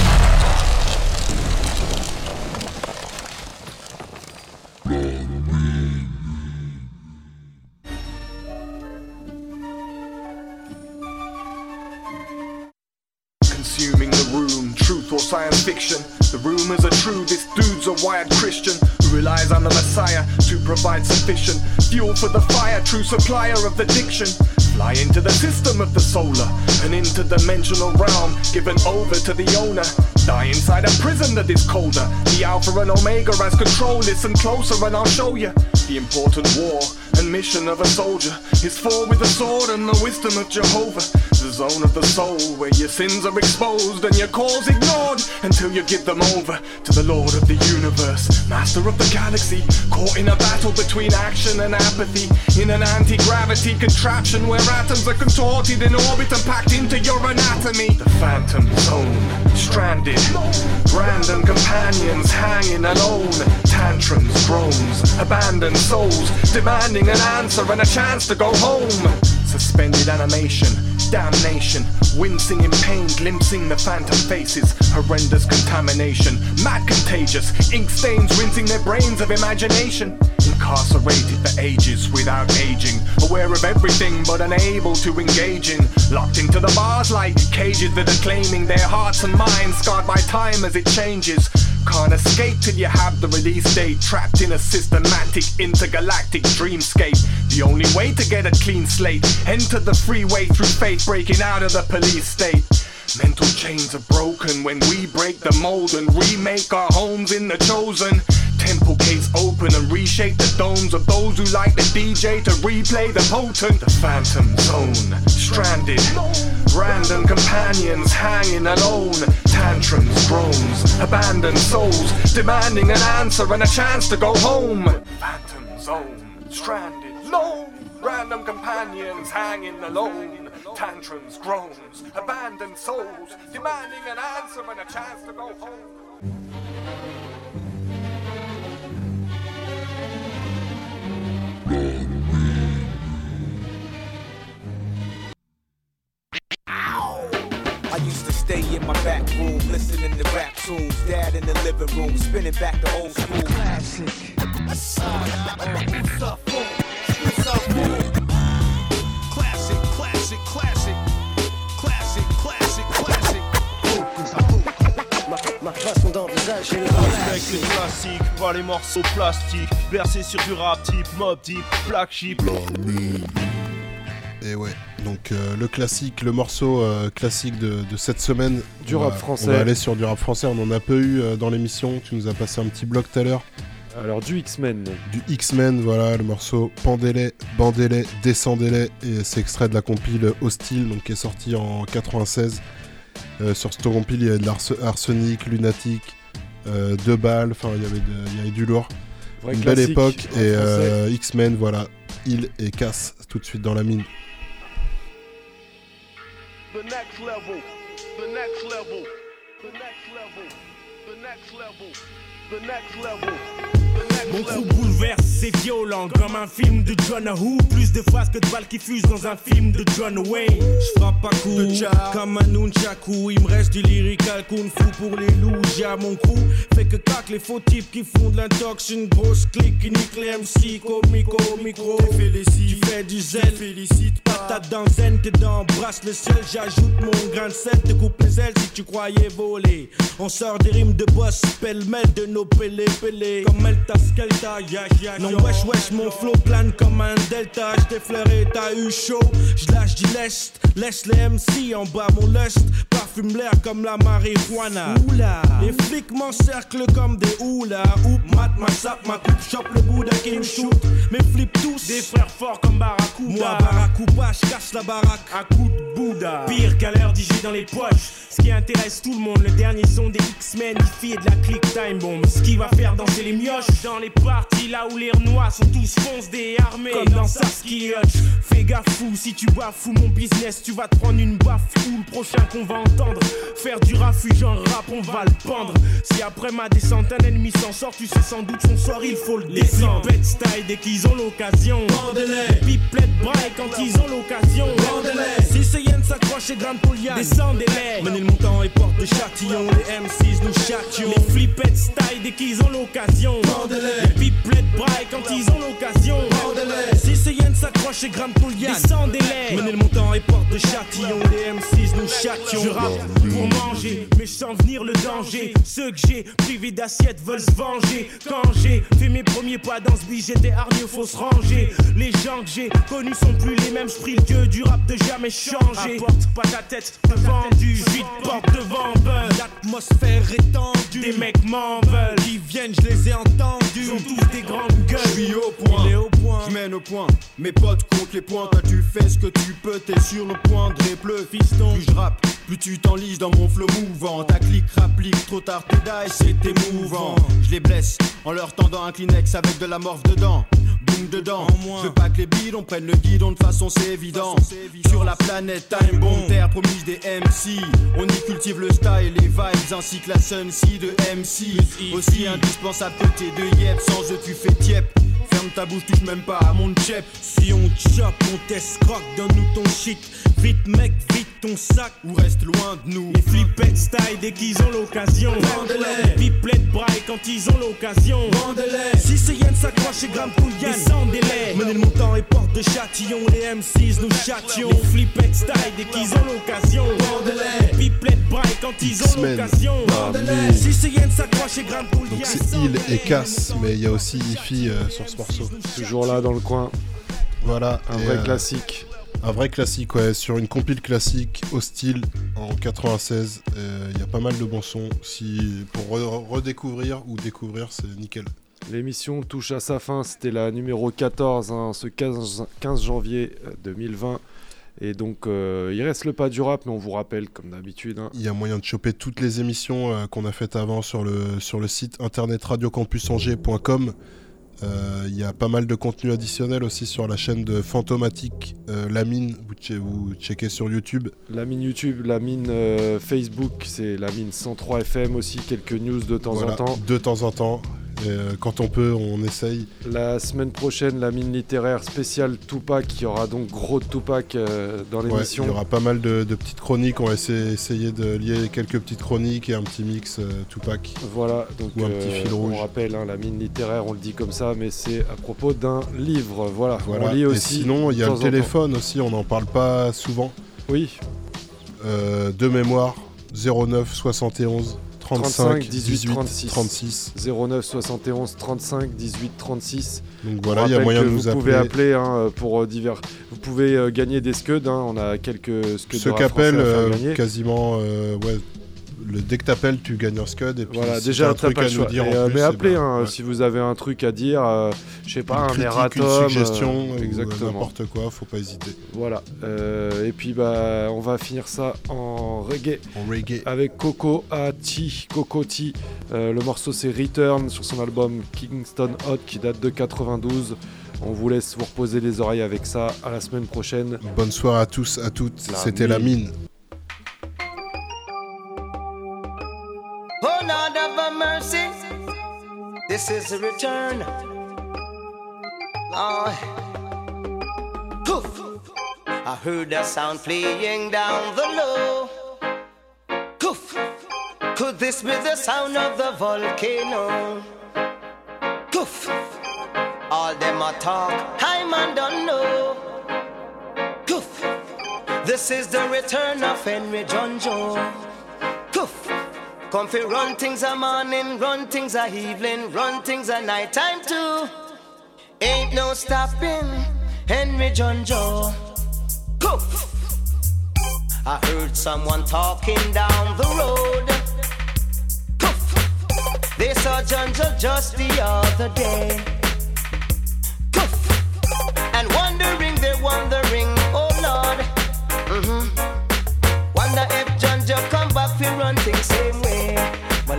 Science fiction. The rumors are true, this dude's a wired Christian who relies on the Messiah to provide sufficient fuel for the fire, true supplier of the diction. Fly into the system of the solar, an interdimensional realm given over to the owner. Die inside a prison that is colder. The Alpha and Omega has control. Listen closer and I'll show you. The important war and mission of a soldier is fought with the sword and the wisdom of Jehovah. The zone of the soul where your sins are exposed and your cause ignored until you give them over to the Lord of the universe, Master of the galaxy. Caught in a battle between action and apathy, in an anti gravity contraption where atoms are contorted in orbit and packed into your anatomy. The phantom zone, stranded, random companions hanging alone, tantrums, groans, abandoned souls, demanding an answer and a chance to go home. Suspended animation, damnation. Wincing in pain, glimpsing the phantom faces. Horrendous contamination, mad contagious. Ink stains rinsing their brains of imagination. Incarcerated for ages without aging. Aware of everything but unable to engage in. Locked into the bars like cages that are claiming their hearts and minds scarred by time as it changes. Can't escape till you have the release date. Trapped in a systematic intergalactic dreamscape. The only way to get a clean slate. Enter the freeway through faith, breaking out of the police state. Mental chains are broken when we break the mold and remake our homes in the chosen. Temple gates open and reshape the domes of those who like the DJ to replay the potent. The phantom zone, stranded. Random companions hanging alone. Tantrums, groans, abandoned souls, demanding an answer and a chance to go home. Phantom zone, stranded. Lone, random companions hanging alone. Tantrums, groans, abandoned souls, demanding an answer and a chance to go home. I used to stay in my back room, listening to rap tunes. Dad in the living room, spinning back the old school classic. Classic, Respecte les classiques, pas les morceaux plastiques. Bercé sur du rap type, mob type, black sheep. Et ouais, donc euh, le classique, le morceau euh, classique de, de cette semaine. Du On rap va- français. On va aller sur du rap français, on en a peu eu euh, dans l'émission. Tu nous as passé un petit bloc tout à l'heure. Alors du X-Men. Du X-Men, voilà, le morceau Pendez-les, bandez-les, descendez-les. Et c'est extrait de la compile Hostile, donc qui est sorti en 96. Euh, sur cette compile, il y avait de l'Ars- Arsenic, Lunatic, euh, Deux balles, enfin il y avait de- il y avait du lourd. Vrai Une belle époque. Et euh, X-Men, voilà, il et casse tout de suite dans la mine. The next level, the next level, the next level, the next level, the next level. Mon crew bouleverse, c'est violent comme un film de John Woo. Plus de phrases que de balles qui fusent dans un film de John Wayne. Je frappe pas coup comme un nunchaku. Il me reste du lyrical kung fu pour les loups. J'ai à mon crew. Fait que cac les faux types qui font de l'intox. Une grosse clique qui nique les MC. Comico, micro. Tu fais du zèle. Félicite Patate dans zen, t'es dans brasse le ciel. J'ajoute mon grain de sel. Te coupe les ailes si tu croyais voler. On sort des rimes de boss. Pêle-mêle de nos pélés. Comme Elta Skelta, ya ya Non, wesh wesh, mon flow plane comme un delta. J't'ai flairé, t'as eu chaud. J'lâche du lest. Laisse les MC en bas mon lust. Parfume l'air comme la marijuana. Oula. Les flics m'encerclent comme des houlas. Oup, mat, ma sap, ma coupe, chope le bout d'un qui me shoot. Mes flips tous. Des frères forts comme Barracuda. Moi, Barracuda, j'casse la baraque. À coup de Bouddha. Pire qu'à l'heure d'y dans les poches. Ce qui intéresse tout le monde, le dernier son des X-Men, il et de la click time bomb. Ce qui va faire danser les mioches dans les parties là où les sont tous fonce des armées. Comme dans Saskia Hutch. Fais gaffe fou, si tu bafoues mon business, tu vas te prendre une baffe fou. Le prochain qu'on va entendre, faire du refuge en rap, on va le pendre. Si après ma descente un ennemi s'en sort, tu sais sans doute son sort, il faut le descendre. Les style dès qu'ils ont l'occasion. Pipelettes braille quand ils ont l'occasion. Si ces hyènes s'accrochent et grimpent pour liane, descendez-les. Menez le montant et porte de châtillon. Les M6 nous châtions. Les flippettes style dès qu'ils ont l'occasion. Pipelettes braille quand ils ont l'occasion. Hyènes s'accrochent et grimpent pour liane, descendez-les. Menez le montant et porte de châtillon. Les M6 nous châtions. Je rappe pour manger, mais je sens venir le danger. Ceux que j'ai privés d'assiette veulent se venger. Quand j'ai fait mes premiers pas dans ce billet, j'étais hargneux, faut se ranger. Les gens que j'ai connus sont plus les mêmes. J'prie le dieu du rap de jamais changer. Apporte pas ta tête devant du vide, porte devant buzz. L'atmosphère est tendue. Des mecs m'en veulent. Qui viennent, je les ai entendus. Sont tous des grandes gueules. Je suis au point, Il est au point. je mène au point. Mes potes comptent les points, toi tu fais ce que tu peux, t'es sur le point de répleu. Fiston, plus je rappe, plus tu t'enlises dans mon flow mouvant. Ta clique rapplique, trop tard t'es die, c'est émouvant. Je les blesse en leur tendant un Kleenex avec de la morphe dedans. Dedans, je veux pas que les bidons prennent le guidon de façon c'est évident. Sur la planète Time Bomb, terre promise des MC. On y cultive le style, les vibes ainsi que la sun de MC. Aussi indispensable que t'es de Yep, sans eux tu fais tiep. Ferme ta bouche, touche même pas à mon chep. Si on chope, on teste croque, donne-nous ton shit. Vite mec, vite ton sac. Ou reste loin de nous. Les flippettes style dès qu'ils ont l'occasion. Vendez-les. Pipelettes braille quand ils ont l'occasion. Vendez-les. Si c'est Yann s'accroche et Graham Poulian, descendez-les. Menez le montant et porte de châtillon. Les M6 nous châtions. Les flippettes style dès qu'ils ont l'occasion. Vendez-les. Pipelettes braille quand ils ont l'occasion. Vendez-les. Si c'est Yann s'accroche et. Donc c'est Il et Cass, mais il y a aussi Ifi euh, sur ce morceau. Toujours là dans le coin. Voilà. Un vrai euh, classique. Un vrai classique, ouais, sur une compile classique, Hostile, en 96. euh, Il y a pas mal de bons sons. Si, pour re- redécouvrir ou découvrir, c'est nickel. L'émission touche à sa fin, c'était la numéro 14, hein, ce 15, 15 janvier euh, 2020. Et donc, euh, il reste le pas du rap, mais on vous rappelle, comme d'habitude, hein, Il y a moyen de choper toutes les émissions euh, qu'on a faites avant sur le, sur le site internet radiocampusangers.com. Euh, Il y a pas mal de contenu additionnel aussi sur la chaîne de Fantomatique euh, La Mine. Vous, che- vous checkez sur YouTube. la mine YouTube, la mine euh, Facebook, c'est la mine 103 FM aussi, quelques news de temps Voilà, en temps. De temps en temps. Et, euh, quand on peut, on essaye. La semaine prochaine, la mine littéraire spéciale Tupac, il y aura donc gros Tupac euh, dans Ouais, l'émission. il y aura pas mal de, de petites chroniques. On va essayer, de lier quelques petites chroniques et un petit mix euh, Tupac. Voilà, donc Ou un petit fil rouge. on rappelle, hein, la mine littéraire, on le dit comme ça, mais c'est à propos d'un livre. Voilà, Voilà. on lit Et aussi. sinon, il y a le téléphone aussi, on n'en parle pas souvent. Oui. Euh, de mémoire, 09 71 35 18 36. 36. 09 71 35 18 36. Donc On voilà, il y a moyen de nous vous pouvez appeler. appeler hein, pour euh, divers. Vous pouvez euh, gagner des scuds. hein, On a quelques scuds. Ceux qui appellent, euh, quasiment, ouais, le, dès que t'appelles, tu gagnes un scud. Et puis Voilà, si déjà un truc à nous dire Et, en euh, plus, mais appelez ben, hein, ouais. si vous avez un truc à dire, euh, je sais pas, Une un critique, erratum, une euh, suggestion, ou exactement. n'importe quoi, faut pas hésiter. Voilà. euh, et puis bah on va finir ça en reggae. En reggae. Avec Coco Ati, Coco T. Euh, le morceau c'est Return sur son album Kingston Hot qui date de 92. On vous laisse vous reposer les oreilles avec ça. À la semaine prochaine. Bonne soirée à tous, à toutes. C'était la mine. This is a return. Lord, Poof. I heard a sound playing down the low. Poof. Could this be the sound of the volcano? Poof. All them a talk, I man don't know. Poof. This is the return of Henry Junjo. Come fi run things a morning, run things a evening, run things a night time too. Ain't no stopping, Henry Junjo. Poof. I heard someone talking down the road. Poof. They saw Junjo just the other day. Poof. And wondering, they're wondering, oh Lord. hmm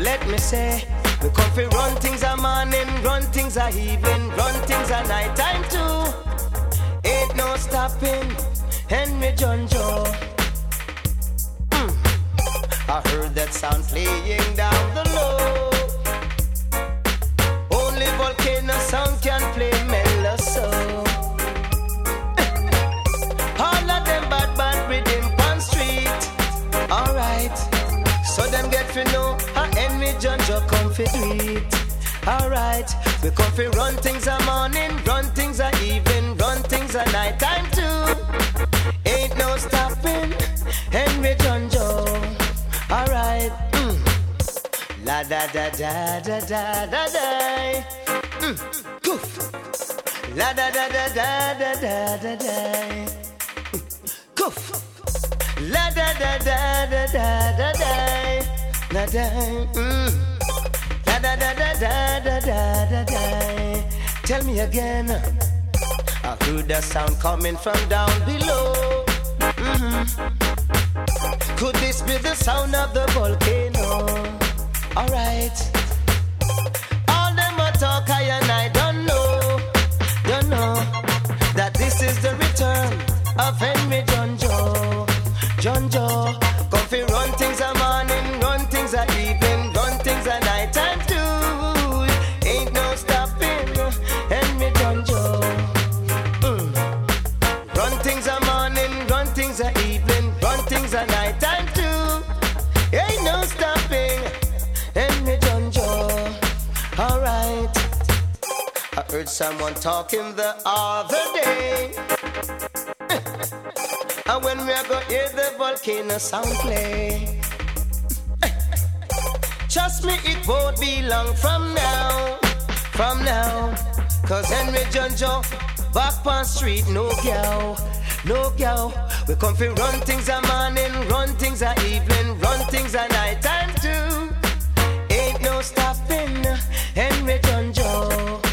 let me say, we come fi run things a morning, run things a evening, run things a night time too. Ain't no stopping, Henry Junjo. Mm. I heard that sound playing down the low. Only volcano sound can play mellow so. <laughs> All of them bad bad rhythm on street. Alright, so them get fi know Junjo come fi do it. Alright, we come fi run things a morning, run things a evening, run things a night time too. Ain't no stopping, Henry Junjo. Alright, mm. la da da da da da da da. Mm. Poof. La da da da da da da da da. Poof. La da da da da da da da. Da. Mm. La da da da da da da da da. Tell me again. I heard that sound coming from down below. Mhm. Could this be the sound of the volcano? Alright. All them a talk I and I don't know, don't know that this is the return of Henry Junjo. John Joe, fi run things a morning, things are evening, done things are nighttime too. Ain't no stopping, and me done Joe. Mm. Run things are morning, run things are evening, run things are nighttime too. Ain't no stopping, and me done Joe. Alright. I heard someone talking the other day. <laughs> and when we are going hear the volcano sound play. Trust me, it won't be long from now. From now. Cause Henry Junjo back on street, no gal. No gal. We come fi run things a morning, run things a evening, run things a night time too. Ain't no stopping, Henry Junjo.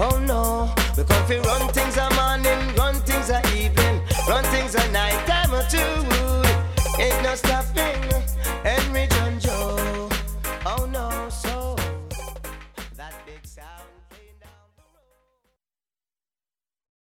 Oh no, we come fi run things a morning, run things a evening, run things a night time stopping.